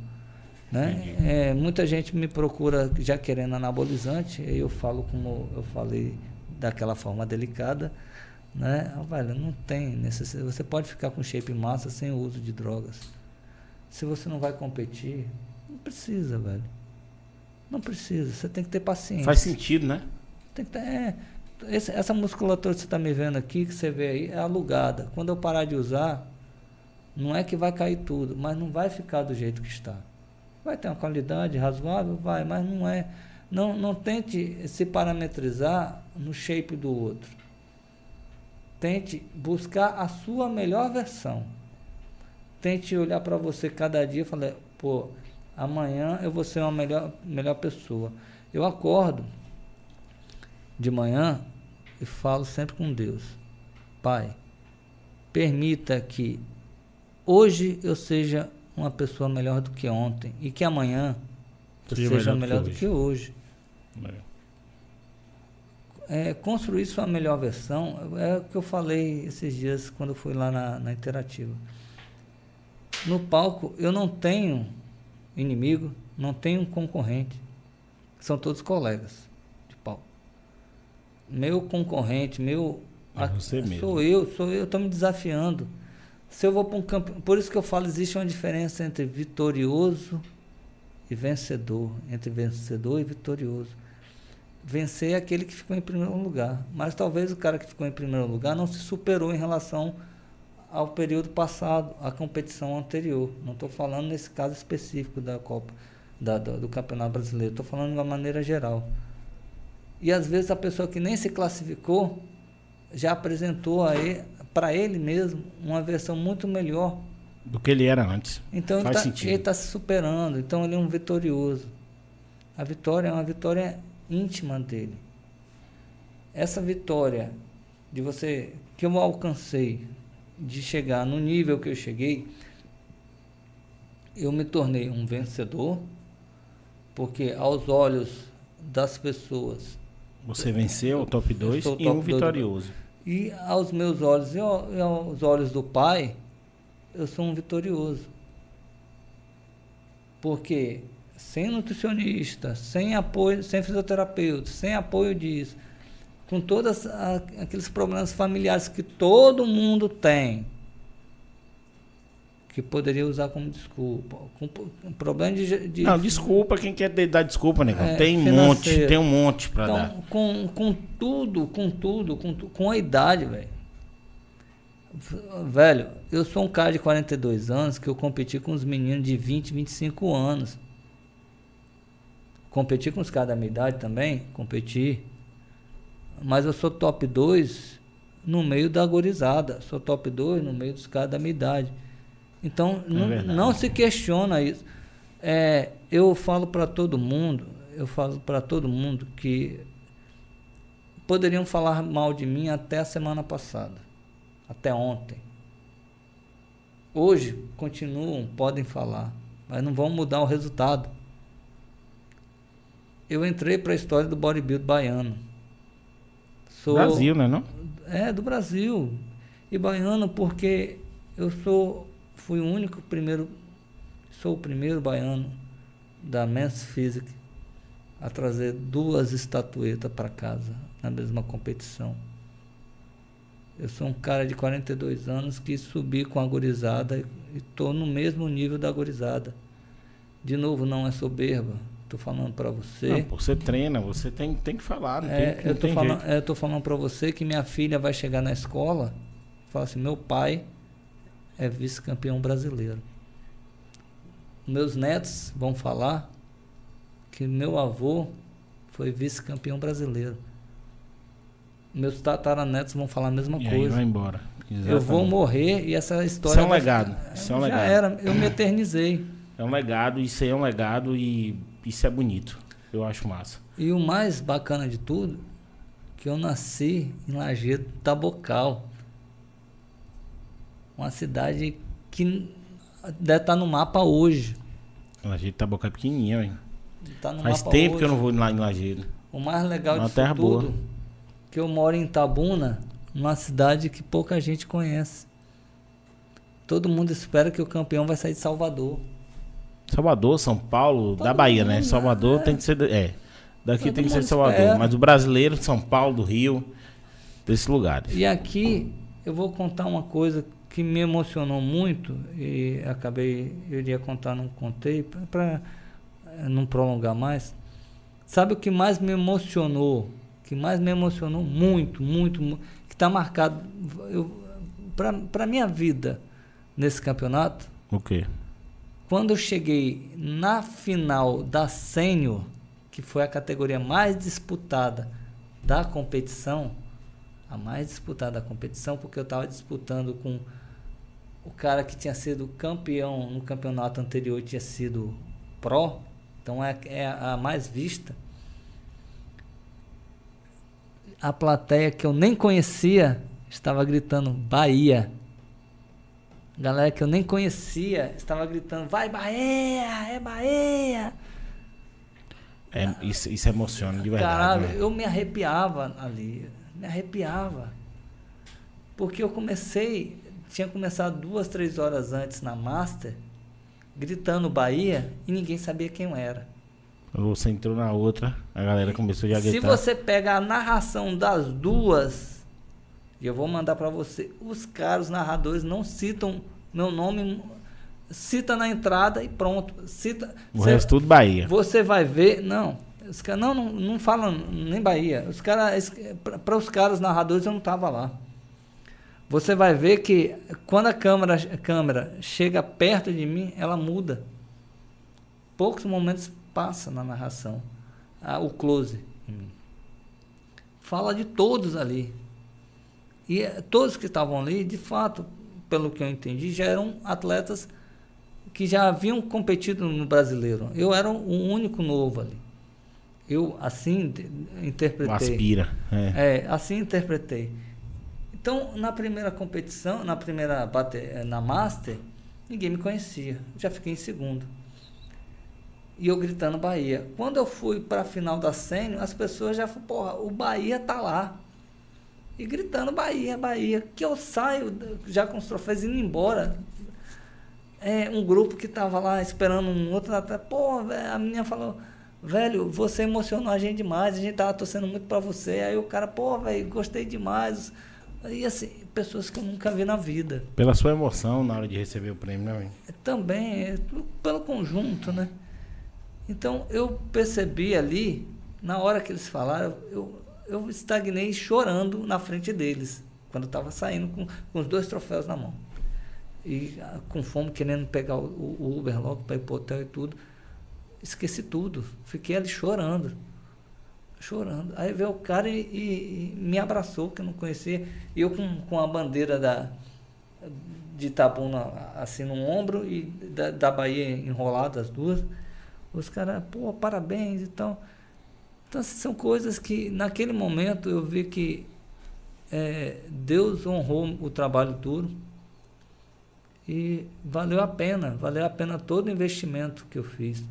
Né? É, muita gente me procura já querendo anabolizante, aí eu falo como eu falei daquela forma delicada, né? Ah, velho, não tem necessidade. Você pode ficar com shape massa sem o uso de drogas. Se você não vai competir, não precisa, velho. Não precisa, você tem que ter paciência. Faz sentido, né? Tem que ter, é, esse, essa musculatura que você está me vendo aqui, que você vê aí, é alugada. Quando eu parar de usar, não é que vai cair tudo, mas não vai ficar do jeito que está. Vai ter uma qualidade razoável? Vai, mas não é. Não, não tente se parametrizar no shape do outro. Tente buscar a sua melhor versão. Tente olhar para você cada dia e falar, pô, amanhã eu vou ser uma melhor, melhor pessoa. Eu acordo de manhã e falo sempre com Deus: Pai, permita que hoje eu seja uma pessoa melhor do que ontem e que amanhã eu seja, seja melhor, do que hoje. É, construir sua melhor versão é o que eu falei esses dias quando eu fui lá na, na Interativa. No palco, eu não tenho inimigo, não tenho concorrente. São todos colegas de pau. Meu concorrente, meu. É a, mesmo. Sou eu, sou eu, estou me desafiando. Se eu vou para um campeão. Por isso que eu falo, existe uma diferença entre vitorioso e vencedor, entre vencedor e vitorioso. Vencer é aquele que ficou em primeiro lugar, mas talvez o cara que ficou em primeiro lugar não se superou em relação ao período passado, à competição anterior. Não estou falando nesse caso específico da Copa, da, do, do Campeonato Brasileiro, estou falando de uma maneira geral. E às vezes a pessoa que nem se classificou já apresentou para ele mesmo uma versão muito melhor do que ele era antes. Então Faz ele está tá se superando, então ele é um vitorioso. A vitória é uma vitória íntima dele. Essa vitória de você que eu alcancei de chegar no nível que eu cheguei, eu me tornei um vencedor, porque aos olhos das pessoas você venceu o top 2 e um vitorioso. E aos meus olhos e aos olhos do pai, eu sou um vitorioso. Porque sem nutricionista, sem apoio, sem fisioterapeuta, sem apoio disso, com todos aqueles problemas familiares que todo mundo tem, que poderia usar como desculpa. Com, problema de, de, Não, desculpa, quem quer dar desculpa, negão. É, tem um monte, tem um monte para então, dar. Com, com tudo, com tudo, com, com a idade, velho. Velho, eu sou um cara de 42 anos que eu competi com os meninos de 20, 25 anos. Competi com os caras da minha idade também, competi. Mas eu sou top 2 no meio da gorizada. Sou top 2 no meio dos caras da minha idade. Então, é não se questiona isso. É, eu falo para todo mundo, eu falo para todo mundo que poderiam falar mal de mim até a semana passada até ontem. Hoje continuam, podem falar, mas não vão mudar o resultado. Eu entrei para a história do bodybuild baiano. Sou, Brasil, né, não? É, do Brasil. E baiano porque eu sou fui o único primeiro sou o primeiro baiano da Men's Physique a trazer duas estatuetas para casa na mesma competição. Eu sou um cara de 42 anos que subi com a gorizada e estou no mesmo nível da gorizada. De novo, não é soberba. Estou falando para você. Não, você treina, você tem, tem que falar. Não é, tem, não eu estou falando, falando para você que minha filha vai chegar na escola e falar assim: meu pai é vice-campeão brasileiro. Meus netos vão falar que meu avô foi vice-campeão brasileiro meus tataranetos vão falar a mesma e coisa. Vai embora. Exatamente. Eu vou morrer e essa história. Isso é um legado. Isso é um já legado. era, eu me eternizei. É um legado, isso aí é um legado e isso é bonito. Eu acho massa. E o mais bacana de tudo, que eu nasci em Lajeado Tabocal. Uma cidade que deve estar no mapa hoje. Tabocal é pequenininha, hein? Tá Faz tempo hoje. que eu não vou lá em Lajeado. O mais legal Uma disso tudo boa que eu moro em Itabuna, uma cidade que pouca gente conhece. Todo mundo espera que o campeão vai sair de Salvador. Salvador, São Paulo, Todo da Bahia, né? mundo, né? Salvador é. tem que ser. É. Daqui Todo tem que ser Salvador. Espera. Mas o brasileiro, São Paulo, do Rio, desses lugares. E aqui eu vou contar uma coisa que me emocionou muito e acabei, eu iria contar, não contei, para não prolongar mais. Sabe o que mais me emocionou que mais me emocionou muito, muito, muito que está marcado para a minha vida nesse campeonato. O quê? Quando eu cheguei na final da sênior, que foi a categoria mais disputada da competição, a mais disputada da competição, porque eu estava disputando com o cara que tinha sido campeão no campeonato anterior, tinha sido pró, então é, é a mais vista a plateia que eu nem conhecia estava gritando Bahia. Galera que eu nem conhecia estava gritando: Vai Bahia! É Bahia! É, isso, isso emociona de verdade. Caralho, né? eu me arrepiava ali. Me arrepiava. Porque eu comecei, tinha começado duas, três horas antes na Master, gritando Bahia e ninguém sabia quem eu era. Você entrou na outra, a galera começou a gritar. Se você pega a narração das duas, e eu vou mandar para você, os caras, os narradores, não citam meu nome cita na entrada e pronto. Cita, o cê, resto tudo Bahia. Você vai ver, não. Os caras não, não, não falam nem Bahia. Os caras, para os caras narradores eu não tava lá. Você vai ver que quando a câmera, a câmera chega perto de mim, ela muda. Poucos momentos passa na narração. Ah, o close em mim. Fala de todos ali. E eh, todos que estavam ali, de fato, pelo que eu entendi, já eram atletas que já haviam competido no brasileiro. Eu era o único novo ali. Eu assim interpretei. Aspira. É. é, assim interpretei. Então, na primeira competição, na primeira eh, na Master, ninguém me conhecia. Já fiquei em segundo. E eu gritando Bahia. Quando eu fui para a final da Sênior, as pessoas já falaram, porra, o Bahia tá lá. E gritando Bahia, Bahia. Que eu saio já com os troféus indo embora. É, um grupo que tava lá esperando um outro até, pô, a menina falou, velho, você emocionou a gente demais, a gente tava torcendo muito para você. Aí o cara, pô, velho, gostei demais. E assim, pessoas que eu nunca vi na vida. Pela sua emoção na hora de receber o prêmio, né, Também, é, pelo conjunto, né? Então eu percebi ali, na hora que eles falaram, eu, eu estagnei chorando na frente deles, quando eu estava saindo com, com os dois troféus na mão. E ah, com fome, querendo pegar o, o Uber logo para ir para o hotel e tudo. Esqueci tudo. Fiquei ali chorando chorando. Aí veio o cara e, e, e, me abraçou, que eu não conhecia. E eu com, com a bandeira da, de Itabuna assim no ombro e da, da Bahia enrolada, as duas. Os caras, pô, parabéns então. Então, assim, são coisas que naquele momento eu vi que é, Deus honrou o trabalho duro e valeu a pena, valeu a pena todo o investimento que eu fiz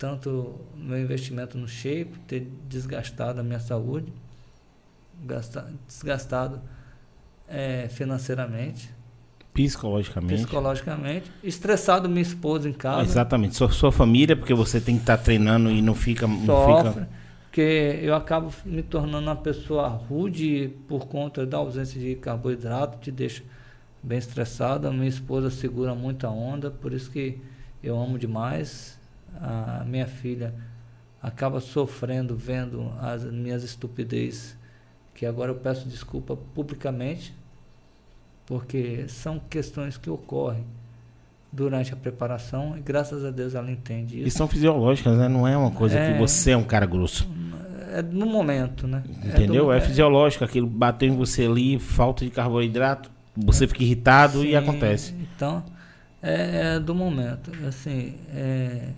tanto meu investimento no shape, ter desgastado a minha saúde, desgastado é, financeiramente. Psicologicamente. Psicologicamente. Estressado minha esposa em casa. Exatamente. Sua, sua família, porque você tem que estar tá treinando e não fica. Sofre, não fica... Porque eu acabo me tornando uma pessoa rude por conta da ausência de carboidrato, te deixa bem estressada. Minha esposa segura muita onda, por isso que eu amo demais a minha filha acaba sofrendo vendo as minhas estupidez, que agora eu peço desculpa publicamente, porque são questões que ocorrem durante a preparação e graças a Deus ela entende isso. E são fisiológicas, né? Não é uma coisa é, que você é um cara grosso. É no momento, né? Entendeu? É, do, é fisiológico, aquilo bateu em você ali, falta de carboidrato, você fica irritado sim, e acontece. Então, é, é do momento. Assim, é,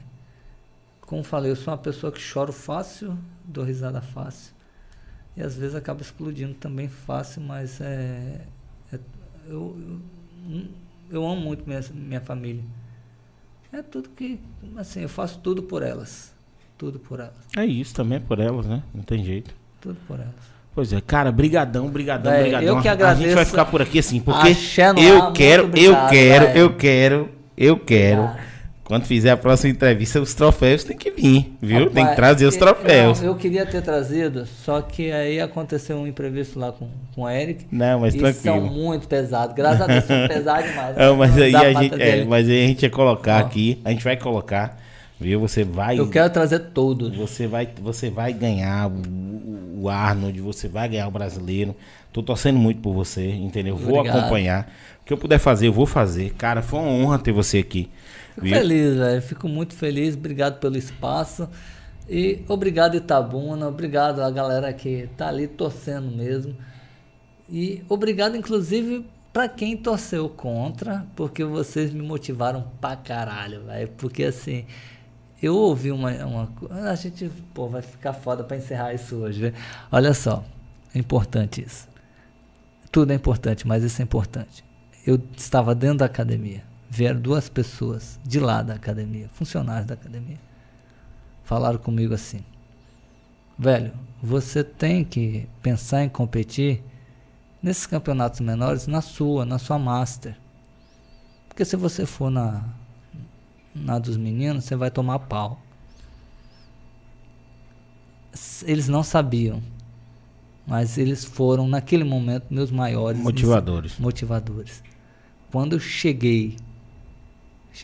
como falei, eu sou uma pessoa que choro fácil, dou risada fácil. E às vezes acaba explodindo também fácil, mas é, é eu, eu, eu, amo muito minha, minha família. É tudo que, assim, eu faço tudo por elas. Tudo por elas. É isso também é por elas, né? Não tem jeito. Tudo por elas. Pois é, cara, brigadão, brigadão, é, brigadão. Eu que agradeço. A gente vai ficar por aqui assim, porque eu quero, eu quero, eu quero, eu quero quando fizer a próxima entrevista, os troféus tem que vir, viu? Rapaz, tem que trazer os troféus. Não, eu queria ter trazido, só que aí aconteceu um imprevisto lá com, com o Eric. Não, mas e tranquilo. são muito pesados. Graças a Deus são pesados demais. Não, mas, aí a gente, é, mas aí a gente ia colocar aqui, a gente vai colocar, viu? Você vai. Eu quero trazer todos. Você vai, você vai ganhar o, o Arnold, você vai ganhar o brasileiro. Tô torcendo muito por você, entendeu? Vou Obrigado. acompanhar. O que eu puder fazer, eu vou fazer. Cara, foi uma honra ter você aqui. Fico Viu? feliz, velho. Fico muito feliz. Obrigado pelo espaço. E obrigado, Itabuna. Obrigado a galera que tá ali torcendo mesmo. E obrigado, inclusive, para quem torceu contra, porque vocês me motivaram pra caralho, velho. Porque assim, eu ouvi uma, uma. A gente, pô, vai ficar foda pra encerrar isso hoje, velho. Olha só, é importante isso. Tudo é importante, mas isso é importante. Eu estava dentro da academia vieram duas pessoas de lá da academia, funcionários da academia, falaram comigo assim: velho, você tem que pensar em competir nesses campeonatos menores na sua, na sua master. Porque se você for na, na dos meninos, você vai tomar pau. Eles não sabiam, mas eles foram naquele momento meus maiores motivadores. Motivadores. Quando eu cheguei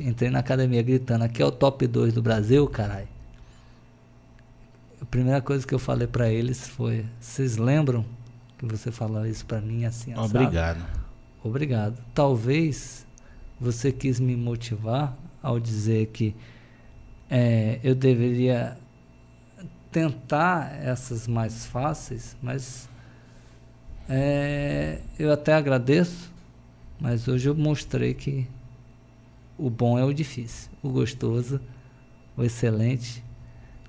Entrei na academia gritando, aqui é o top 2 do Brasil, caralho. A primeira coisa que eu falei para eles foi: vocês lembram que você falou isso para mim assim? Assado? Obrigado. Obrigado. Talvez você quis me motivar ao dizer que é, eu deveria tentar essas mais fáceis, mas é, eu até agradeço, mas hoje eu mostrei que o bom é o difícil, o gostoso, o excelente,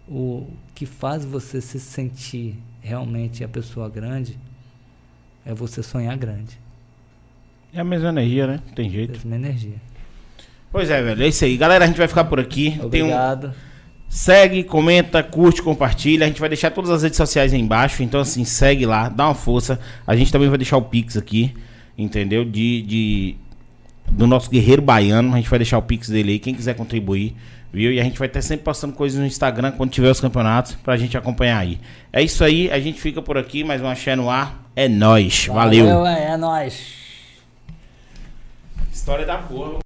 o que faz você se sentir realmente a pessoa grande é você sonhar grande. É a mesma energia, né? Tem jeito. Mesma energia. Pois é, velho. É isso aí. Galera, a gente vai ficar por aqui. Obrigado. Segue, comenta, curte, compartilha. A gente vai deixar todas as redes sociais aí embaixo. Então, assim, segue lá, dá uma força. A gente também vai deixar o Pix aqui, entendeu? De, de do nosso guerreiro baiano. A gente vai deixar o Pix dele aí. Quem quiser contribuir, viu? E a gente vai estar sempre postando coisas no Instagram quando tiver os campeonatos pra gente acompanhar aí. É isso aí. A gente fica por aqui. Mais uma Xé no ar. É nóis. Valeu. Valeu, é, é nóis. História da porra.